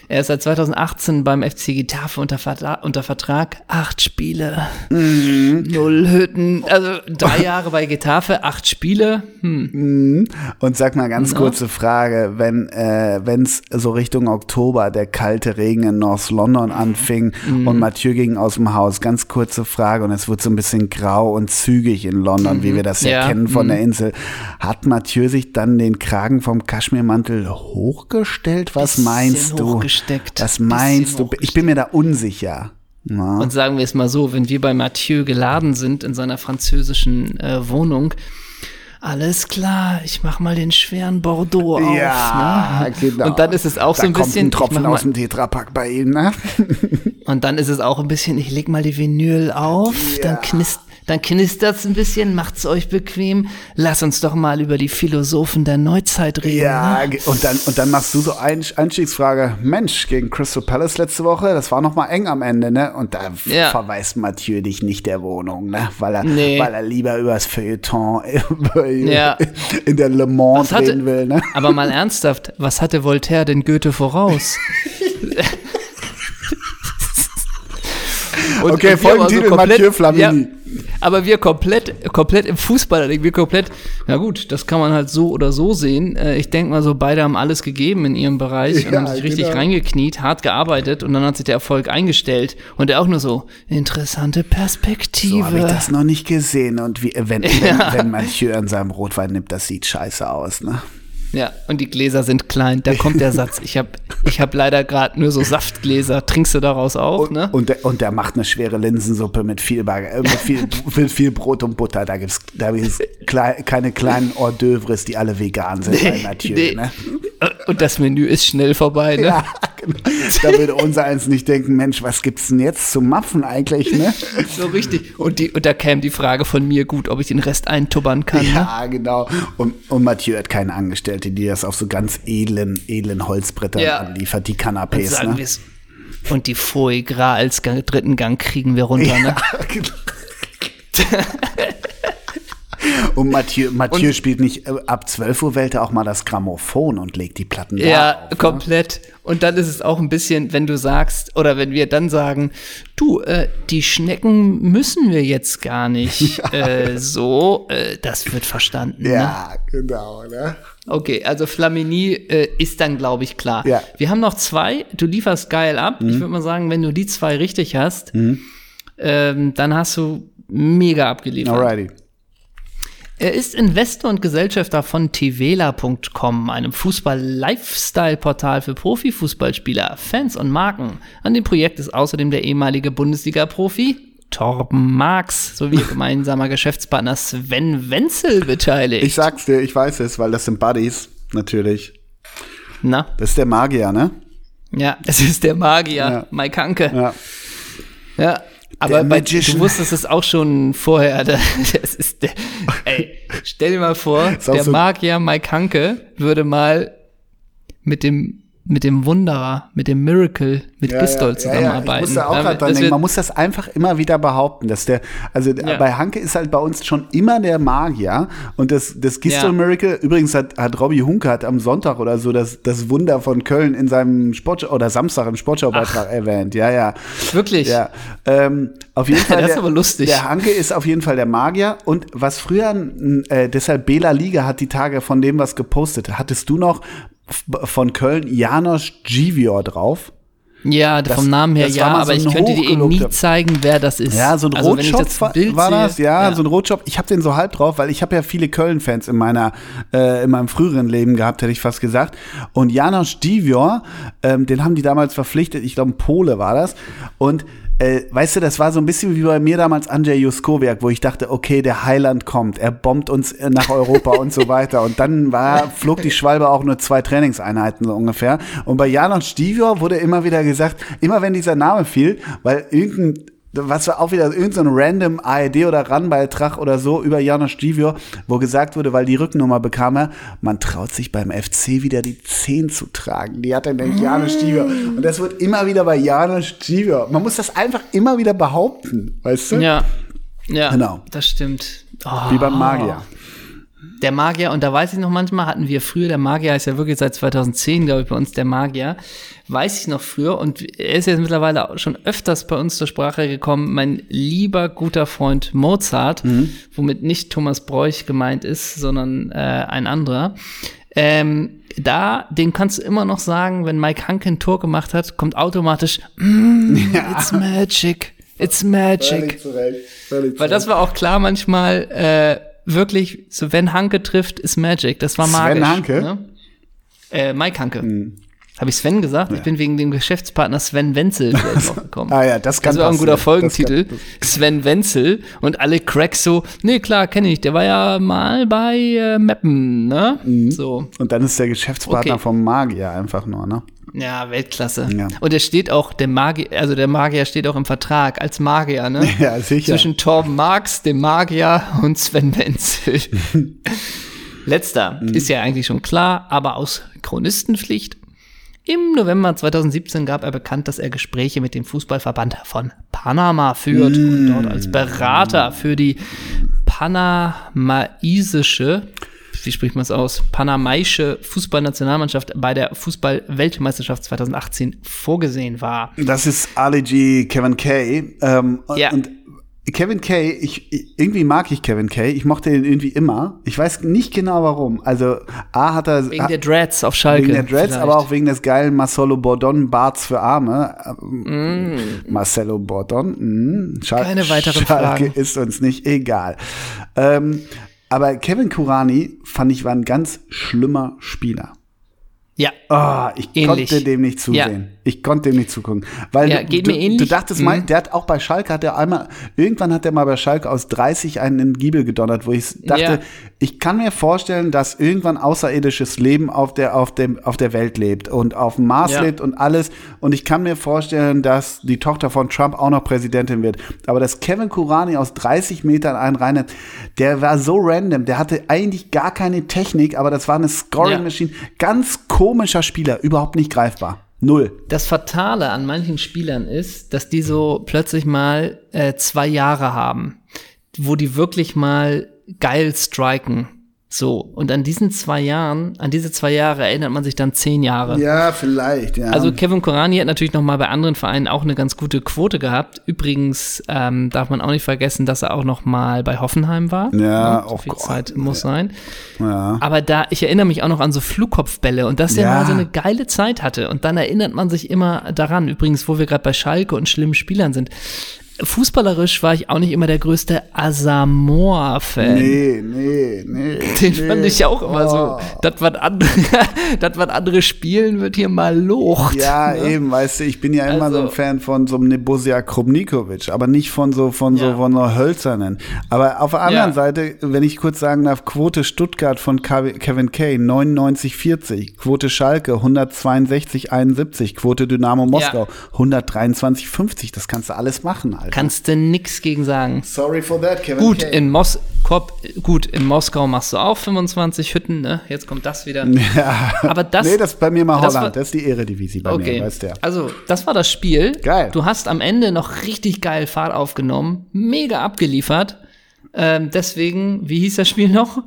Speaker 2: Er ist seit 2018 beim FC Getafe unter, Vertra unter Vertrag. Acht Spiele, null Hütten. Also drei Jahre bei Getafe, acht Spiele. Hm.
Speaker 1: Und sag mal ganz
Speaker 2: Na?
Speaker 1: kurze Frage, wenn äh, wenn's so Richtung Oktober der kalte Regen in North London anfing
Speaker 2: Mhm.
Speaker 1: und Mathieu ging aus dem Haus, ganz kurze Frage und es wird so ein bisschen grau und zügig in London, wie wir das ja,
Speaker 2: Mhm. Ja,
Speaker 1: kennen von
Speaker 2: mhm.
Speaker 1: der Insel. Hat Mathieu sich dann den Kragen vom Kaschmirmantel hochgestellt? Was meinst du?
Speaker 2: Hochgesteckt.
Speaker 1: Was meinst du? Ich bin mir da unsicher. Na?
Speaker 2: Und sagen wir es mal so, wenn wir bei Mathieu geladen sind in seiner französischen äh, Wohnung, alles klar, ich mach mal den schweren Bordeaux auf.
Speaker 1: ja,
Speaker 2: ne?
Speaker 1: genau.
Speaker 2: Und dann ist es auch
Speaker 1: da
Speaker 2: so ein
Speaker 1: kommt
Speaker 2: bisschen.
Speaker 1: ein Tropfen aus dem Tetrapack bei ihm, ne?
Speaker 2: und dann ist es auch ein bisschen, ich leg mal die Vinyl auf, dann knist dann knistert's ein bisschen, macht's euch bequem. Lass uns doch mal über die Philosophen der Neuzeit reden.
Speaker 1: Ja,
Speaker 2: ne?
Speaker 1: und dann, und dann machst du so ein Einstiegsfrage, Mensch, gegen Crystal Palace letzte Woche, das war noch mal eng am Ende, ne? Und da
Speaker 2: Ja.
Speaker 1: verweist Mathieu dich nicht der Wohnung, ne? Weil er,
Speaker 2: Nee.
Speaker 1: weil er lieber übers Feuilleton über-
Speaker 2: Ja.
Speaker 1: in der Le Mans
Speaker 2: hatte-
Speaker 1: reden will, ne?
Speaker 2: Aber mal ernsthaft, was hatte Voltaire denn Goethe voraus? Und-
Speaker 1: Okay,
Speaker 2: und wir aber
Speaker 1: Folgentitel
Speaker 2: komplett-
Speaker 1: Mathieu Flamini.
Speaker 2: Ja, aber wir komplett, komplett im Fußball, wir komplett, na gut, das kann man halt so oder so sehen. Äh, Ich denke mal so, beide haben alles gegeben in ihrem Bereich und
Speaker 1: Ja,
Speaker 2: haben sich richtig
Speaker 1: genau.
Speaker 2: reingekniet, hart gearbeitet und dann hat sich der Erfolg eingestellt. Und er auch nur so, interessante Perspektive.
Speaker 1: So habe ich das noch nicht gesehen. Und wie, wenn, wenn, wenn Mathieu an seinem Rotwein nimmt, das sieht scheiße aus, ne?
Speaker 2: Ja, und die Gläser sind klein. Da kommt der Satz. Ich habe ich hab leider gerade nur so Saftgläser. Trinkst du daraus auch,
Speaker 1: und,
Speaker 2: ne?
Speaker 1: Und der, und der macht eine schwere Linsensuppe mit viel, Bag- äh, mit viel, mit viel Brot und Butter. Da gibt's, da gibt's klei keine kleinen Hors d'oeuvres, die alle vegan sind bei Mathieu.
Speaker 2: Nee.
Speaker 1: Ne?
Speaker 2: Und das Menü ist schnell vorbei, ne?
Speaker 1: Ja, genau. Da würde unser eins nicht denken, Mensch, was gibt's denn jetzt zum Mapfen eigentlich, ne?
Speaker 2: So richtig. Und, die, und da käme die Frage von mir, gut, ob ich den Rest eintubbern kann. Ne?
Speaker 1: Ja, genau. Und, und Mathieu hat keine Angestellte, die das auf so ganz edlen, edlen Holzbrettern
Speaker 2: Ja.
Speaker 1: anliefert, die Canapés,
Speaker 2: sagen
Speaker 1: ne?
Speaker 2: Und die Foie Gras als dritten Gang kriegen wir runter, ne?
Speaker 1: genau. Und Mathieu, Mathieu spielt nicht, äh, ab 12 Uhr wählt er auch mal das Grammophon und legt die Platten da
Speaker 2: Ja,
Speaker 1: auf. ne?
Speaker 2: komplett. Und dann ist es auch ein bisschen, wenn du sagst, oder wenn wir dann sagen, du, äh, die Schnecken müssen wir jetzt gar nicht äh, so, äh, das wird verstanden. Ne?
Speaker 1: Ja, genau, ne?
Speaker 2: Okay, also Flamini äh, ist dann, glaube ich, klar.
Speaker 1: Ja. Mhm.
Speaker 2: Wir haben noch zwei, du lieferst geil ab. Ich würde mal sagen, wenn du die zwei richtig hast, ähm, dann hast du mega abgeliefert.
Speaker 1: Alrighty.
Speaker 2: Er ist Investor und Gesellschafter von tvela.com, einem Fußball-Lifestyle-Portal für Profifußballspieler, Fans und Marken. An dem Projekt ist außerdem der ehemalige Bundesliga-Profi Torben Marx sowie gemeinsamer Geschäftspartner Sven Wenzel beteiligt.
Speaker 1: Ich sag's dir, ich weiß es, weil das sind Buddies, natürlich.
Speaker 2: Na,
Speaker 1: Das ist der Magier, ne?
Speaker 2: ja, es ist der Magier,
Speaker 1: Ja.
Speaker 2: Mike Hanke.
Speaker 1: Ja.
Speaker 2: Ja, aber bei, du wusstest es auch schon vorher. da- Das ist der, ey, stell dir mal vor, der
Speaker 1: so-
Speaker 2: Magier Mike Hanke würde mal mit dem mit dem Wunderer, mit dem Miracle, mit Gistol zusammenarbeiten.
Speaker 1: Ich muss da auch
Speaker 2: Ja,
Speaker 1: gerade dran denken. Man muss das einfach immer wieder behaupten, dass der, also
Speaker 2: Ja.
Speaker 1: bei Hanke ist halt bei uns schon immer der Magier und das, das Gistol
Speaker 2: Ja.
Speaker 1: Miracle, übrigens hat, hat Robbie Hunke hat am Sonntag oder so das, das Wunder von Köln in seinem Sport oder Samstag im Sportschaubeitrag erwähnt. Ja, ja.
Speaker 2: Wirklich?
Speaker 1: Ja, ähm, auf jeden Fall.
Speaker 2: Das ist aber lustig.
Speaker 1: Der Hanke ist auf jeden Fall der Magier. Und was früher, äh, deshalb Bela Liga hat die Tage von dem was gepostet. Hattest du noch von Köln Janosch Givior drauf?
Speaker 2: Ja,
Speaker 1: Das-
Speaker 2: vom Namen her ja, aber
Speaker 1: so
Speaker 2: ich könnte dir eben nie zeigen, wer das ist.
Speaker 1: Ja, so ein
Speaker 2: also,
Speaker 1: Rotschopf war, war das,
Speaker 2: sehe-
Speaker 1: ja, so ein Rotschopf. Ich habe den so halb drauf, weil ich habe ja viele Köln-Fans in meiner, äh, in meinem früheren Leben gehabt, hätte ich fast gesagt. Und Janosch Divior, ähm, den haben die damals verpflichtet, ich glaube, ein Pole war das. Und äh, weißt du, das war so ein bisschen wie bei mir damals Andrzej Juskowiak, wo ich dachte, okay, der Heiland kommt, er bombt uns äh, nach Europa und so weiter. Und dann war, flog die Schwalbe auch nur zwei Trainingseinheiten so ungefähr. Und bei Janosch Divior wurde immer wieder gesagt, immer wenn dieser Name fiel, weil irgendein was war auch wieder irgendein so random ARD oder RAN-Beitrag oder so über Janosch Divio, wo gesagt wurde, weil die Rücknummer bekam er, man traut sich beim FC wieder die 10 zu tragen. Die hat dann nämlich Janosch Divio. Und das wird immer wieder bei Janosch Divio. Man muss das einfach immer wieder behaupten, weißt du?
Speaker 2: Ja, ja,
Speaker 1: Genau.
Speaker 2: das stimmt. Oh.
Speaker 1: Wie beim Magier.
Speaker 2: Der Magier, und da weiß ich noch manchmal, hatten wir früher, der Magier ist ja wirklich seit 2010, glaube ich, bei uns der Magier, weiß ich noch früher, und er ist jetzt mittlerweile auch schon öfters bei uns zur Sprache gekommen, mein lieber guter Freund Mozart, womit nicht Thomas Bräuch gemeint ist, sondern äh, ein anderer. Ähm, da, den kannst du immer noch sagen, wenn Mike Hanke ein Tor gemacht hat, kommt automatisch, mm, it's magic, it's magic. Weil das war auch klar manchmal, äh, wirklich, so wenn Hanke trifft, ist Magic. Das war
Speaker 1: Sven
Speaker 2: magisch.
Speaker 1: Hanke?
Speaker 2: Ne? Äh, Mike Hanke. Habe ich Sven gesagt? Ich bin wegen dem Geschäftspartner Sven Wenzel drauf gekommen.
Speaker 1: Ah ja, das kann
Speaker 2: Das war ein guter Folgentitel.
Speaker 1: Das kann-
Speaker 2: Sven Wenzel und alle Cracks so, nee, klar, kenne ich. Der war ja mal bei äh, Meppen, ne? So.
Speaker 1: Und dann ist der Geschäftspartner
Speaker 2: Okay.
Speaker 1: vom Magier einfach nur, ne?
Speaker 2: Ja, Weltklasse.
Speaker 1: Ja.
Speaker 2: Und er steht auch, der Magier, also der Magier steht auch im Vertrag als Magier, ne?
Speaker 1: Ja, sicher.
Speaker 2: Zwischen Torben Marx, dem Magier und Sven Wenzel. Letzter
Speaker 1: Mhm.
Speaker 2: ist ja eigentlich schon klar, aber aus Chronistenpflicht. Im November 2017 gab er bekannt, dass er Gespräche mit dem Fußballverband von Panama führt und dort als Berater für die panamaisische, wie spricht man es aus, panamaische Fußballnationalmannschaft bei der Fußball-Weltmeisterschaft 2018 vorgesehen war.
Speaker 1: Das ist Ali G, Kevin Kay. Ähm,
Speaker 2: Ja.
Speaker 1: Und Kevin Kay, ich, irgendwie mag ich Kevin Kay. Ich mochte den irgendwie immer. Ich weiß nicht genau warum. Also, A hat er.
Speaker 2: Wegen der Dreads auf Schalke.
Speaker 1: Wegen der Dreads,
Speaker 2: vielleicht.
Speaker 1: aber auch wegen des geilen Marcelo Bordon Barts für Arme. Ähm, Marcelo Bordon. Mm. Schal
Speaker 2: Keine weiteren
Speaker 1: Schalke
Speaker 2: Fragen.
Speaker 1: ist uns nicht egal. Ähm, aber Kevin Kurani fand ich war ein ganz schlimmer Spieler.
Speaker 2: Ja.
Speaker 1: Oh, ich
Speaker 2: Ähnlich.
Speaker 1: konnte dem nicht zusehen.
Speaker 2: Ja.
Speaker 1: Ich konnte dem nicht zugucken. Weil
Speaker 2: Ja,
Speaker 1: du,
Speaker 2: geht
Speaker 1: du, du dachtest mal,
Speaker 2: Mhm.
Speaker 1: der hat auch bei Schalke, hat er einmal, irgendwann hat er mal bei Schalke aus 30 einen in den Giebel gedonnert, wo ich dachte,
Speaker 2: Ja.
Speaker 1: ich kann mir vorstellen, dass irgendwann außerirdisches Leben auf der, auf dem, auf der Welt lebt und auf dem Mars
Speaker 2: Ja.
Speaker 1: lebt und alles. Und ich kann mir vorstellen, dass die Tochter von Trump auch noch Präsidentin wird. Aber dass Kevin Kurani aus 30 Metern einen rein, der war so random, der hatte eigentlich gar keine Technik, aber das war eine Scoring
Speaker 2: Ja.
Speaker 1: Machine. Ganz komischer Spieler, überhaupt nicht greifbar. Null.
Speaker 2: Das Fatale an manchen Spielern ist, dass die so plötzlich mal äh, zwei Jahre haben, wo die wirklich mal geil striken. So. Und an diesen zwei Jahren, an diese zwei Jahre erinnert man sich dann zehn Jahre.
Speaker 1: Ja, vielleicht, ja.
Speaker 2: Also Kevin Korani hat natürlich noch mal bei anderen Vereinen auch eine ganz gute Quote gehabt. Übrigens ähm, darf man auch nicht vergessen, dass er auch noch mal bei Hoffenheim war.
Speaker 1: Ja,
Speaker 2: so
Speaker 1: oh
Speaker 2: viel
Speaker 1: Gott.
Speaker 2: Zeit muss sein.
Speaker 1: ja.
Speaker 2: Aber da, ich erinnere mich auch noch an so Flugkopfbälle und dass er
Speaker 1: Ja.
Speaker 2: mal so eine geile Zeit hatte. Und dann erinnert man sich immer daran. Übrigens, wo wir gerade bei Schalke und schlimmen Spielern sind. Fußballerisch war ich auch nicht immer der größte Asamoah-Fan.
Speaker 1: Nee, nee, nee.
Speaker 2: Den
Speaker 1: nee.
Speaker 2: fand ich auch immer
Speaker 1: Oh.
Speaker 2: so. Das, was andere, das, was andere spielen, wird hier mal locht.
Speaker 1: Ja, eben, weißt du, ich bin ja immer so ein
Speaker 2: Also-
Speaker 1: Fan von so einem Nebozia Krumnikovic, aber nicht von so von so
Speaker 2: Ja.
Speaker 1: von so hölzernen. Aber auf der anderen
Speaker 2: Ja.
Speaker 1: Seite, wenn ich kurz sagen darf, Quote Stuttgart von Ke- Kevin Kay 99,40, Quote Schalke 162,71, Quote Dynamo Moskau 123,50. Das kannst du alles machen, Alter.
Speaker 2: Kannst du nix gegen sagen.
Speaker 1: Sorry for that, Kevin
Speaker 2: Gut,
Speaker 1: Kay.
Speaker 2: in Mos Kop, gut, in Moskau machst du auch 25 Hütten, ne? Jetzt kommt das wieder.
Speaker 1: ja.
Speaker 2: Aber das,
Speaker 1: nee, das ist bei mir mal
Speaker 2: das
Speaker 1: Holland.
Speaker 2: war-
Speaker 1: das ist die Eredivisie bei
Speaker 2: okay.
Speaker 1: mir, weißt du ja.
Speaker 2: Also, das war das Spiel.
Speaker 1: Geil.
Speaker 2: Du hast am Ende noch richtig geil Fahrt aufgenommen, mega abgeliefert. Ähm, deswegen, wie hieß das Spiel noch?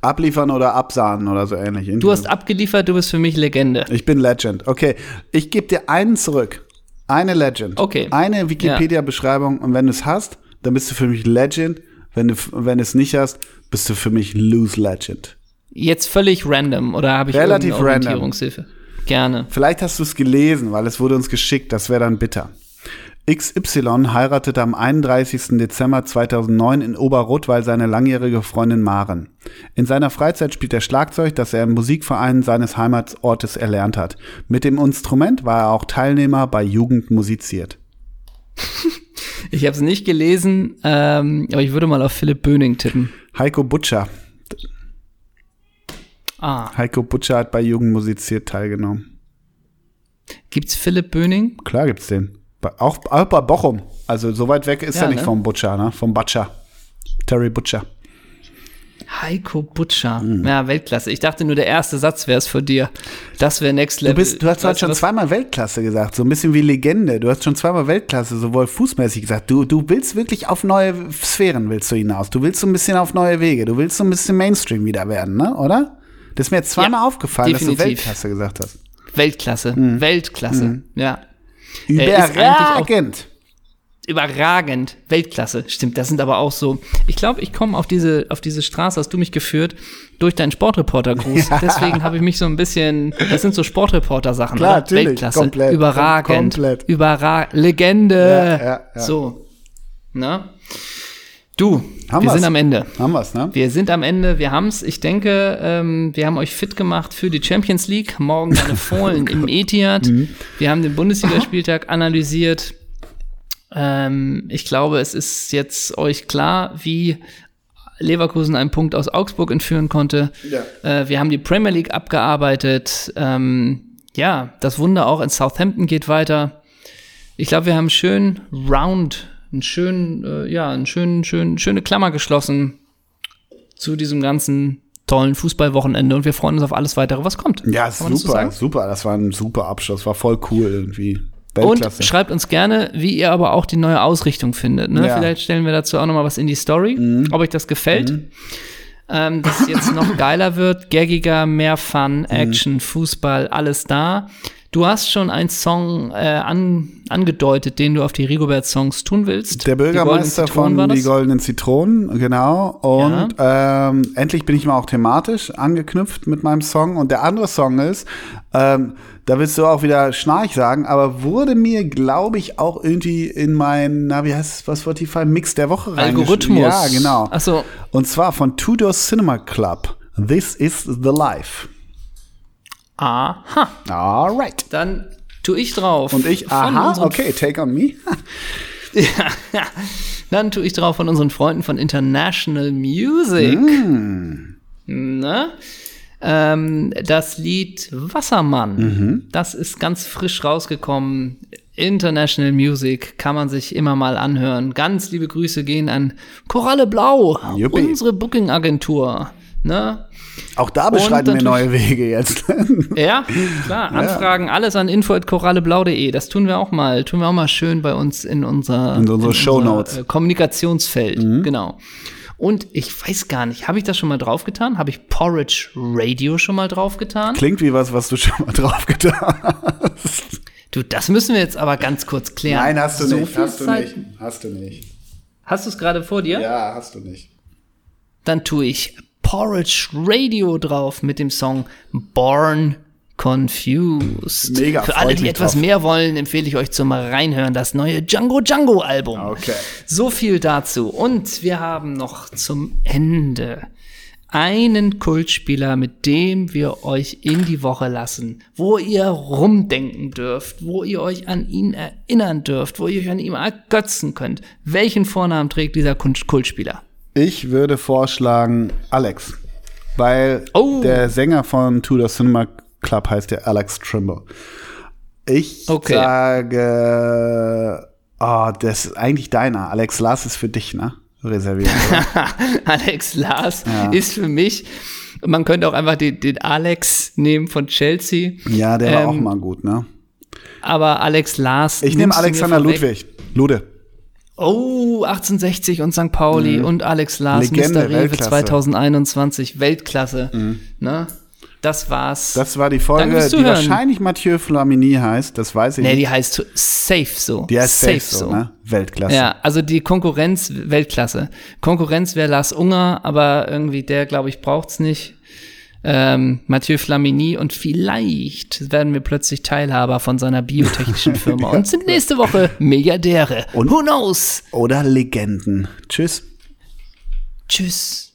Speaker 1: Abliefern oder absahnen oder so ähnlich.
Speaker 2: Du hast abgeliefert, du bist für mich Legende.
Speaker 1: Ich bin Legend. Okay, ich gebe dir einen zurück. Eine Legend.
Speaker 2: Okay.
Speaker 1: Eine Wikipedia-Beschreibung und wenn du es hast, dann bist du für mich Legend. Wenn du wenn du es nicht hast, bist du für mich Lose Legend.
Speaker 2: Jetzt völlig random oder habe ich
Speaker 1: Relativ
Speaker 2: irgendeine
Speaker 1: random.
Speaker 2: Orientierungshilfe? Gerne.
Speaker 1: Vielleicht hast du es gelesen, weil es wurde uns geschickt. Das wäre dann bitter. XY heiratete am 31. Dezember 2009 in Oberrottweil seine langjährige Freundin Maren. In seiner Freizeit spielt er Schlagzeug, das er im Musikverein seines Heimatsortes erlernt hat. Mit dem Instrument war er auch Teilnehmer bei Jugend musiziert.
Speaker 2: Ich habe es nicht gelesen, ähm, aber ich würde mal auf Philipp Böning tippen.
Speaker 1: Heiko Butcher.
Speaker 2: Ah,
Speaker 1: Heiko Butcher hat bei Jugend musiziert teilgenommen.
Speaker 2: gibt's Philipp Böning?
Speaker 1: Klar gibt's den. Auch, auch bei Bochum. Also so weit weg ist
Speaker 2: Ja,
Speaker 1: er nicht
Speaker 2: ne?
Speaker 1: vom Butcher, ne? Vom Butcher. Terry Butcher.
Speaker 2: Heiko Butcher.
Speaker 1: Hm.
Speaker 2: Ja, Weltklasse. Ich dachte nur, der erste Satz wäre es für dir. Das wäre Next Level.
Speaker 1: Du, bist, du hast
Speaker 2: Weißt
Speaker 1: schon
Speaker 2: was?
Speaker 1: zweimal Weltklasse gesagt, so ein bisschen wie Legende. Du hast schon zweimal Weltklasse, sowohl fußmäßig gesagt. Du, du willst wirklich auf neue Sphären willst du hinaus. Du willst so ein bisschen auf neue Wege. Du willst so ein bisschen Mainstream wieder werden, ne? Oder? Das ist mir jetzt zweimal
Speaker 2: Ja,
Speaker 1: aufgefallen, dass du
Speaker 2: definitiv.
Speaker 1: Weltklasse gesagt hast.
Speaker 2: Weltklasse.
Speaker 1: Hm.
Speaker 2: Weltklasse. Ja.
Speaker 1: Überragend.
Speaker 2: Überragend. Weltklasse. Stimmt. Das sind aber auch so. Ich glaube, ich komme auf diese, auf diese Straße, hast du mich geführt, durch deinen Sportreporter-Gruß.
Speaker 1: Ja.
Speaker 2: Deswegen habe ich mich so ein bisschen. Das sind so Sportreporter-Sachen.
Speaker 1: Klar,
Speaker 2: oder?
Speaker 1: natürlich.
Speaker 2: Weltklasse.
Speaker 1: Komplett.
Speaker 2: Überragend.
Speaker 1: Komplett.
Speaker 2: Überragend. Legende.
Speaker 1: Ja, ja, ja.
Speaker 2: So. Na? Du,
Speaker 1: Haben
Speaker 2: wir
Speaker 1: wir's.
Speaker 2: sind am Ende.
Speaker 1: Haben wir's, ne?
Speaker 2: Wir sind am Ende, wir haben's. Ich denke, ähm, wir haben euch fit gemacht für die Champions League. Morgen deine Fohlen im Etihad. Wir haben den Bundesligaspieltag analysiert. Ähm, ich glaube, es ist jetzt euch klar, wie Leverkusen einen Punkt aus Augsburg entführen konnte.
Speaker 1: Ja.
Speaker 2: Äh, wir haben die Premier League abgearbeitet. Ähm, ja, das Wunder auch in Southampton geht weiter. Ich glaube, wir haben schön round, einen schönen, äh, ja, einen schönen, schönen, schöne Klammer geschlossen zu diesem ganzen tollen Fußballwochenende und wir freuen uns auf alles weitere, was kommt.
Speaker 1: Ja,
Speaker 2: man das so
Speaker 1: super, super. Das war ein super Abschluss. War voll cool irgendwie.
Speaker 2: Und schreibt uns gerne, wie ihr aber auch die neue Ausrichtung findet. Ne?
Speaker 1: Ja. Mhm.
Speaker 2: Vielleicht stellen wir dazu auch noch mal was in die Story, ob euch das gefällt. Ähm, dass es jetzt noch geiler wird, gaggiger, mehr
Speaker 1: Mhm.
Speaker 2: Fun, Action, Fußball, alles da. Du hast schon einen Song äh, an, angedeutet, den du auf die Rigobert-Songs tun willst.
Speaker 1: Der Bürgermeister
Speaker 2: Die
Speaker 1: von Die? Goldenen Zitronen, genau. Und ähm, endlich bin ich mal auch thematisch angeknüpft mit meinem Song. Und der andere Song ist, ähm, da willst du auch wieder Schnarch sagen, aber wurde mir, glaube ich, auch irgendwie in mein, na, wie heißt es, was Spotify Mix der Woche reingeschrieben.
Speaker 2: Algorithmus.
Speaker 1: Ja, genau.
Speaker 2: Ach so.
Speaker 1: Und zwar von Tudor Cinema Club. This is the life.
Speaker 2: Aha.
Speaker 1: Alright.
Speaker 2: Dann tue ich drauf.
Speaker 1: Und ich, aha, okay, take on me.
Speaker 2: Ja, dann tue ich drauf von unseren Freunden von International Music.
Speaker 1: Mm.
Speaker 2: Ne? Ähm, das Lied Wassermann.
Speaker 1: Mhm.
Speaker 2: Das ist ganz frisch rausgekommen. International Music kann man sich immer mal anhören. Ganz liebe Grüße gehen an Koralle Blau,
Speaker 1: Juppie.
Speaker 2: unsere Booking-Agentur. Ne?
Speaker 1: Auch da beschreiten wir neue Wege jetzt.
Speaker 2: Ja, klar. Anfragen alles an info.koralleblau.de. Das tun wir auch mal. Tun wir auch mal schön bei uns in unser
Speaker 1: In unsere Shownotes.
Speaker 2: äh, Kommunikationsfeld. Genau. Und ich weiß gar nicht, habe ich das schon mal draufgetan? Habe ich Porridge Radio schon mal draufgetan?
Speaker 1: Klingt wie was, was du schon mal drauf getan hast.
Speaker 2: Du, das müssen wir jetzt aber ganz kurz klären.
Speaker 1: Nein, hast du
Speaker 2: So
Speaker 1: nicht. Hast du
Speaker 2: Zeit-
Speaker 1: nicht. Hast du nicht.
Speaker 2: Hast du es gerade vor dir?
Speaker 1: Ja, hast du nicht.
Speaker 2: Dann tue ich Porridge Radio drauf mit dem Song Born Confused.
Speaker 1: Mega,
Speaker 2: Für alle, die etwas
Speaker 1: drauf.
Speaker 2: mehr wollen, empfehle ich euch zum Reinhören das neue Django Django Album.
Speaker 1: Okay.
Speaker 2: So viel dazu. Und wir haben noch zum Ende einen Kultspieler, mit dem wir euch in die Woche lassen, wo ihr rumdenken dürft, wo ihr euch an ihn erinnern dürft, wo ihr euch an ihm ergötzen könnt. Welchen Vornamen trägt dieser Kult- Kultspieler?
Speaker 1: Ich würde vorschlagen Alex. Weil
Speaker 2: Oh.
Speaker 1: der Sänger von Tudor Cinema Club heißt ja Alex Trimble. Ich
Speaker 2: Okay.
Speaker 1: sage, oh, das ist eigentlich deiner. Alex Lars ist für dich, ne? Reserviert.
Speaker 2: Alex Lars ist für mich, man könnte auch einfach den, den Alex nehmen von Chelsea,
Speaker 1: ja, der war
Speaker 2: Ähm,
Speaker 1: auch mal gut, ne?
Speaker 2: aber Alex Lars.
Speaker 1: Ich nehme Alexander. Ludwig. Lude.
Speaker 2: Oh, 1860 und St. Pauli und Alex Lars,
Speaker 1: Mhm. Legende,
Speaker 2: Mr. Rewe
Speaker 1: Weltklasse. Mhm.
Speaker 2: 2021, Weltklasse. Ne? Das war's.
Speaker 1: Das war die Folge, die
Speaker 2: Zuhören.
Speaker 1: wahrscheinlich Mathieu Flamini heißt. Das weiß ich
Speaker 2: nee,
Speaker 1: nicht.
Speaker 2: die heißt safe so.
Speaker 1: Die heißt safe, so, ne? Weltklasse.
Speaker 2: Ja, also die Konkurrenz Weltklasse. Konkurrenz wäre Lars Unger, aber irgendwie der, glaube ich, braucht's nicht. Ähm, Mathieu Flamini und vielleicht werden wir plötzlich Teilhaber von seiner biotechnischen Firma und sind nächste Woche Milliardäre.
Speaker 1: Und-
Speaker 2: Who knows?
Speaker 1: Oder Legenden. Tschüss.
Speaker 2: Tschüss.